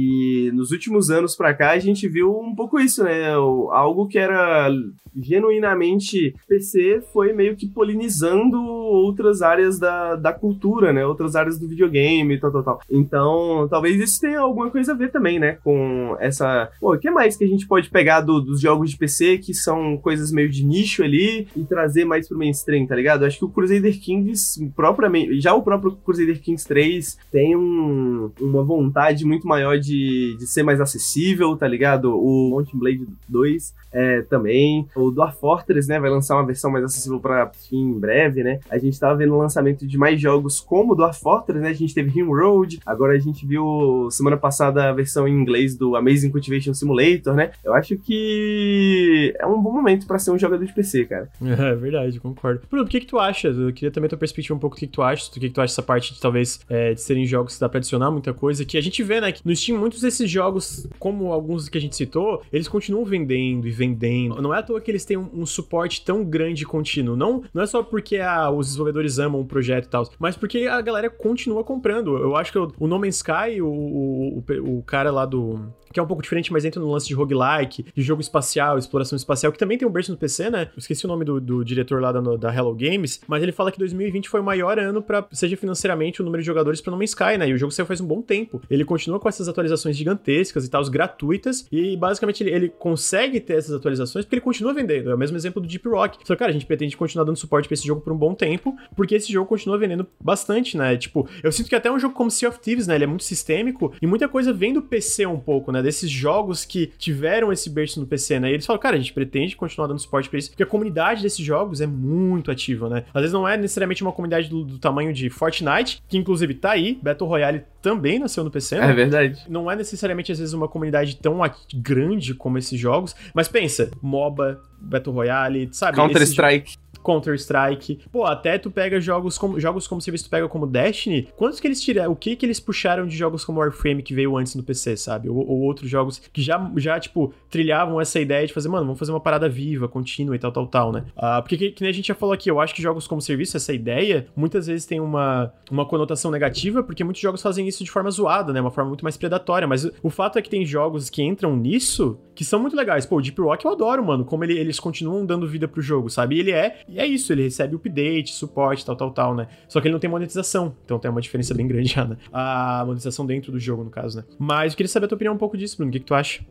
nos últimos anos pra cá, a gente viu um pouco isso, né? Algo que era genuinamente PC foi meio que polinizando outras áreas da, da cultura, né? Outras áreas do videogame e tal, tal, tal. Então, talvez isso tenha alguma coisa a ver também, né? Com essa. Pô, o que mais que a gente pode pegar do, dos jogos de PC que são coisas meio de nicho ali e trazer mais pro mainstream, tá ligado? Acho que o Crusader Kings, propriamente. Já o próprio Crusader Kings 3 tem um, uma vontade muito maior de, de ser mais acessível, tá ligado? O Mountain Blade 2 é, também. O Dwarf Fortress, né, vai lançar uma versão mais acessível para Steam em breve, né? A gente tava vendo o lançamento de mais jogos como Dwarf Fortress, né? A gente teve Rim Road, agora a gente viu semana passada a versão em inglês do Amazing Cultivation Simulator, né? Eu acho que é um bom momento para ser um jogador de PC, cara. [laughs] É verdade, concordo. Bruno, o que que tu acha? Eu queria também tua perspectiva um pouco do que, que tu acha, do que, que tu acha dessa parte de talvez é, de serem jogos que dá pra adicionar muita coisa, que a gente vê, né, que no Steam muitos desses jogos, como alguns que a gente citou, eles continuam vendendo e vendendo. Não é à toa que eles têm um, um suporte tão grande e contínuo. Não, não é só porque ah, os desenvolvedores amam o projeto e tal, mas porque a galera continua comprando. Eu acho que o, o No Man's Sky, o, o, o cara lá do que é um pouco diferente, mas entra no lance de roguelike, de jogo espacial, exploração espacial, que também tem um berço no PC, né? Esqueci o nome do, do diretor lá da, da, Hello Games, mas ele fala que 2020 foi o maior ano para seja financeiramente o número de jogadores para No Man's Sky, né? E o jogo saiu faz um bom tempo. Ele continua com essas atualizações gigantescas e tal, gratuitas, e basicamente ele, ele consegue ter essas atualizações porque ele continua vendendo. É o mesmo exemplo do Deep Rock. Só, cara, a gente pretende continuar dando suporte para esse jogo por um bom tempo, porque esse jogo continua vendendo bastante, né? Tipo, eu sinto que até um jogo como Sea of Thieves, né? Ele é muito sistêmico e muita coisa vem do PC um pouco, né? Desses jogos que tiveram esse berço no PC, né? E eles falam, cara, a gente pretende continuar dando suporte pra isso, porque a comunidade desses jogos é muito ativa, né? Às vezes não é necessariamente uma comunidade do, do tamanho de Fortnite, que inclusive tá aí, Battle Royale também nasceu no PC, né? É verdade. Não é necessariamente, às vezes, uma comunidade tão grande como esses jogos, mas pensa, MOBA, Battle Royale, sabe? Counter-Strike. Counter-Strike. Pô, até tu pega jogos como jogos como serviço tu pega como Destiny, quantos que eles tiraram, o que que eles puxaram de jogos como Warframe que veio antes no PC, sabe? Ou, ou, outros jogos que já, já, tipo, trilhavam essa ideia de fazer, mano, vamos fazer uma parada viva, contínua e tal, tal, tal, né? Ah, porque, que, que nem a gente já falou aqui, eu acho que jogos como serviço, essa ideia, muitas vezes tem uma, uma conotação negativa, porque muitos jogos fazem isso de forma zoada, né? Uma forma muito mais predatória, mas o, fato é que tem jogos que entram nisso que são muito legais. Pô, o Deep Rock eu adoro, mano, como ele, eles continuam dando vida pro jogo, sabe? E ele é, e é isso, ele recebe update, suporte, tal, tal, tal, né? Só que ele não tem monetização, então tem uma diferença bem grande [laughs] já, né? A monetização dentro do jogo, no caso, né? Mas eu queria saber a tua opinião um pouco disso, Bruno, o que, que tu acha?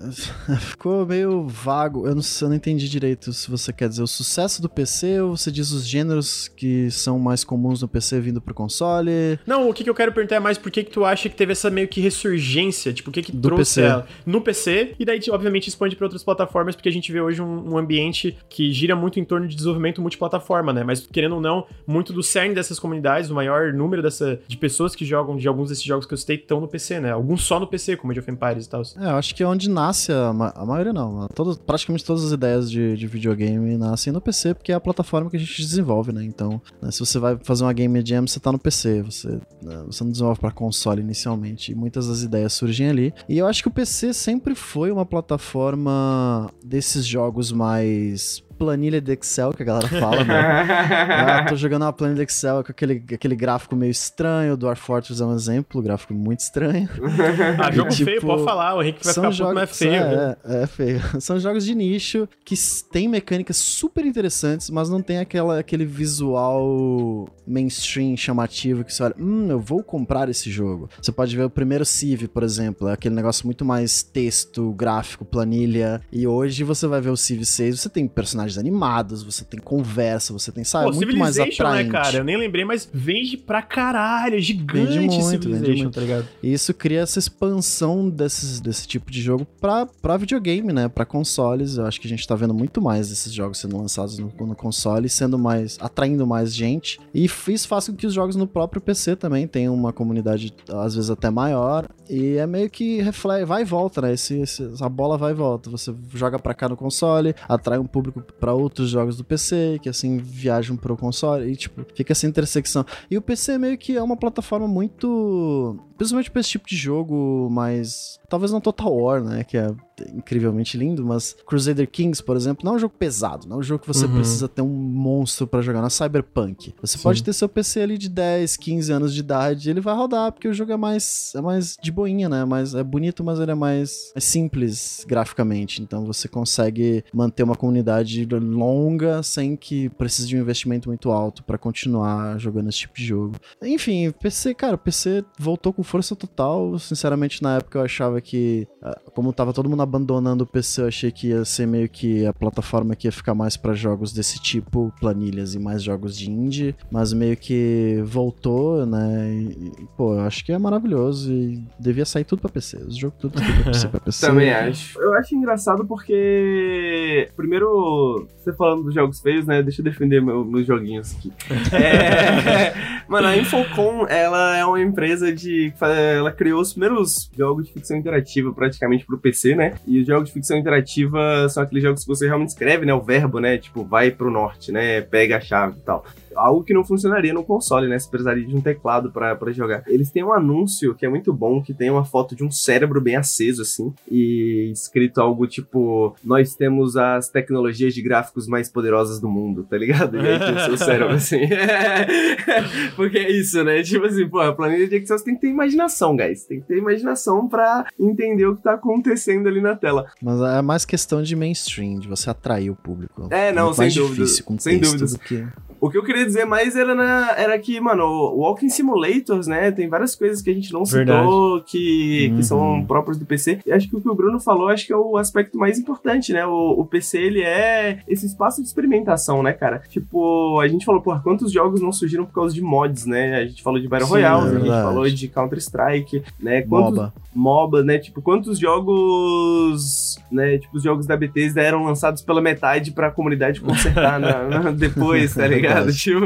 [laughs] Ficou meio vago, eu não, eu não entendi direito se você quer dizer o sucesso do PC ou você diz os gêneros que são mais comuns no PC vindo pro console? Não, o que, que eu quero perguntar é mais por que, que tu acha que teve essa meio que ressurgência, tipo, o que que Do trouxe PC. ela no PC, e daí, obviamente, expande pra outras plataformas, porque a gente vê hoje um, um ambiente que gira muito em torno de desenvolvimento multiplataforma, né? Mas, querendo ou não, muito do cerne dessas comunidades, o maior número dessa, de pessoas que jogam de alguns desses jogos que eu citei estão no PC, né? Alguns só no PC, como Age of Empires e tal. É, eu acho que é onde nasce a, ma- a maioria não, todas, praticamente todas as ideias de, de videogame nascem no PC, porque é a plataforma que a gente desenvolve, né? Então, né, se você vai fazer uma Game Jam, você tá no PC, você, né, você não desenvolve pra console inicialmente, e muitas das ideias surgem ali. E eu acho que o PC sempre foi uma plataforma desses jogos mais planilha de Excel que a galera fala, né? [laughs] Ah, tô jogando uma planilha de Excel com aquele, aquele gráfico meio estranho. O Dwarf Fortress é um exemplo, gráfico muito estranho. [laughs] Ah, jogo tipo, feio, pode falar, o Henrique vai ficar puto, mas é feio. é, é feio. [laughs] São jogos de nicho que tem mecânicas super interessantes, mas não tem aquela, aquele visual mainstream chamativo que você olha, hum, eu vou comprar esse jogo. Você pode ver o primeiro Civ, por exemplo, é aquele negócio muito mais texto, gráfico, planilha. E hoje você vai ver o Civ 6, você tem personagens animados, você tem conversa, você tem, sabe, Pô, é muito mais né, atraente. cara? Eu nem lembrei, mas vende pra caralho. É gigante Vende muito, Civilization, vende muito. tá ligado? E isso cria essa expansão desses, desse tipo de jogo pra, pra videogame, né? Pra consoles. Eu acho que a gente tá vendo muito mais desses jogos sendo lançados no, no console, sendo mais. atraindo mais gente. E isso faz com que os jogos no próprio PC também tenham uma comunidade, às vezes, até maior. E é meio que reflete, vai e volta, né? Esse, esse- a bola vai e volta. Você joga pra cá no console, atrai um público pra outros jogos do PC, que assim viajam pro console. E, tipo, fica essa intersecção. E o PC meio que é uma plataforma muito. Principalmente pra esse tipo de jogo mais. Talvez não Total War, né? Que é incrivelmente lindo, mas Crusader Kings, por exemplo, não é um jogo pesado, não é um jogo que você Uhum. precisa ter um monstro pra jogar, não é Cyberpunk. Você Sim. pode ter seu PC ali de 10, 15 anos de idade, ele vai rodar, porque o jogo é mais, é mais de boinha, né? Mais, é bonito, mas ele é mais, mais simples graficamente. Então você consegue manter uma comunidade longa sem que precise de um investimento muito alto pra continuar jogando esse tipo de jogo. Enfim, PC, cara, o PC voltou com força total. Sinceramente, na época eu achava que, ah, como tava todo mundo abandonando o PC, eu achei que ia ser meio que a plataforma que ia ficar mais pra jogos desse tipo, planilhas e mais jogos de indie, mas meio que voltou, né? E, pô, eu acho que é maravilhoso e devia sair tudo pra PC. Os jogos tudo pra PC, pra PC. Também acho. Eu acho engraçado porque. Primeiro, você falando dos jogos feios, né? Deixa eu defender meu- meus joguinhos aqui. [laughs] É, [laughs] Mano, a Infocom, ela é uma empresa de. Ela criou os primeiros jogos de ficção interativa praticamente pro PC, né? E os jogos de ficção interativa são aqueles jogos que você realmente escreve, né? O verbo, né? Tipo, vai pro norte, né? Pega a chave e tal. Algo que não funcionaria no console, né? Você precisaria de um teclado pra, pra jogar. Eles têm um anúncio que é muito bom, que tem uma foto de um cérebro bem aceso, assim, e escrito algo tipo: Nós temos as tecnologias de gráficos mais poderosas do mundo, tá ligado? E aí tem o seu cérebro, assim. [laughs] Porque é isso, né? Tipo assim, pô, a planilha de Excel você tem que ter imaginação, guys. Tem que ter imaginação pra entender o que tá acontecendo ali na tela. Mas é mais questão de mainstream, de você atrair o público. É, não, Muito sem mais dúvida, difícil com sem do que- O que eu queria dizer mais era, na, era que, mano, o Walking Simulators, né, tem várias coisas que a gente não citou que, Uhum. que são próprios do PC. E acho que o que o Bruno falou, acho que é o aspecto mais importante, né? O, o PC, ele é esse espaço de experimentação, né, cara? Tipo, a gente falou, porra, quantos jogos não surgiram por causa de mods, né? A gente falou de Battle Sim, Royale, é a gente verdade. falou de Counter-Strike, né? Quantos, MOBA. MOBA, né? Tipo, quantos jogos, né? Tipo, os jogos da Bethesda eram lançados pela metade pra comunidade consertar na- na- [laughs] depois, tá ligado? Tipo,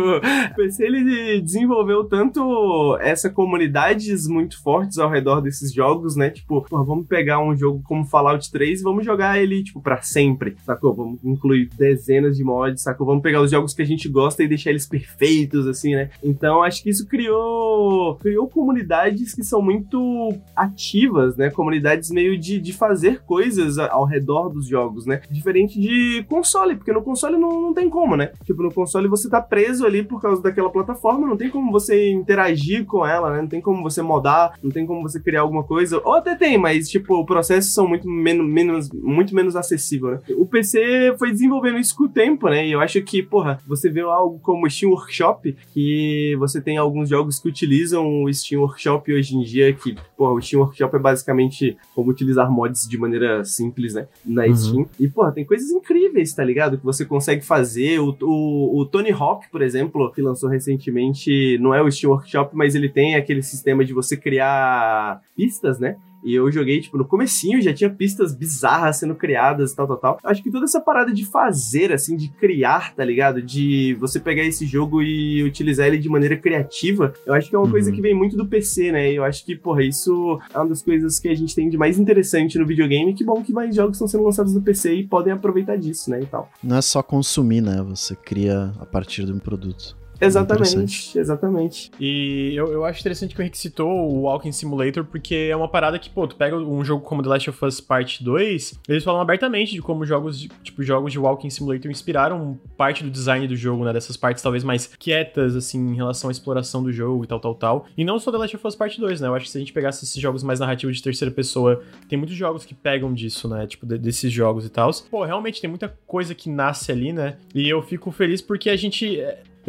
PC ele desenvolveu tanto essa comunidades muito fortes ao redor desses jogos, né? Tipo, pô, vamos pegar um jogo como Fallout 3 e vamos jogar ele, tipo, pra sempre, sacou? Vamos incluir dezenas de mods, sacou? Vamos pegar os jogos que a gente gosta e deixar eles perfeitos, assim, né? Então, acho que isso criou, criou comunidades que são muito ativas, né? Comunidades meio de, de fazer coisas ao redor dos jogos, né? Diferente de console, porque no console não, não tem como, né? Tipo, no console você tá preso ali por causa daquela plataforma, não tem como você interagir com ela, né? Não tem como você modar, não tem como você criar alguma coisa. Ou até tem, mas, tipo, processos são muito menos, menos, muito menos acessíveis, né? O PC foi desenvolvendo isso com o tempo, né? E eu acho que, porra, você vê algo como o Steam Workshop, que você tem alguns jogos que utilizam o Steam Workshop hoje em dia, que, porra, o Steam Workshop é basicamente como utilizar mods de maneira simples, né? Na Uhum. Steam. E, porra, tem coisas incríveis, tá ligado? Que você consegue fazer. O, o, o Tony Hawk, por exemplo, que lançou recentemente, não é o Steam Workshop, mas ele tem aquele sistema de você criar pistas, né? E eu joguei, tipo, no comecinho já tinha pistas bizarras sendo criadas e tal, tal, tal. Acho que toda essa parada de fazer, assim, de criar, tá ligado? De você pegar esse jogo e utilizar ele de maneira criativa, eu acho que é uma Uhum. coisa que vem muito do PC, né? E eu acho que, porra, isso é uma das coisas que a gente tem de mais interessante no videogame. Que bom que mais jogos estão sendo lançados no PC e podem aproveitar disso, né? E tal. Não é só consumir, né? Você cria a partir de um produto. Exatamente, exatamente. E eu, eu acho interessante que o Henrique citou o Walking Simulator, porque é uma parada que, pô, tu pega um jogo como The Last of Us Part 2, eles falam abertamente de como jogos, de, tipo, jogos de Walking Simulator inspiraram parte do design do jogo, né? Dessas partes talvez mais quietas, assim, em relação à exploração do jogo e tal, tal, tal. E não só The Last of Us Part 2, né? Eu acho que se a gente pegasse esses jogos mais narrativos de terceira pessoa, tem muitos jogos que pegam disso, né? Tipo, de- desses jogos e tal. Pô, realmente tem muita coisa que nasce ali, né? E eu fico feliz porque a gente.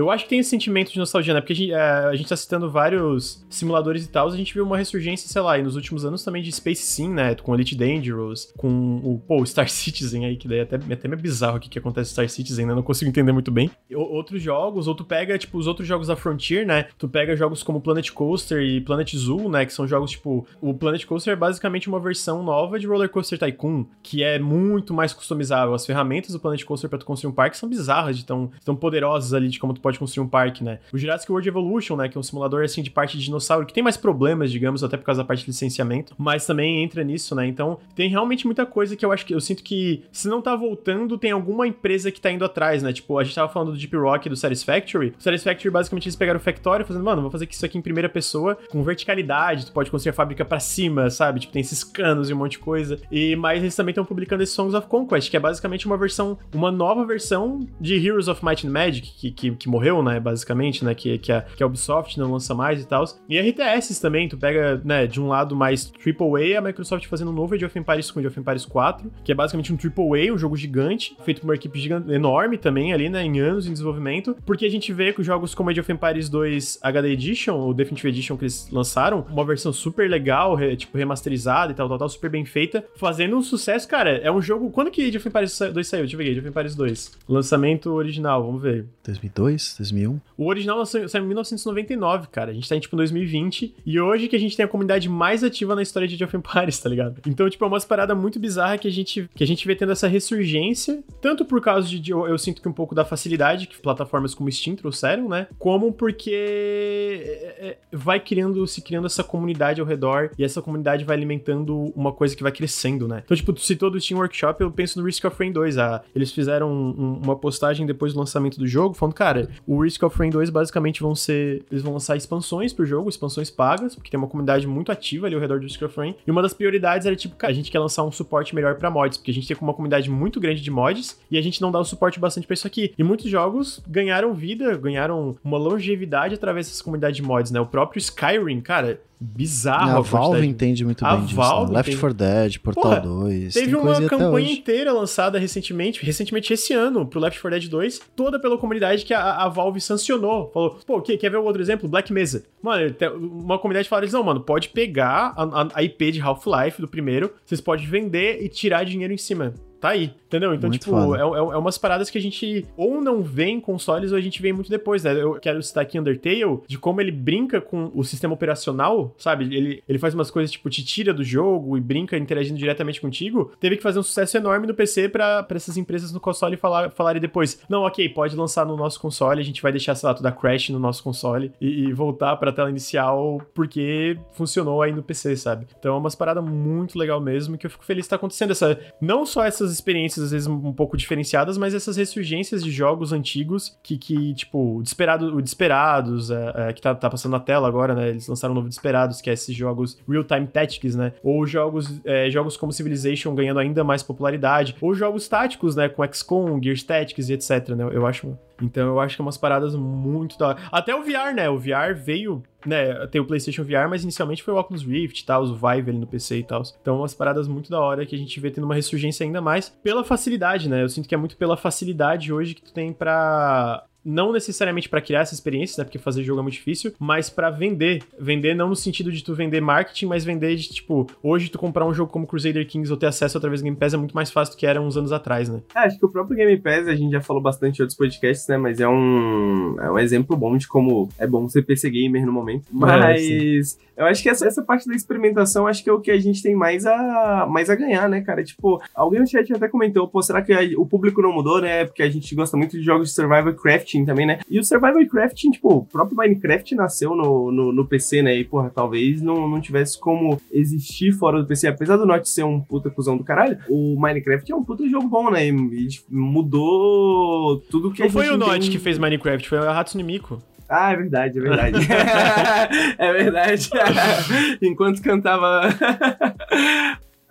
É, Eu acho que tem esse sentimento de nostalgia, né? Porque a gente, é, a gente tá citando vários simuladores e tal, a gente viu uma ressurgência, sei lá, e nos últimos anos também de Space Sim, né? Com Elite Dangerous, com o, pô, o Star Citizen aí, que daí é até, até meio bizarro aqui que acontece Star Citizen, né? Não consigo entender muito bem. O- outros jogos, ou tu pega, tipo, os outros jogos da Frontier, né? Tu pega jogos como Planet Coaster e Planet Zoo, né? Que são jogos, tipo, o Planet Coaster é basicamente uma versão nova de Roller Coaster Tycoon, que é muito mais customizável. As ferramentas do Planet Coaster pra tu construir um parque são bizarras de tão, tão poderosas ali de como tu pode construir um parque, né? O Jurassic World Evolution, né? Que é um simulador, assim, de parte de dinossauro, que tem mais problemas, digamos, até por causa da parte de licenciamento, mas também entra nisso, né? Então, tem realmente muita coisa que eu acho que eu sinto que se não tá voltando, tem alguma empresa que tá indo atrás, né? Tipo, a gente tava falando do Deep Rock do Satisfactory. O Satisfactory, basicamente, eles pegaram o Factory fazendo, mano, vou fazer isso aqui em primeira pessoa, com verticalidade, tu pode construir a fábrica pra cima, sabe? Tipo, tem esses canos e um monte de coisa. E mas eles também estão publicando esse Songs of Conquest, que é basicamente uma versão, uma nova versão de Heroes of Might and Magic, que, que, que morreu, né, basicamente, né, que, que, a, que a Ubisoft não lança mais e tal. E RTS também, tu pega, né, de um lado mais AAA, a Microsoft fazendo um novo Age of Empires com Age of Empires 4, que é basicamente um AAA, um jogo gigante, feito por uma equipe gigante, enorme também ali, né, em anos em desenvolvimento, porque a gente vê que jogos como Age of Empires 2 HD Edition, ou Definitive Edition que eles lançaram, uma versão super legal, re- tipo, remasterizada e tal, tal, tal, super bem feita, fazendo um sucesso, cara, é um jogo... Quando que Age of Empires 2 saiu? Deixa eu ver Age of Empires 2. Lançamento original, vamos ver. 2002, 2001. O original saiu em 1999, cara. A gente tá em, tipo, 2020. E hoje que a gente tem a comunidade mais ativa na história de Age of Empires, tá ligado? Então, tipo, é uma parada muito bizarra que a gente, que a gente vê tendo essa ressurgência. Tanto por causa de, eu, eu sinto que um pouco da facilidade que plataformas como Steam trouxeram, né? Como porque é, é, vai criando, se criando essa comunidade ao redor. E essa comunidade vai alimentando uma coisa que vai crescendo, né? Então, tipo, tu citou do Steam Workshop, eu penso no Risk of Rain 2. Ah, eles fizeram um- uma postagem depois do lançamento do jogo, falando, cara, o Risk of Rain 2 basicamente vão ser. Eles vão lançar expansões pro jogo, expansões pagas, porque tem uma comunidade muito ativa ali ao redor do Risk of Rain. E uma das prioridades era, tipo, cara, a gente quer lançar um suporte melhor pra mods, porque a gente tem uma comunidade muito grande de mods e a gente não dá o suporte bastante pra isso aqui. E muitos jogos ganharam vida, ganharam uma longevidade através dessa comunidade de mods, né? O próprio Skyrim, cara. Bizarro. a, a Valve entende muito A bem disso. Valve né? Left entende. 4 Dead, Portal Porra, 2. Teve tem uma campanha inteira lançada recentemente, recentemente esse ano, pro Left 4 Dead 2, toda pela comunidade que a, a Valve sancionou. Falou, pô, quer, quer ver outro exemplo? Black Mesa. Mano, uma comunidade falou eles, não, mano, pode pegar a, a- a IP de Half-Life do primeiro, vocês podem vender e tirar dinheiro em cima. Tá aí, entendeu? Então, Muito tipo, é, é, é umas paradas que a gente ou não vê em consoles ou a gente vê muito depois, né? Eu quero citar aqui Undertale, de como ele brinca com o sistema operacional, sabe? Ele, ele faz umas coisas, tipo, te tira do jogo e brinca interagindo diretamente contigo. Teve que fazer um sucesso enorme no PC pra, pra essas empresas no console falar, falarem depois, não, ok, pode lançar no nosso console, a gente vai deixar, sei lá, tudo a crash no nosso console e, e voltar pra tela inicial porque funcionou aí no PC, sabe? Então é umas paradas muito legal mesmo que eu fico feliz que tá acontecendo. Essa, não só essas experiências, às vezes, um pouco diferenciadas, mas essas ressurgências de jogos antigos que, que tipo, o Desperado, o Desperados, é, é, que tá, tá passando na tela agora, né? Eles lançaram um novo Desperados, que é esses jogos Real-Time Tactics, né? Ou jogos, é, jogos como Civilization ganhando ainda mais popularidade, ou jogos táticos, né? Com XCOM, Gears Tactics e etc, né? Eu acho então eu acho que é umas paradas muito da. Até o VR, né? O VR veio, né? Tem o PlayStation VR, mas inicialmente foi o Oculus Rift e tal, o Vive ali no PC e tal. Então umas paradas muito da hora que a gente vê tendo uma ressurgência ainda mais pela facilidade, né? Eu sinto que é muito pela facilidade hoje que tu tem pra não necessariamente pra criar essa experiência, né? Porque fazer jogo é muito difícil, mas pra vender. Vender não no sentido de tu vender marketing, mas vender de tipo, hoje tu comprar um jogo como Crusader Kings ou ter acesso através do Game Pass é muito mais fácil do que era uns anos atrás, né? É, acho que o próprio Game Pass, a gente já falou bastante em outros podcasts, né? Mas é um, é um exemplo bom de como é bom ser PC gamer no momento. Mas eu acho que essa, essa parte da experimentação, acho que é o que a gente tem mais a, mais a ganhar, né, cara? Tipo, alguém no chat até comentou, pô, será que a- o público não mudou, né? Porque a gente gosta muito de jogos de survival crafting também, né? E o survival crafting, tipo, o próprio Minecraft nasceu no, no, no PC, né? E, porra, talvez não, não tivesse como existir fora do PC. Apesar do Notch ser um puta cuzão do caralho, o Minecraft é um puta jogo bom, né? E, e, mudou tudo que a Não gente foi o Notch entende. que fez Minecraft, foi a Hatsune Miku. Ah, é verdade, é verdade. [laughs] [laughs] é verdade. [laughs] Enquanto cantava.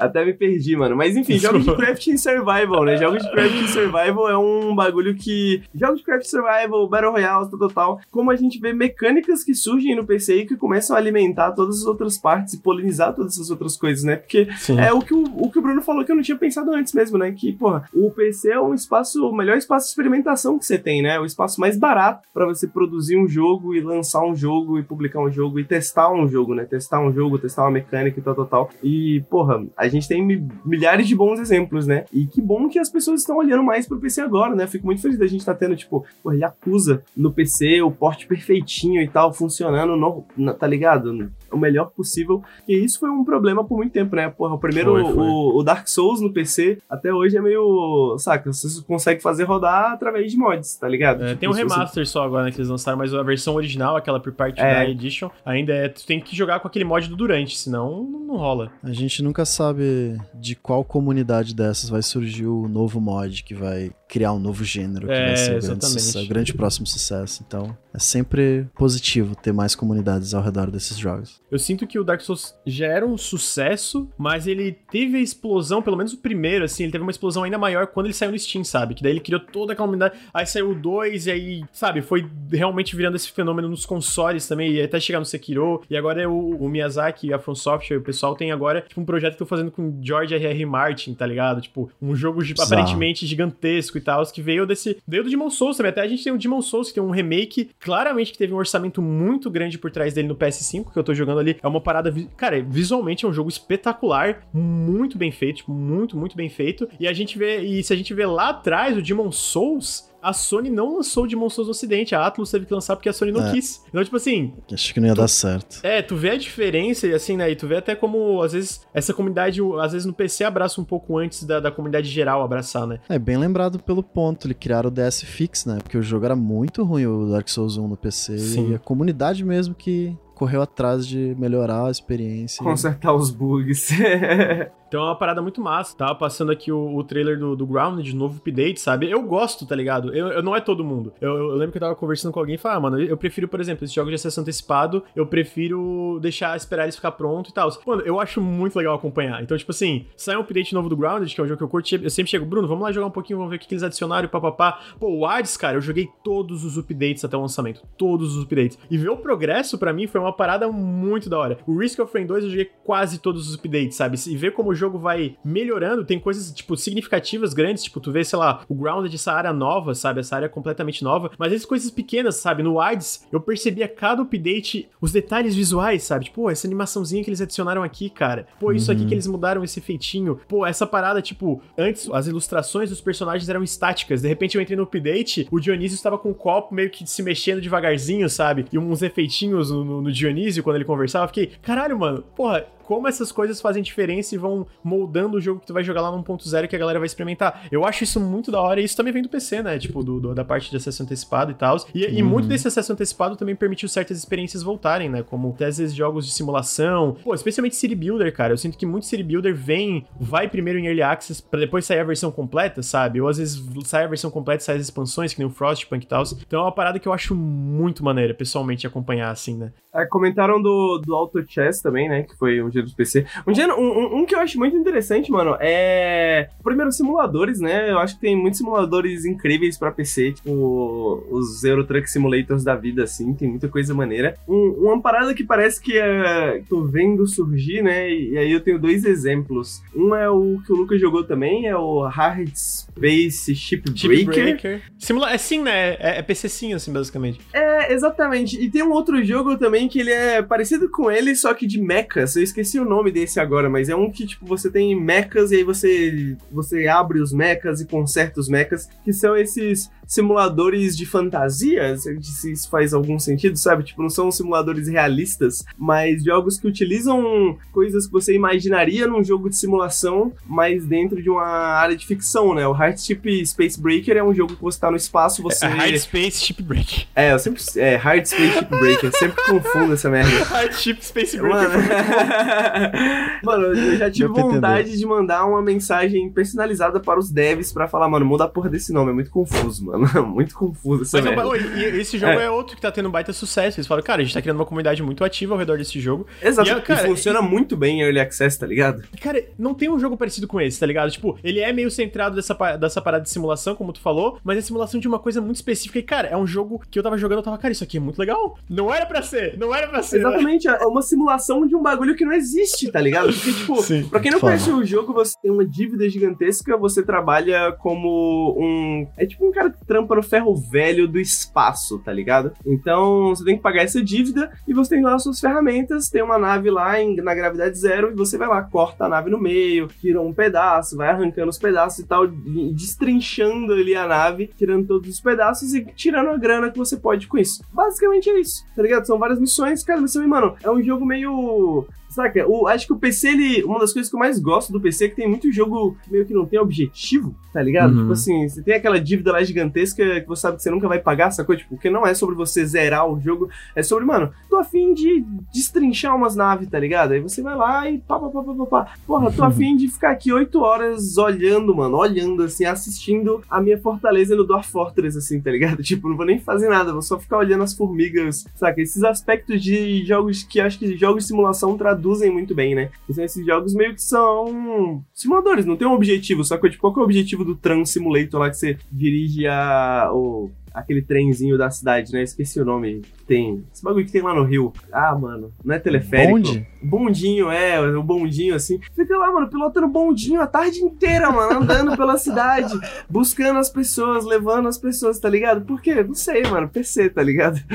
Até me perdi, mano. Mas enfim, [laughs] jogos de crafting survival, né? Jogos de crafting survival é um bagulho que. Jogos de crafting survival, Battle Royale, tal, tal. Como a gente vê mecânicas que surgem no PC e que começam a alimentar todas as outras partes e polinizar todas essas outras coisas, né? Porque Sim. é o que o, o que o Bruno falou que eu não tinha pensado antes mesmo, né? Que, porra, o PC é um espaço, o melhor espaço de experimentação que você tem, né? O espaço mais barato pra você produzir um jogo e lançar um jogo e publicar um jogo e testar um jogo, né? Testar um jogo, testar uma mecânica e tal, tal, tal. E, porra, a gente tem mi- milhares de bons exemplos, né? E que bom que as pessoas estão olhando mais pro PC agora, né? Fico muito feliz da gente tá tendo, tipo, porra, Yakuza no PC, o porte perfeitinho e tal, funcionando, no, tá ligado? O melhor possível. E isso foi um problema por muito tempo, né? Porra, o primeiro, Foi, foi. O, o Dark Souls no PC, até hoje é meio. Saca? Você consegue fazer rodar através de mods, tá ligado? É, Tipo, tem um se você- remaster só agora, né, que eles lançaram, mas a versão original, aquela pre-party É. da Edition, ainda é. Tu tem que jogar com aquele mod do Durante, senão não não rola. A gente nunca sabe de qual comunidade dessas vai surgir o novo mod que vai criar um novo gênero, que É, vai ser o grande, sucesso, grande próximo sucesso. Então, é sempre positivo ter mais comunidades ao redor desses jogos. Eu sinto que o Dark Souls já era um sucesso, mas ele teve a explosão, pelo menos o primeiro, assim, ele teve uma explosão ainda maior quando ele saiu no Steam, sabe? Que daí ele criou toda aquela comunidade. Aí saiu o 2, e aí, sabe, foi realmente virando esse fenômeno nos consoles também, e até chegar no Sekiro. E agora é o, o Miyazaki e a From Software, o pessoal tem agora, tipo, um projeto que eu tô fazendo com George R.R. Martin, tá ligado? Tipo, um jogo Bizarro. aparentemente gigantesco e tal, que veio desse. Veio do Demon Souls também. Até a gente tem o Demon Souls, que tem um remake, claramente que teve um orçamento muito grande por trás dele no PS5, que eu tô jogando ali. É uma parada. Cara, visualmente é um jogo espetacular, muito bem feito, tipo, muito, muito bem feito. E a gente vê. E se a gente vê lá atrás, o Demon Souls. A Sony não lançou o Demon Souls no ocidente, a Atlus teve que lançar porque a Sony não É. quis. Então, tipo assim, Acho que não ia dar certo. é, tu vê a diferença e assim, né? E tu vê até como, às vezes, essa comunidade, às vezes no PC abraça um pouco antes da, da comunidade geral abraçar, né? É bem lembrado pelo ponto, ele criaram o DS Fix, né? Porque o jogo era muito ruim, o Dark Souls 1 no PC. Sim. E a comunidade mesmo que correu atrás de melhorar a experiência. Consertar os bugs. [laughs] Então é uma parada muito massa. Tava passando aqui o, o trailer do, do Ground de novo update, sabe? Eu gosto, tá ligado? Eu, eu- não é todo mundo. Eu, eu lembro que eu tava conversando com alguém e falei, ah, mano, eu prefiro, por exemplo, esse jogo de acesso antecipado, eu prefiro deixar esperar eles ficar pronto e tal. Mano, eu acho muito legal acompanhar. Então, tipo assim, sai um update novo do Grounded, que é um jogo que eu curto, eu sempre chego, Bruno, vamos lá jogar um pouquinho, vamos ver o que eles adicionaram papapá. Pô, o Hades, cara, eu joguei todos os updates até o lançamento. Todos os updates. E ver o progresso, pra mim, foi uma uma parada muito da hora. O Risk of Rain 2 eu joguei quase todos os updates, sabe? E ver como o jogo vai melhorando, tem coisas, tipo, significativas, grandes, tipo, tu vê, sei lá, o Grounded, essa área nova, sabe? Essa área completamente nova, mas essas coisas pequenas, sabe? No WADS, eu percebia cada update, os detalhes visuais, sabe? Tipo, essa animaçãozinha que eles adicionaram aqui, cara. Pô, isso aqui Uhum. que eles mudaram esse feitinho. Pô, essa parada, tipo, antes as ilustrações dos personagens eram estáticas. De repente eu entrei no update, o Dionísio estava com o copo meio que se mexendo devagarzinho, sabe? E uns efeitinhos no, no- no Dionísio quando ele conversava. Eu Fiquei, caralho, mano, porra, como essas coisas fazem diferença e vão moldando o jogo que tu vai jogar lá no 1.0 que a galera vai experimentar. Eu acho isso muito da hora e isso também vem do PC, né? Tipo, do, do- da parte de acesso antecipado e tal. E, e muito desse acesso antecipado também permitiu certas experiências voltarem, né? Como vezes jogos de simulação. Pô, especialmente City Builder, cara. Eu sinto que muito City Builder vem, vai primeiro em Early Access pra depois sair a versão completa, sabe? Ou às vezes sai a versão completa, sai as expansões, que nem o Frostpunk e tal. Então é uma parada que eu acho muito maneira, pessoalmente, acompanhar assim, né? É, comentaram do, do Auto Chess também, né? Que foi um do PC. Um, dia, um, um- que eu acho muito interessante, mano, é. Primeiro, simuladores, né? Eu acho que tem muitos simuladores incríveis pra PC, tipo os Euro Truck Simulators da vida, assim, tem muita coisa maneira. Um- uma parada que parece que é, tô vendo surgir, né? E, aí eu tenho dois exemplos. Um é o que o Lucas jogou também, é o Hard Space Shipbreaker. Shipbreaker. Simula é sim, né? É, é PC sim, assim, basicamente. É, exatamente. E tem um outro jogo também que ele é parecido com ele, só que de mechas. Eu esqueci o nome desse agora, mas é um que, tipo, você tem mechas e aí você, você abre os mechas e conserta os mechas, que são esses simuladores de fantasia, se isso faz algum sentido, sabe? Tipo, não são simuladores realistas, mas jogos que utilizam coisas que você imaginaria num jogo de simulação, mas dentro de uma área de ficção, né? O Hardship Space Breaker é um jogo que você tá no espaço, você... É Hard Space Shipbreaker. É, eu sempre. É, Hard Space Ship Breaker. sempre confundo essa merda. [laughs] Hard Ship Space Breaker. Mano, [laughs] [laughs] mano, eu já tive pra vontade de mandar uma mensagem personalizada para os devs pra falar, mano, muda a porra desse nome. É muito confuso, mano. [laughs] Muito confuso essa Mas merda. ó, e esse jogo é. outro que tá tendo baita sucesso. Eles falam, cara, a gente tá criando uma comunidade muito ativa ao redor desse jogo. Exato. E, cara, e funciona muito bem em Early Access, tá ligado? E, cara, não tem um jogo parecido com esse, tá ligado? Tipo, ele é meio centrado dessa, dessa parada de simulação, como tu falou, mas é simulação de uma coisa muito específica. E, cara, é um jogo que eu tava jogando, eu tava, cara, isso aqui é muito legal. Não era pra ser, não era pra ser. né? Exatamente, é uma simulação de um bagulho que não existe, tá ligado? Porque, tipo, Sim. pra quem não Foda. conhece o jogo, você tem uma dívida gigantesca, você trabalha como um. É tipo um cara que trampa no ferro velho do espaço, tá ligado? Então você tem que pagar essa dívida e você tem lá as suas ferramentas, tem uma nave lá em- na gravidade zero e você vai lá, corta a nave no meio, tira um pedaço, vai arrancando os pedaços e tal, destrinchando ali a nave, tirando todos os pedaços e tirando a grana que você pode com isso. Basicamente é isso, tá ligado? São várias missões, cada missão, e, mano, é um jogo meio. Saca? O, acho que o PC, ele. Uma das coisas que eu mais gosto do PC é que tem muito jogo meio que não tem objetivo, tá ligado? Uhum. Tipo assim, você tem aquela dívida lá gigantesca que você sabe que você nunca vai pagar, sacou? Tipo, porque não é sobre você zerar o jogo, é sobre, mano, tô afim de destrinchar umas naves, tá ligado? Aí você vai lá e pá, pá, pá, pá, pá, pá. Porra, tô afim de ficar aqui oito horas olhando, mano, olhando, assim, assistindo a minha fortaleza no Dwarf Fortress, assim, tá ligado? [laughs] Tipo, não vou nem fazer nada, vou só ficar olhando as formigas, saca? Esses aspectos de jogos que acho que jogos de simulação traduzem muito bem, né? São esses jogos meio que são simuladores, não tem um objetivo, só que tipo, qual que é o objetivo do Tran Simulator lá que você dirige a, o, aquele trenzinho da cidade, né? Esqueci o nome. Tem. Esse bagulho que tem lá no Rio. Ah, mano. Não é teleférico. Bonde? Bondinho, é, o bondinho assim. Fica lá, mano, pilotando bondinho a tarde inteira, mano, andando pela cidade, [laughs] buscando as pessoas, levando as pessoas, tá ligado? Por quê? Não sei, mano, PC, tá ligado? [laughs]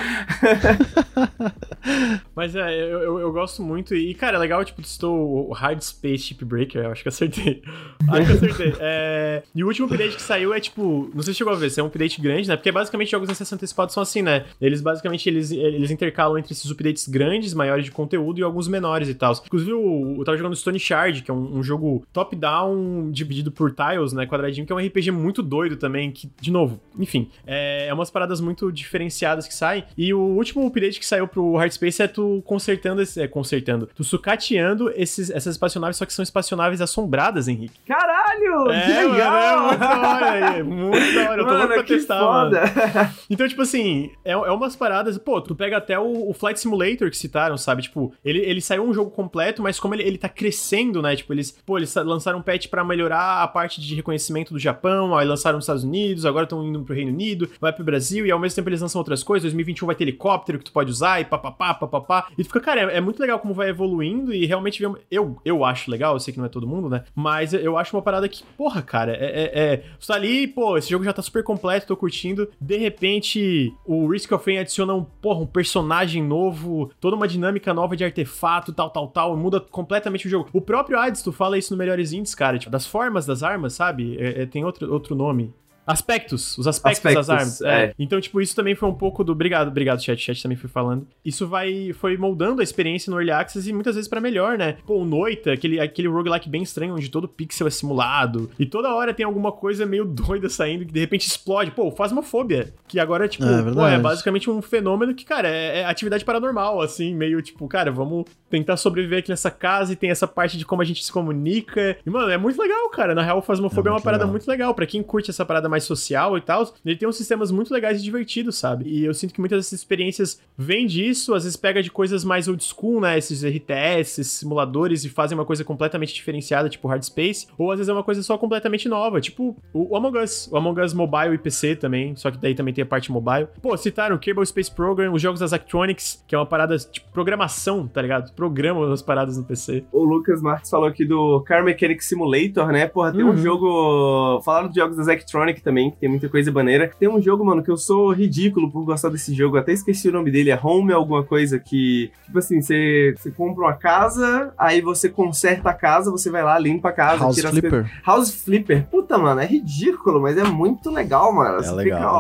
Mas é, eu, eu, eu gosto muito. E, cara, é legal, tipo, citou o Hard Space Shipbreaker. Eu acho que acertei. [laughs] Acho que acertei. É, E o último update que saiu é, tipo, não sei se chegou a ver, se é um update grande, né? Porque basicamente jogos em acesso antecipado são assim, né? Eles basicamente eles, eles intercalam entre esses updates grandes, maiores de conteúdo, e alguns menores e tal. Inclusive, eu, eu tava jogando Stone Shard, que é um, um jogo top-down dividido por tiles, né? Quadradinho, que é um RPG muito doido também. Que, de novo, enfim, é, é umas paradas muito diferenciadas que saem. E o último update que saiu pro Hard Space é tu consertando esse. É, consertando. Tu sucateando esses, essas espaçonaves, só que são espaçonaves assombradas, Henrique. Caralho! É, que legal! Mano, é muito da hora aí. Muito da hora. Eu tô Mano, louco pra testar, foda. mano. [laughs] Então, tipo assim, é, é umas paradas. Pô, tu pega até o, o Flight Simulator que citaram, sabe? Tipo, ele, ele saiu um jogo completo, mas como ele, ele tá crescendo, né? Tipo, eles, pô, eles lançaram um patch pra melhorar a parte de reconhecimento do Japão, aí lançaram nos Estados Unidos, agora estão indo pro Reino Unido, vai pro Brasil, e ao mesmo tempo eles lançam outras coisas. 2021 vai ter helicóptero que tu pode usar, e papapá, papapá. E tu fica, cara, é, é muito legal como vai evoluindo, e realmente eu, eu acho legal, eu sei que não é todo mundo, né? Mas eu acho uma parada que, porra, cara, é. é, é tu tá ali, pô, esse jogo já tá super completo, tô curtindo. De repente, o Risk of Rain adiciona um, porra, um personagem novo, toda uma dinâmica nova de artefato, tal, tal, tal, muda completamente o jogo. O próprio Hades, tu fala isso no Melhores Indies, cara, tipo, das formas das armas, sabe? É, é, tem outro, outro nome. Aspectos, os aspectos, Aspectos, das armas. é. É. Então, tipo, isso também foi um pouco do. Obrigado, obrigado, chat. Chat também foi falando. Isso vai foi moldando a experiência no Early Access e muitas vezes pra melhor, né? Pô, o Noita, aquele, aquele roguelike bem estranho, onde todo pixel é simulado. E toda hora tem alguma coisa meio [laughs] doida saindo que de repente explode. Pô, Phasmophobia, que agora, tipo, É, pô, é basicamente um fenômeno que, cara, é, é atividade paranormal, assim, meio tipo, cara, vamos tentar sobreviver aqui nessa casa e tem essa parte de como a gente se comunica. E, mano, é muito legal, cara. Na real, o Phasmophobia é, É uma muito parada legal. muito legal. Pra quem curte essa parada mais social e tal, ele tem uns sistemas muito legais e divertidos, sabe? E eu sinto que muitas dessas experiências vêm disso, às vezes pega de coisas mais old school, né? Esses RTS, esses simuladores, e fazem uma coisa completamente diferenciada, tipo Hard Space, ou às vezes é uma coisa só completamente nova, tipo o, Among Us. O Among Us Mobile e PC também, só que daí também tem a parte mobile. Pô, citaram o Kerbal Space Program, os jogos das Actronics, que é uma parada, tipo, programação, tá ligado? Programam as paradas no PC. O Lucas Marques falou aqui do Car Mechanic Simulator, né? Porra, tem um Uhum. jogo. Falaram de jogos da Zectronic também, que tem muita coisa maneira. Tem um jogo, mano, que eu sou ridículo por gostar desse jogo. Até esqueci o nome dele. É Home alguma coisa que. Tipo assim, você, você compra uma casa, aí você conserta a casa, você vai lá, limpa a casa, House tira as coisas. Flipper. House Flipper. Puta, mano, é ridículo, mas é muito legal, mano. É Você legal. fica é legal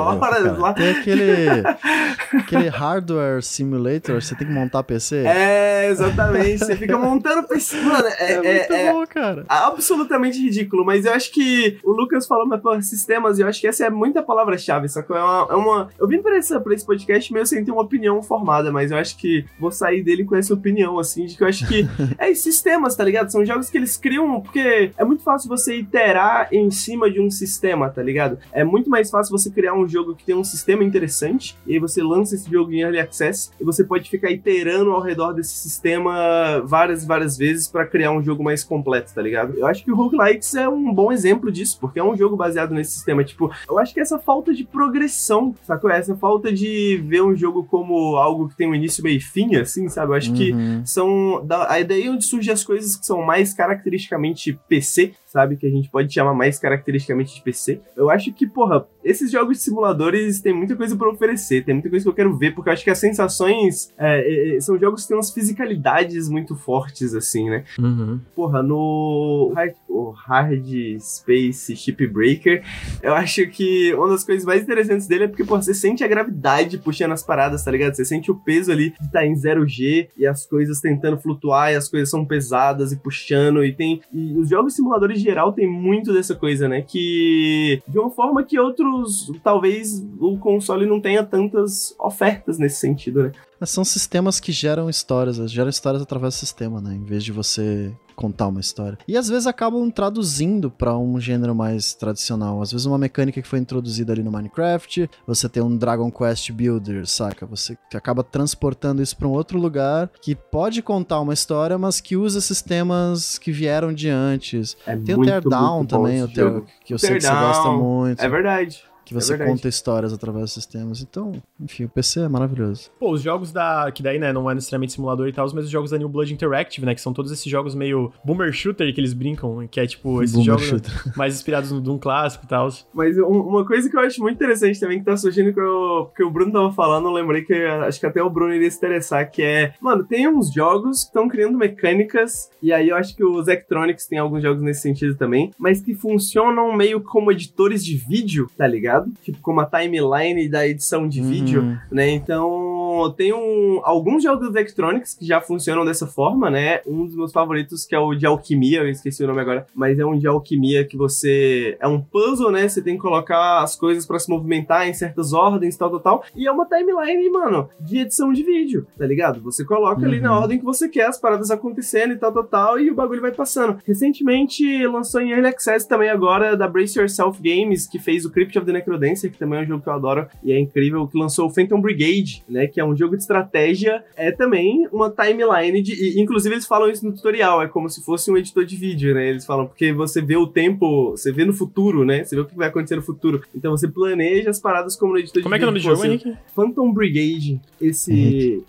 horas lá. Tem aquele, [laughs] aquele hardware simulator, você tem que montar PC. É, exatamente. Você fica montando PC. Mano, é, É é- muito é- bom, cara. absolutamente ridículo, mas eu acho que o Lucas falou, mas, pô, sistemas, e eu acho que essa é muita palavra-chave, sacou? É uma, é uma- Eu vim pra, essa, pra esse podcast meio sem ter uma opinião formada, mas eu acho que vou sair dele com essa opinião, assim, de que eu acho que [laughs] é sistemas, tá ligado? São jogos que eles criam, porque é muito fácil você iterar em cima de um sistema, tá ligado? É muito mais fácil você criar um jogo que tem um sistema interessante, e aí você lança esse jogo em Early Access, e você pode ficar iterando ao redor desse sistema várias e várias vezes pra criar um jogo mais completo, tá ligado? Eu acho que o Roguelikes é um bom exemplo disso, porque é um jogo baseado nesse sistema. Tipo, eu acho que essa falta de progressão, sacou? Essa falta de ver um jogo como algo que tem um início, meio e fim, assim, sabe? Eu acho que Uhum. são. Da, aí daí é onde surgem as coisas que são mais caracteristicamente PC, sabe? Que a gente pode chamar mais caracteristicamente de PC. Eu acho que, porra, esses jogos de simuladores têm muita coisa pra oferecer, tem muita coisa que eu quero ver, porque eu acho que as sensações é, é, é, são jogos que têm umas fisicalidades muito fortes, assim, né? Uhum. Porra, no Hard, o Hard Space Shipbreaker, eu acho que uma das coisas mais interessantes dele é porque, porra, você sente a gravidade puxando as paradas, tá ligado? Você sente o peso ali de estar em 0G e as coisas tentando flutuar e as coisas são pesadas e puxando e tem... E os jogos simuladores em geral tem muito dessa coisa, né? Que de uma forma que outros, talvez o console não tenha tantas ofertas nesse sentido, né? Mas São sistemas que geram histórias, geram histórias através do sistema, né? Em vez de você contar uma história. E às vezes acabam traduzindo pra um gênero mais tradicional. Às vezes uma mecânica que foi introduzida ali no Minecraft, você tem um Dragon Quest Builder, saca? Você acaba transportando isso pra um outro lugar que pode contar uma história, mas que usa sistemas que vieram de antes. É Tem o muito, Teardown muito bom também, o teu, que eu sei que você gosta Teardown, muito. É verdade. Que você é conta histórias através dos sistemas. Então, enfim, o PC é maravilhoso. Pô, os jogos da. Que daí, né, não é necessariamente simulador e tal, mas os jogos da New Blood Interactive, né? Que são todos esses jogos meio boomer shooter que eles brincam, que é tipo esses Boomer jogos shooter. [laughs] mais inspirados no Doom clássico e tal. Mas um- uma coisa que eu acho muito interessante também que tá surgindo que, eu, que o Bruno tava falando, eu lembrei que acho que até o Bruno iria se interessar, que é, mano, tem uns jogos que estão criando mecânicas, e aí eu acho que os Electronics tem alguns jogos nesse sentido também, mas que funcionam meio como editores de vídeo, tá ligado? Tipo, como a timeline da edição de Uhum. vídeo, né? Então, Então, tem um, alguns jogos Electronics que já funcionam dessa forma, né? Um dos meus favoritos, que é o de alquimia, eu esqueci o nome agora, mas é um de alquimia que você. É um puzzle, né? Você tem que colocar as coisas para se movimentar em certas ordens, tal, tal, tal. E é uma timeline, mano, de edição de vídeo, tá ligado? Você coloca uhum. ali na uhum. ordem que você quer as paradas acontecendo e tal, tal, tal, e o bagulho vai passando. Recentemente lançou em Early Access também agora da Brace Yourself Games, que fez o Crypt of the Necrodancer, que também é um jogo que eu adoro e é incrível, que lançou o Phantom Brigade, né? Que é um jogo de estratégia, é também uma timeline de. E, inclusive, eles falam isso no tutorial, é como se fosse um editor de vídeo, né? Eles falam, porque você vê o tempo, você vê no futuro, né? Você vê o que vai acontecer no futuro. Então você planeja as paradas como no editor como de vídeo. Como é que é o nome do jogo, Henrique? Phantom Brigade. Esse. Henrique.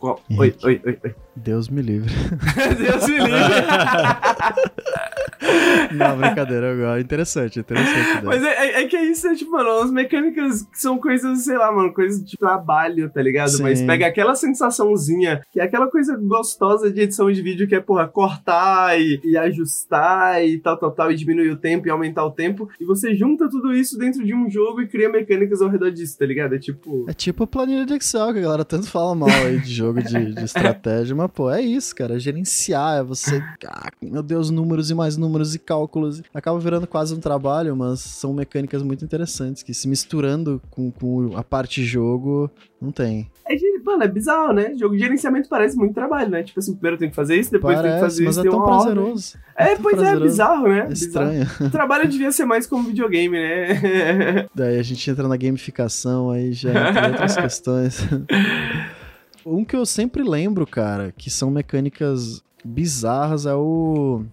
Oi, oi, oi, oi. Deus me livre. [laughs] Deus me livre. [laughs] Não, brincadeira, é interessante, interessante. Mas é, é, é, que é isso, é tipo, mano, as mecânicas são coisas, sei lá, mano, coisas de trabalho, tá ligado? Sim. Mas pega aquela sensaçãozinha, que é aquela coisa gostosa de edição de vídeo, que é, porra, cortar e, e ajustar e tal, tal, tal, e diminuir o tempo e aumentar o tempo, e você junta tudo isso dentro de um jogo e cria mecânicas ao redor disso, tá ligado? É tipo... É tipo planilha de Excel, que a galera tanto fala mal aí de jogo de, de estratégia, mas, pô, é isso, cara, é gerenciar, é você, ah, meu Deus, números e mais números e cálculos. Acaba virando quase um trabalho, mas são mecânicas muito interessantes que se misturando com, com a parte jogo, não tem. É, mano, é bizarro, né? Jogo de gerenciamento parece muito trabalho, né? Tipo assim, primeiro eu tenho que fazer isso, depois parece, tenho que fazer mas isso. Mas é tão prazeroso. É, é pois prazeroso. é, bizarro, né? É estranho. O trabalho devia ser mais como videogame, né? [laughs] Daí a gente entra na gamificação, aí já entra outras [laughs] questões. Um que eu sempre lembro, cara, que são mecânicas bizarras é o.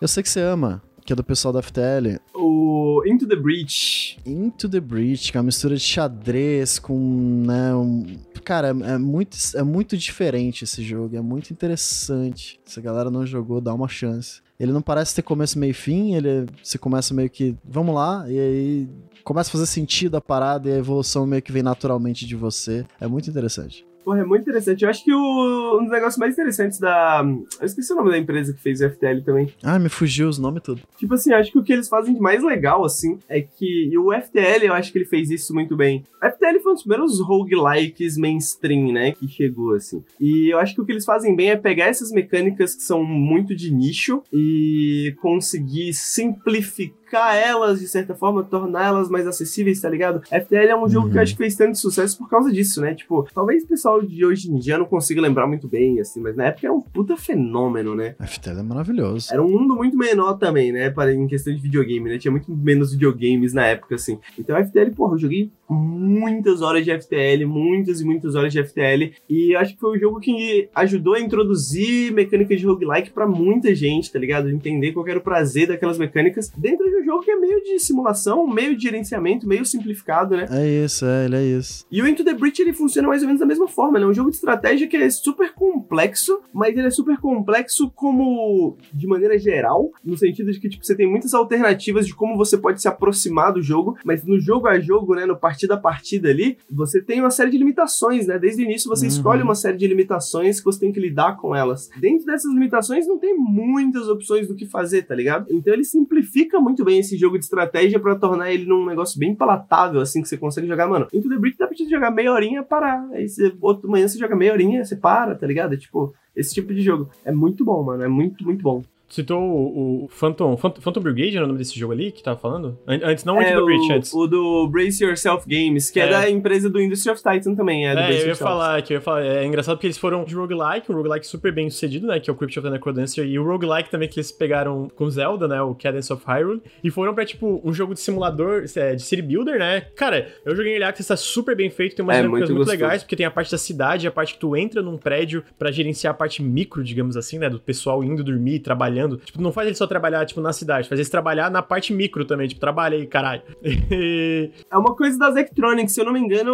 Eu sei que você ama, que é do pessoal da FTL. O Into the Breach. Into the Breach, que é uma mistura de xadrez com, né, um... Cara, é muito, é muito diferente esse jogo, é muito interessante. Se a galera não jogou, dá uma chance. Ele não parece ter começo, meio e fim, ele se começa meio que, vamos lá, e aí começa a fazer sentido a parada e a evolução meio que vem naturalmente de você. É muito interessante. Porra, é muito interessante. Eu acho que o, um dos negócios mais interessantes da. Eu esqueci o nome da empresa que fez o FTL também. Ah, me fugiu os nomes tudo. Tipo assim, acho que o que eles fazem de mais legal, assim, é que. E o FTL, eu acho que ele fez isso muito bem. O FTL foi um dos primeiros roguelikes mainstream, né? Que chegou, assim. E eu acho que o que eles fazem bem é pegar essas mecânicas que são muito de nicho e conseguir simplificar elas de certa forma, tornar elas mais acessíveis, tá ligado? FTL é um jogo uhum. que eu uhum. acho que fez tanto sucesso por causa disso, né? Tipo, talvez o pessoal de hoje em dia não consiga lembrar muito bem, assim, mas na época era um puta fenômeno, né? FTL é maravilhoso. Era um mundo muito menor também, né? Para, em questão de videogame, né? Tinha muito menos videogames na época, assim. Então, FTL, porra, eu joguei muitas horas de FTL, muitas e muitas horas de FTL, e acho que foi o jogo que ajudou a introduzir mecânicas de roguelike para muita gente, tá ligado? Entender qual era o prazer daquelas mecânicas dentro de um jogo que é meio de simulação, meio de gerenciamento, meio simplificado, né? É isso, é, ele é isso. E o Into the Breach, ele funciona mais ou menos da mesma forma, né? É um jogo de estratégia que é super complexo, mas ele é super complexo como de maneira geral, no sentido de que, tipo, você tem muitas alternativas de como você pode se aproximar do jogo, mas no jogo a jogo, né, no partida a partida ali, você tem uma série de limitações, né? Desde o início você uhum. escolhe uma série de limitações que você tem que lidar com elas. Dentro dessas limitações não tem muitas opções do que fazer, tá ligado? Então ele simplifica muito bem esse jogo de estratégia para tornar ele num negócio bem palatável, assim, que você consegue jogar, mano. Into the Brick dá pra te jogar meia horinha, parar. Aí você, outra manhã você joga meia horinha, você para, tá ligado? É tipo, esse tipo de jogo. É muito bom, mano. É muito, muito bom. Citou o, o Phantom, Phantom, Brigade, era o nome desse jogo ali que tava falando? Antes, não é, o Breach, antes. O do Brace Yourself Games, que é. é. da empresa do Industry of Titan também. É, é eu ia falar, que eu ia falar, é engraçado porque eles foram de roguelike, um roguelike super bem sucedido, né, que é o Crypt of the Necrodancer, e o roguelike também que eles pegaram com Zelda, né, o Cadence of Hyrule, e foram pra, tipo, um jogo de simulador, é, de city builder, né. Cara, eu joguei Early Access, tá super bem feito, tem umas é, dinâmicas muito, muito legais, porque tem a parte da cidade, a parte que tu entra num prédio pra gerenciar a parte micro, digamos assim, né, do pessoal indo dormir, trabalhando. Tipo, não faz ele só trabalhar, tipo, na cidade, fazer eles trabalhar na parte micro também, tipo, trabalha aí, caralho. [laughs] é uma coisa das Electronics, se eu não me engano,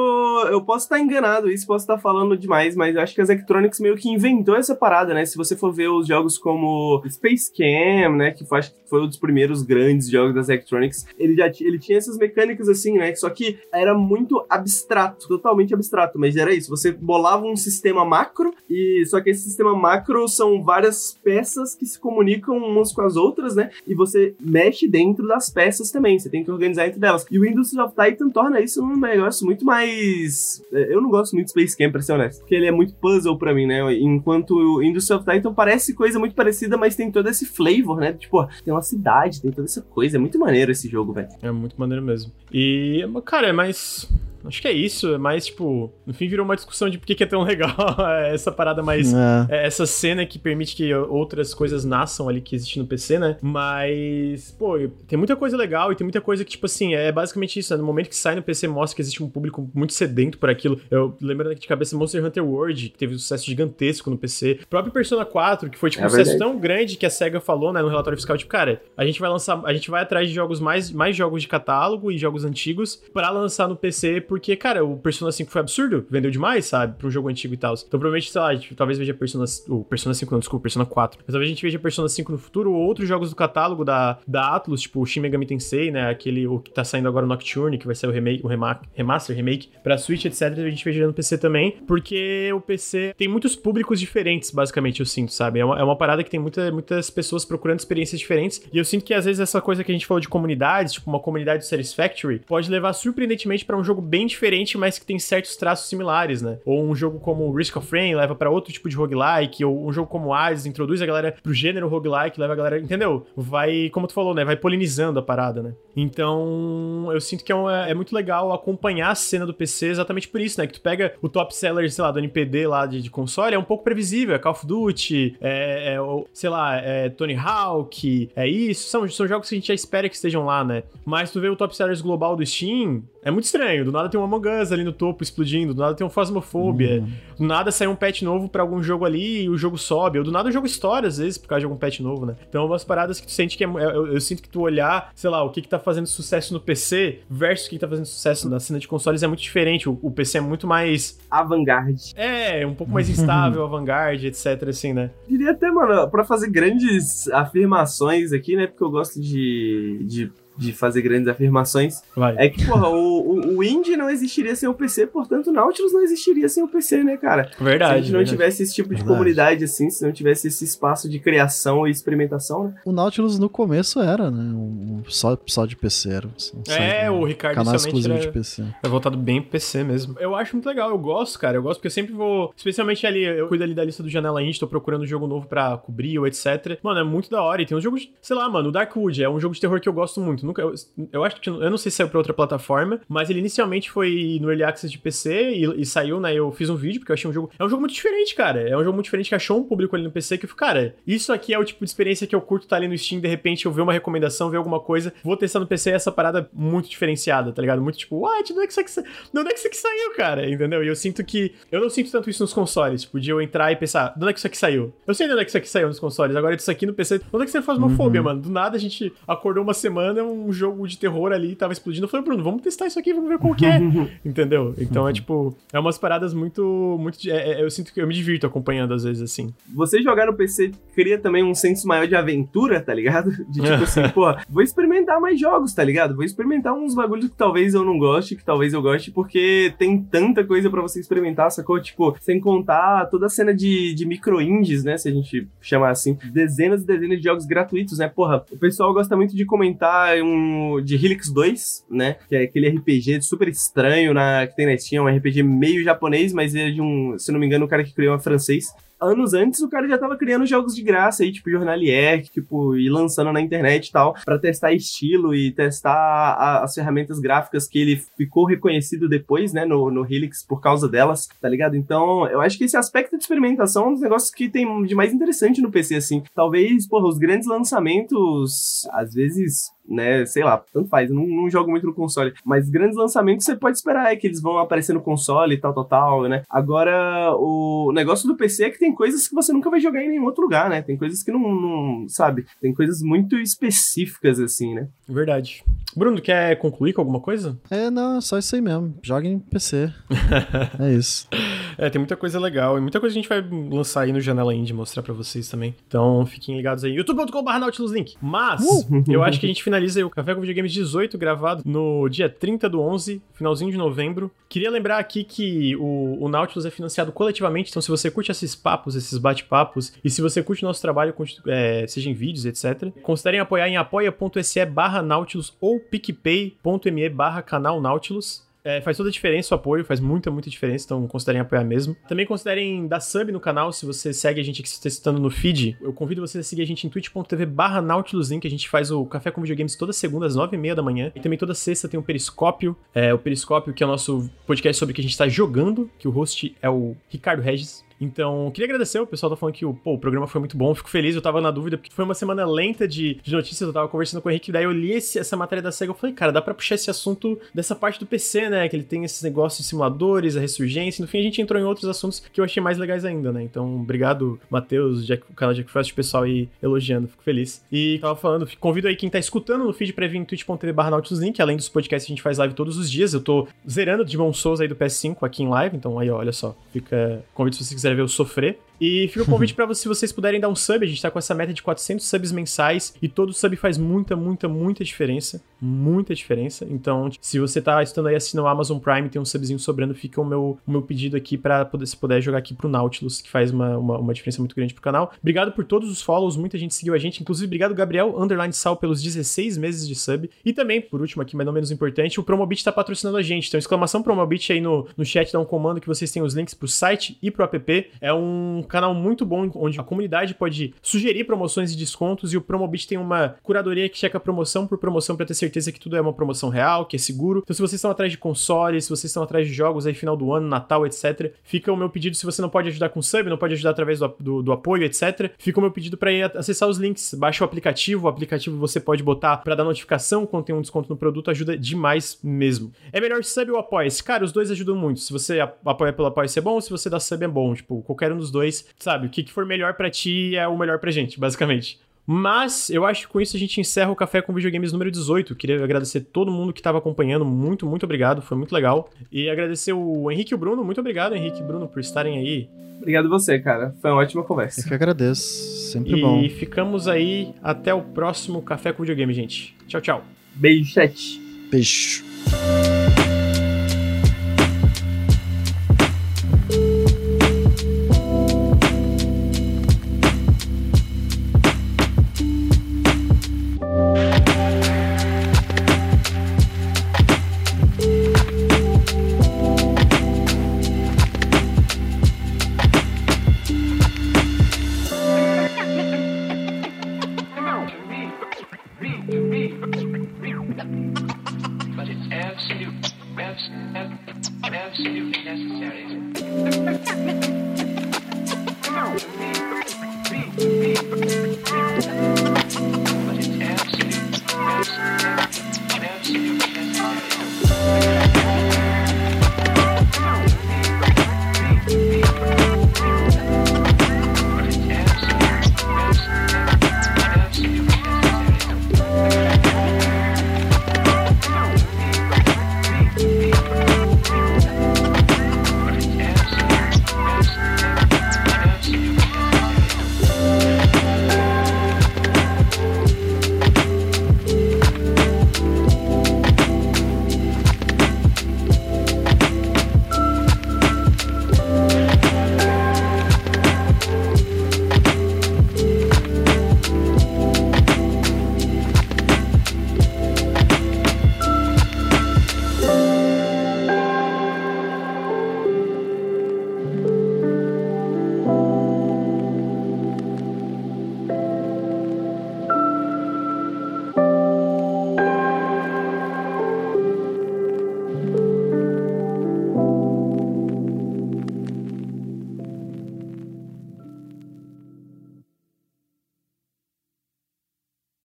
eu posso estar enganado, isso posso estar falando demais, mas eu acho que as Electronics meio que inventou essa parada, né? Se você for ver os jogos como Space Cam, né, que foi, foi um dos primeiros grandes jogos das Electronics, ele já ele tinha essas mecânicas assim, né? Só que era muito abstrato, totalmente abstrato, mas era isso, você bolava um sistema macro e só que esse sistema macro são várias peças que se comunicam comunicam umas com as outras, né? E você mexe dentro das peças também. Você tem que organizar entre delas. E o Industry of Titan torna isso um negócio muito mais. É, eu não gosto muito de Space Camp, pra ser honesto. Porque ele é muito puzzle pra mim, né? Enquanto o Industry of Titan parece coisa muito parecida, mas tem todo esse flavor, né? Tipo, tem uma cidade, tem toda essa coisa. É muito maneiro esse jogo, velho. É muito maneiro mesmo. E, cara, é mais Acho que é isso, é mais tipo. No fim virou uma discussão de por que, é tão legal [laughs] essa parada mais. É. É, essa cena que permite que outras coisas nasçam ali que existe no PC, né? Mas, pô, tem muita coisa legal e tem muita coisa que, tipo assim, é basicamente isso, né? No momento que sai no PC, mostra que existe um público muito sedento por aquilo. Eu aqui de cabeça Monster Hunter World, que teve um sucesso gigantesco no PC. O próprio Persona 4, que foi, tipo, é um sucesso tão grande que a SEGA falou, né, no relatório fiscal, tipo, cara, a gente vai lançar. A gente vai atrás de jogos mais, mais jogos de catálogo e jogos antigos para lançar no PC porque, cara, o Persona 5 foi absurdo, vendeu demais, sabe? Pra um jogo antigo e tal. Então, provavelmente, sei lá, gente, talvez veja Persona. O Persona 5, não, desculpa, Persona 4. Mas talvez a gente veja Persona 5 no futuro ou outros jogos do catálogo da, da Atlus, tipo o Shin Megami Tensei, né? Aquele o que tá saindo agora o Nocturne, que vai ser o remake, o remake, remaster, remake pra Switch, etc. A gente veja no PC também, porque o PC tem muitos públicos diferentes, basicamente, eu sinto, sabe? É uma, é uma parada que tem muita, muitas pessoas procurando experiências diferentes. E eu sinto que às vezes essa coisa que a gente falou de comunidades, tipo uma comunidade Satisfactory, pode levar surpreendentemente para um jogo bem diferente diferente, mas que tem certos traços similares, né? Ou um jogo como Risk of Rain leva para outro tipo de roguelike, ou um jogo como Hades introduz a galera pro gênero roguelike, leva a galera, entendeu? Vai, como tu falou, né? Vai polinizando a parada, né? Então, eu sinto que é, uma, é muito legal acompanhar a cena do PC exatamente por isso, né? Que tu pega o top seller, sei lá, do NPD lá de, de console, é um pouco previsível, é Call of Duty, é, é sei lá, é Tony Hawk, é isso, são, são jogos que a gente já espera que estejam lá, né? Mas tu vê o top sellers global do Steam, é muito estranho, do nada tem um Among Us ali no topo explodindo, do nada tem um Phasmophobia, uhum. do nada sai um patch novo para algum jogo ali e o jogo sobe, ou do nada o jogo estoura às vezes por causa de algum patch novo, né? Então, umas paradas que tu sente que é. Eu, eu, sinto que tu olhar, sei lá, o que que tá fazendo sucesso no PC versus o que, que tá fazendo sucesso na cena de consoles é muito diferente. O, o PC é muito mais. Avant-garde. É, um pouco mais instável, [laughs] avant-garde, etc, assim, né? Diria até, mano, pra fazer grandes afirmações aqui, né? Porque eu gosto de, de de fazer grandes afirmações. Vai. É que, porra, o, o, o Indie não existiria sem o PC, portanto, o Nautilus não existiria sem o PC, né, cara? Verdade. Se a gente não verdade. tivesse esse tipo de verdade. comunidade, assim, se não tivesse esse espaço de criação e experimentação, né? O Nautilus no começo era, né? Um, só, só de PC era. Um é, o Ricardo canal exclusivo era, de PC. É voltado bem pro PC mesmo. Eu acho muito legal, eu gosto, cara. Eu gosto porque eu sempre vou. Especialmente ali, eu cuido ali da lista do Janela Indie, tô procurando um jogo novo pra cobrir ou etc. Mano, é muito da hora. E tem uns jogos, sei lá, mano, o Darkwood é um jogo de terror que eu gosto muito. Nunca, eu, eu acho que eu não sei se saiu pra outra plataforma, mas ele inicialmente foi no Early Access de PC e, e, saiu, né? Eu fiz um vídeo porque eu achei um jogo. É um jogo muito diferente, cara. É um jogo muito diferente que achou um público ali no PC que eu falei, cara, isso aqui é o tipo de experiência que eu curto estar tá ali no Steam, de repente eu ver uma recomendação, ver alguma coisa, vou testar no PC essa parada muito diferenciada, tá ligado? Muito tipo, what? De onde é que isso aqui, onde é que isso aqui saiu, cara? Entendeu? E eu sinto que. Eu não sinto tanto isso nos consoles. Tipo, de eu entrar e pensar, de onde é que isso aqui saiu? Eu sei de onde é que isso aqui saiu nos consoles. Agora, isso aqui no PC, de onde é que você faz uma uhum. fobia, mano? Do nada a gente acordou uma semana, um jogo de terror ali, tava explodindo. Eu falei, Bruno, vamos testar isso aqui, vamos ver qual que é. [laughs] Entendeu? Então é tipo, é umas paradas muito. muito é, é, eu sinto que eu me divirto acompanhando às vezes assim. Você jogar no PC cria também um senso maior de aventura, tá ligado? De tipo [laughs] assim, pô, vou experimentar mais jogos, tá ligado? Vou experimentar uns bagulhos que talvez eu não goste, que talvez eu goste, porque tem tanta coisa para você experimentar, sacou? Tipo, sem contar toda a cena de, de micro-indies, né? Se a gente chamar assim. Dezenas e dezenas de jogos gratuitos, né? Porra, o pessoal gosta muito de comentar um de Helix 2, né? Que é aquele RPG super estranho na, que tem na Steam, um RPG meio japonês, mas é de um, se não me engano, o cara que criou é francês anos antes o cara já tava criando jogos de graça aí, tipo Jornalier, tipo, e lançando na internet e tal, para testar estilo e testar a, as ferramentas gráficas que ele ficou reconhecido depois, né, no, no Helix por causa delas, tá ligado? Então, eu acho que esse aspecto de experimentação é um dos negócios que tem de mais interessante no PC, assim. Talvez, porra, os grandes lançamentos, às vezes, né? Sei lá, tanto faz, eu não, não, jogo muito no console. Mas grandes lançamentos você pode esperar é que eles vão aparecer no console e tal, tal, tal, né? Agora, o negócio do PC é que tem coisas que você nunca vai jogar em nenhum outro lugar, né? Tem coisas que não, não sabe? Tem coisas muito específicas, assim, né? Verdade. Bruno, quer concluir com alguma coisa? É, não, é só isso aí mesmo. Joga em PC. [laughs] é isso. É, tem muita coisa legal e muita coisa que a gente vai lançar aí no Janela Indie, mostrar pra vocês também. Então fiquem ligados aí. youtube.com.br Nautilus Link. Mas, uh! [laughs] eu acho que a gente finaliza aí o Café com Videogames 18, gravado no dia 30 do 11, finalzinho de novembro. Queria lembrar aqui que o, o Nautilus é financiado coletivamente, então se você curte esses papos, esses bate-papos, e se você curte o nosso trabalho, é, seja em vídeos, etc., considerem apoiar em apoia.se barra Nautilus ou picpay.me barra canal Nautilus. É, faz toda a diferença o apoio, faz muita, muita diferença, então considerem apoiar mesmo. Também considerem dar sub no canal, se você segue a gente você está citando no feed. Eu convido você a seguir a gente em twitch.tv barra NautilusLink, a gente faz o Café com Videogames toda segunda às nove e meia da manhã. E também toda sexta tem o Periscópio, é, o Periscópio que é o nosso podcast sobre o que a gente está jogando, que o host é o Ricardo Regis. Então, queria agradecer, o pessoal tá falando que pô, o programa foi muito bom, fico feliz, eu tava na dúvida, porque foi uma semana lenta de, de notícias, eu tava conversando com o Henrique, daí eu li esse, essa matéria da SEGA, eu falei, cara, dá pra puxar esse assunto dessa parte do PC, né, que ele tem esses negócios de simuladores, a ressurgência, no fim a gente entrou em outros assuntos que eu achei mais legais ainda, né, então obrigado, Matheus, o canal Jack Frost, o pessoal aí elogiando, fico feliz. E tava falando, convido aí quem tá escutando no feed pra vir em twitch.tv barra Link, além dos podcasts a gente faz live todos os dias, eu tô zerando Demon Souls aí do PS5 aqui em live, então aí, ó, olha só, fica, convido se você quiser ver eu sofrer. E fica o [laughs] convite para se vocês puderem dar um sub. A gente tá com essa meta de 400 subs mensais e todo sub faz muita, muita, muita diferença. Muita diferença. Então, se você tá estando aí assistindo o Amazon Prime tem um subzinho sobrando, fica o meu, o meu pedido aqui para poder, se puder jogar aqui pro Nautilus, que faz uma, uma, uma, diferença muito grande pro canal. Obrigado por todos os follows, muita gente seguiu a gente. Inclusive, obrigado, Gabriel Underline Sal, pelos 16 meses de sub. E também, por último aqui, mas não menos importante, o Promobit tá patrocinando a gente. Então, exclamação Promobit aí no, no chat, dá um comando que vocês têm os links pro site e pro app. É um canal muito bom onde a comunidade pode sugerir promoções e descontos e o Promobit tem uma curadoria que checa promoção por promoção para ter certeza que tudo é uma promoção real, que é seguro. Então se vocês estão atrás de consoles, se vocês estão atrás de jogos aí final do ano, Natal, etc, fica o meu pedido se você não pode ajudar com sub, não pode ajudar através do, do, do apoio, etc, fica o meu pedido para ir acessar os links. Baixa o aplicativo, o aplicativo você pode botar para dar notificação quando tem um desconto no produto, ajuda demais mesmo. É melhor sub ou apoia? Cara, os dois ajudam muito. Se você apoia pelo apoio, é bom, se você dá sub é bom, tipo, qualquer um dos dois, sabe? O que, que for melhor para ti é o melhor pra gente, basicamente. Mas eu acho que com isso a gente encerra o Café com Videogames número 18. Queria agradecer todo mundo que estava acompanhando. Muito, muito obrigado. Foi muito legal. E agradecer o Henrique e o Bruno. Muito obrigado, Henrique e Bruno, por estarem aí. Obrigado você, cara. Foi uma ótima conversa. Eu que agradeço. Sempre e bom. E ficamos aí. Até o próximo Café com Videogame, gente. Tchau, tchau. Beijo, chat. Beijo.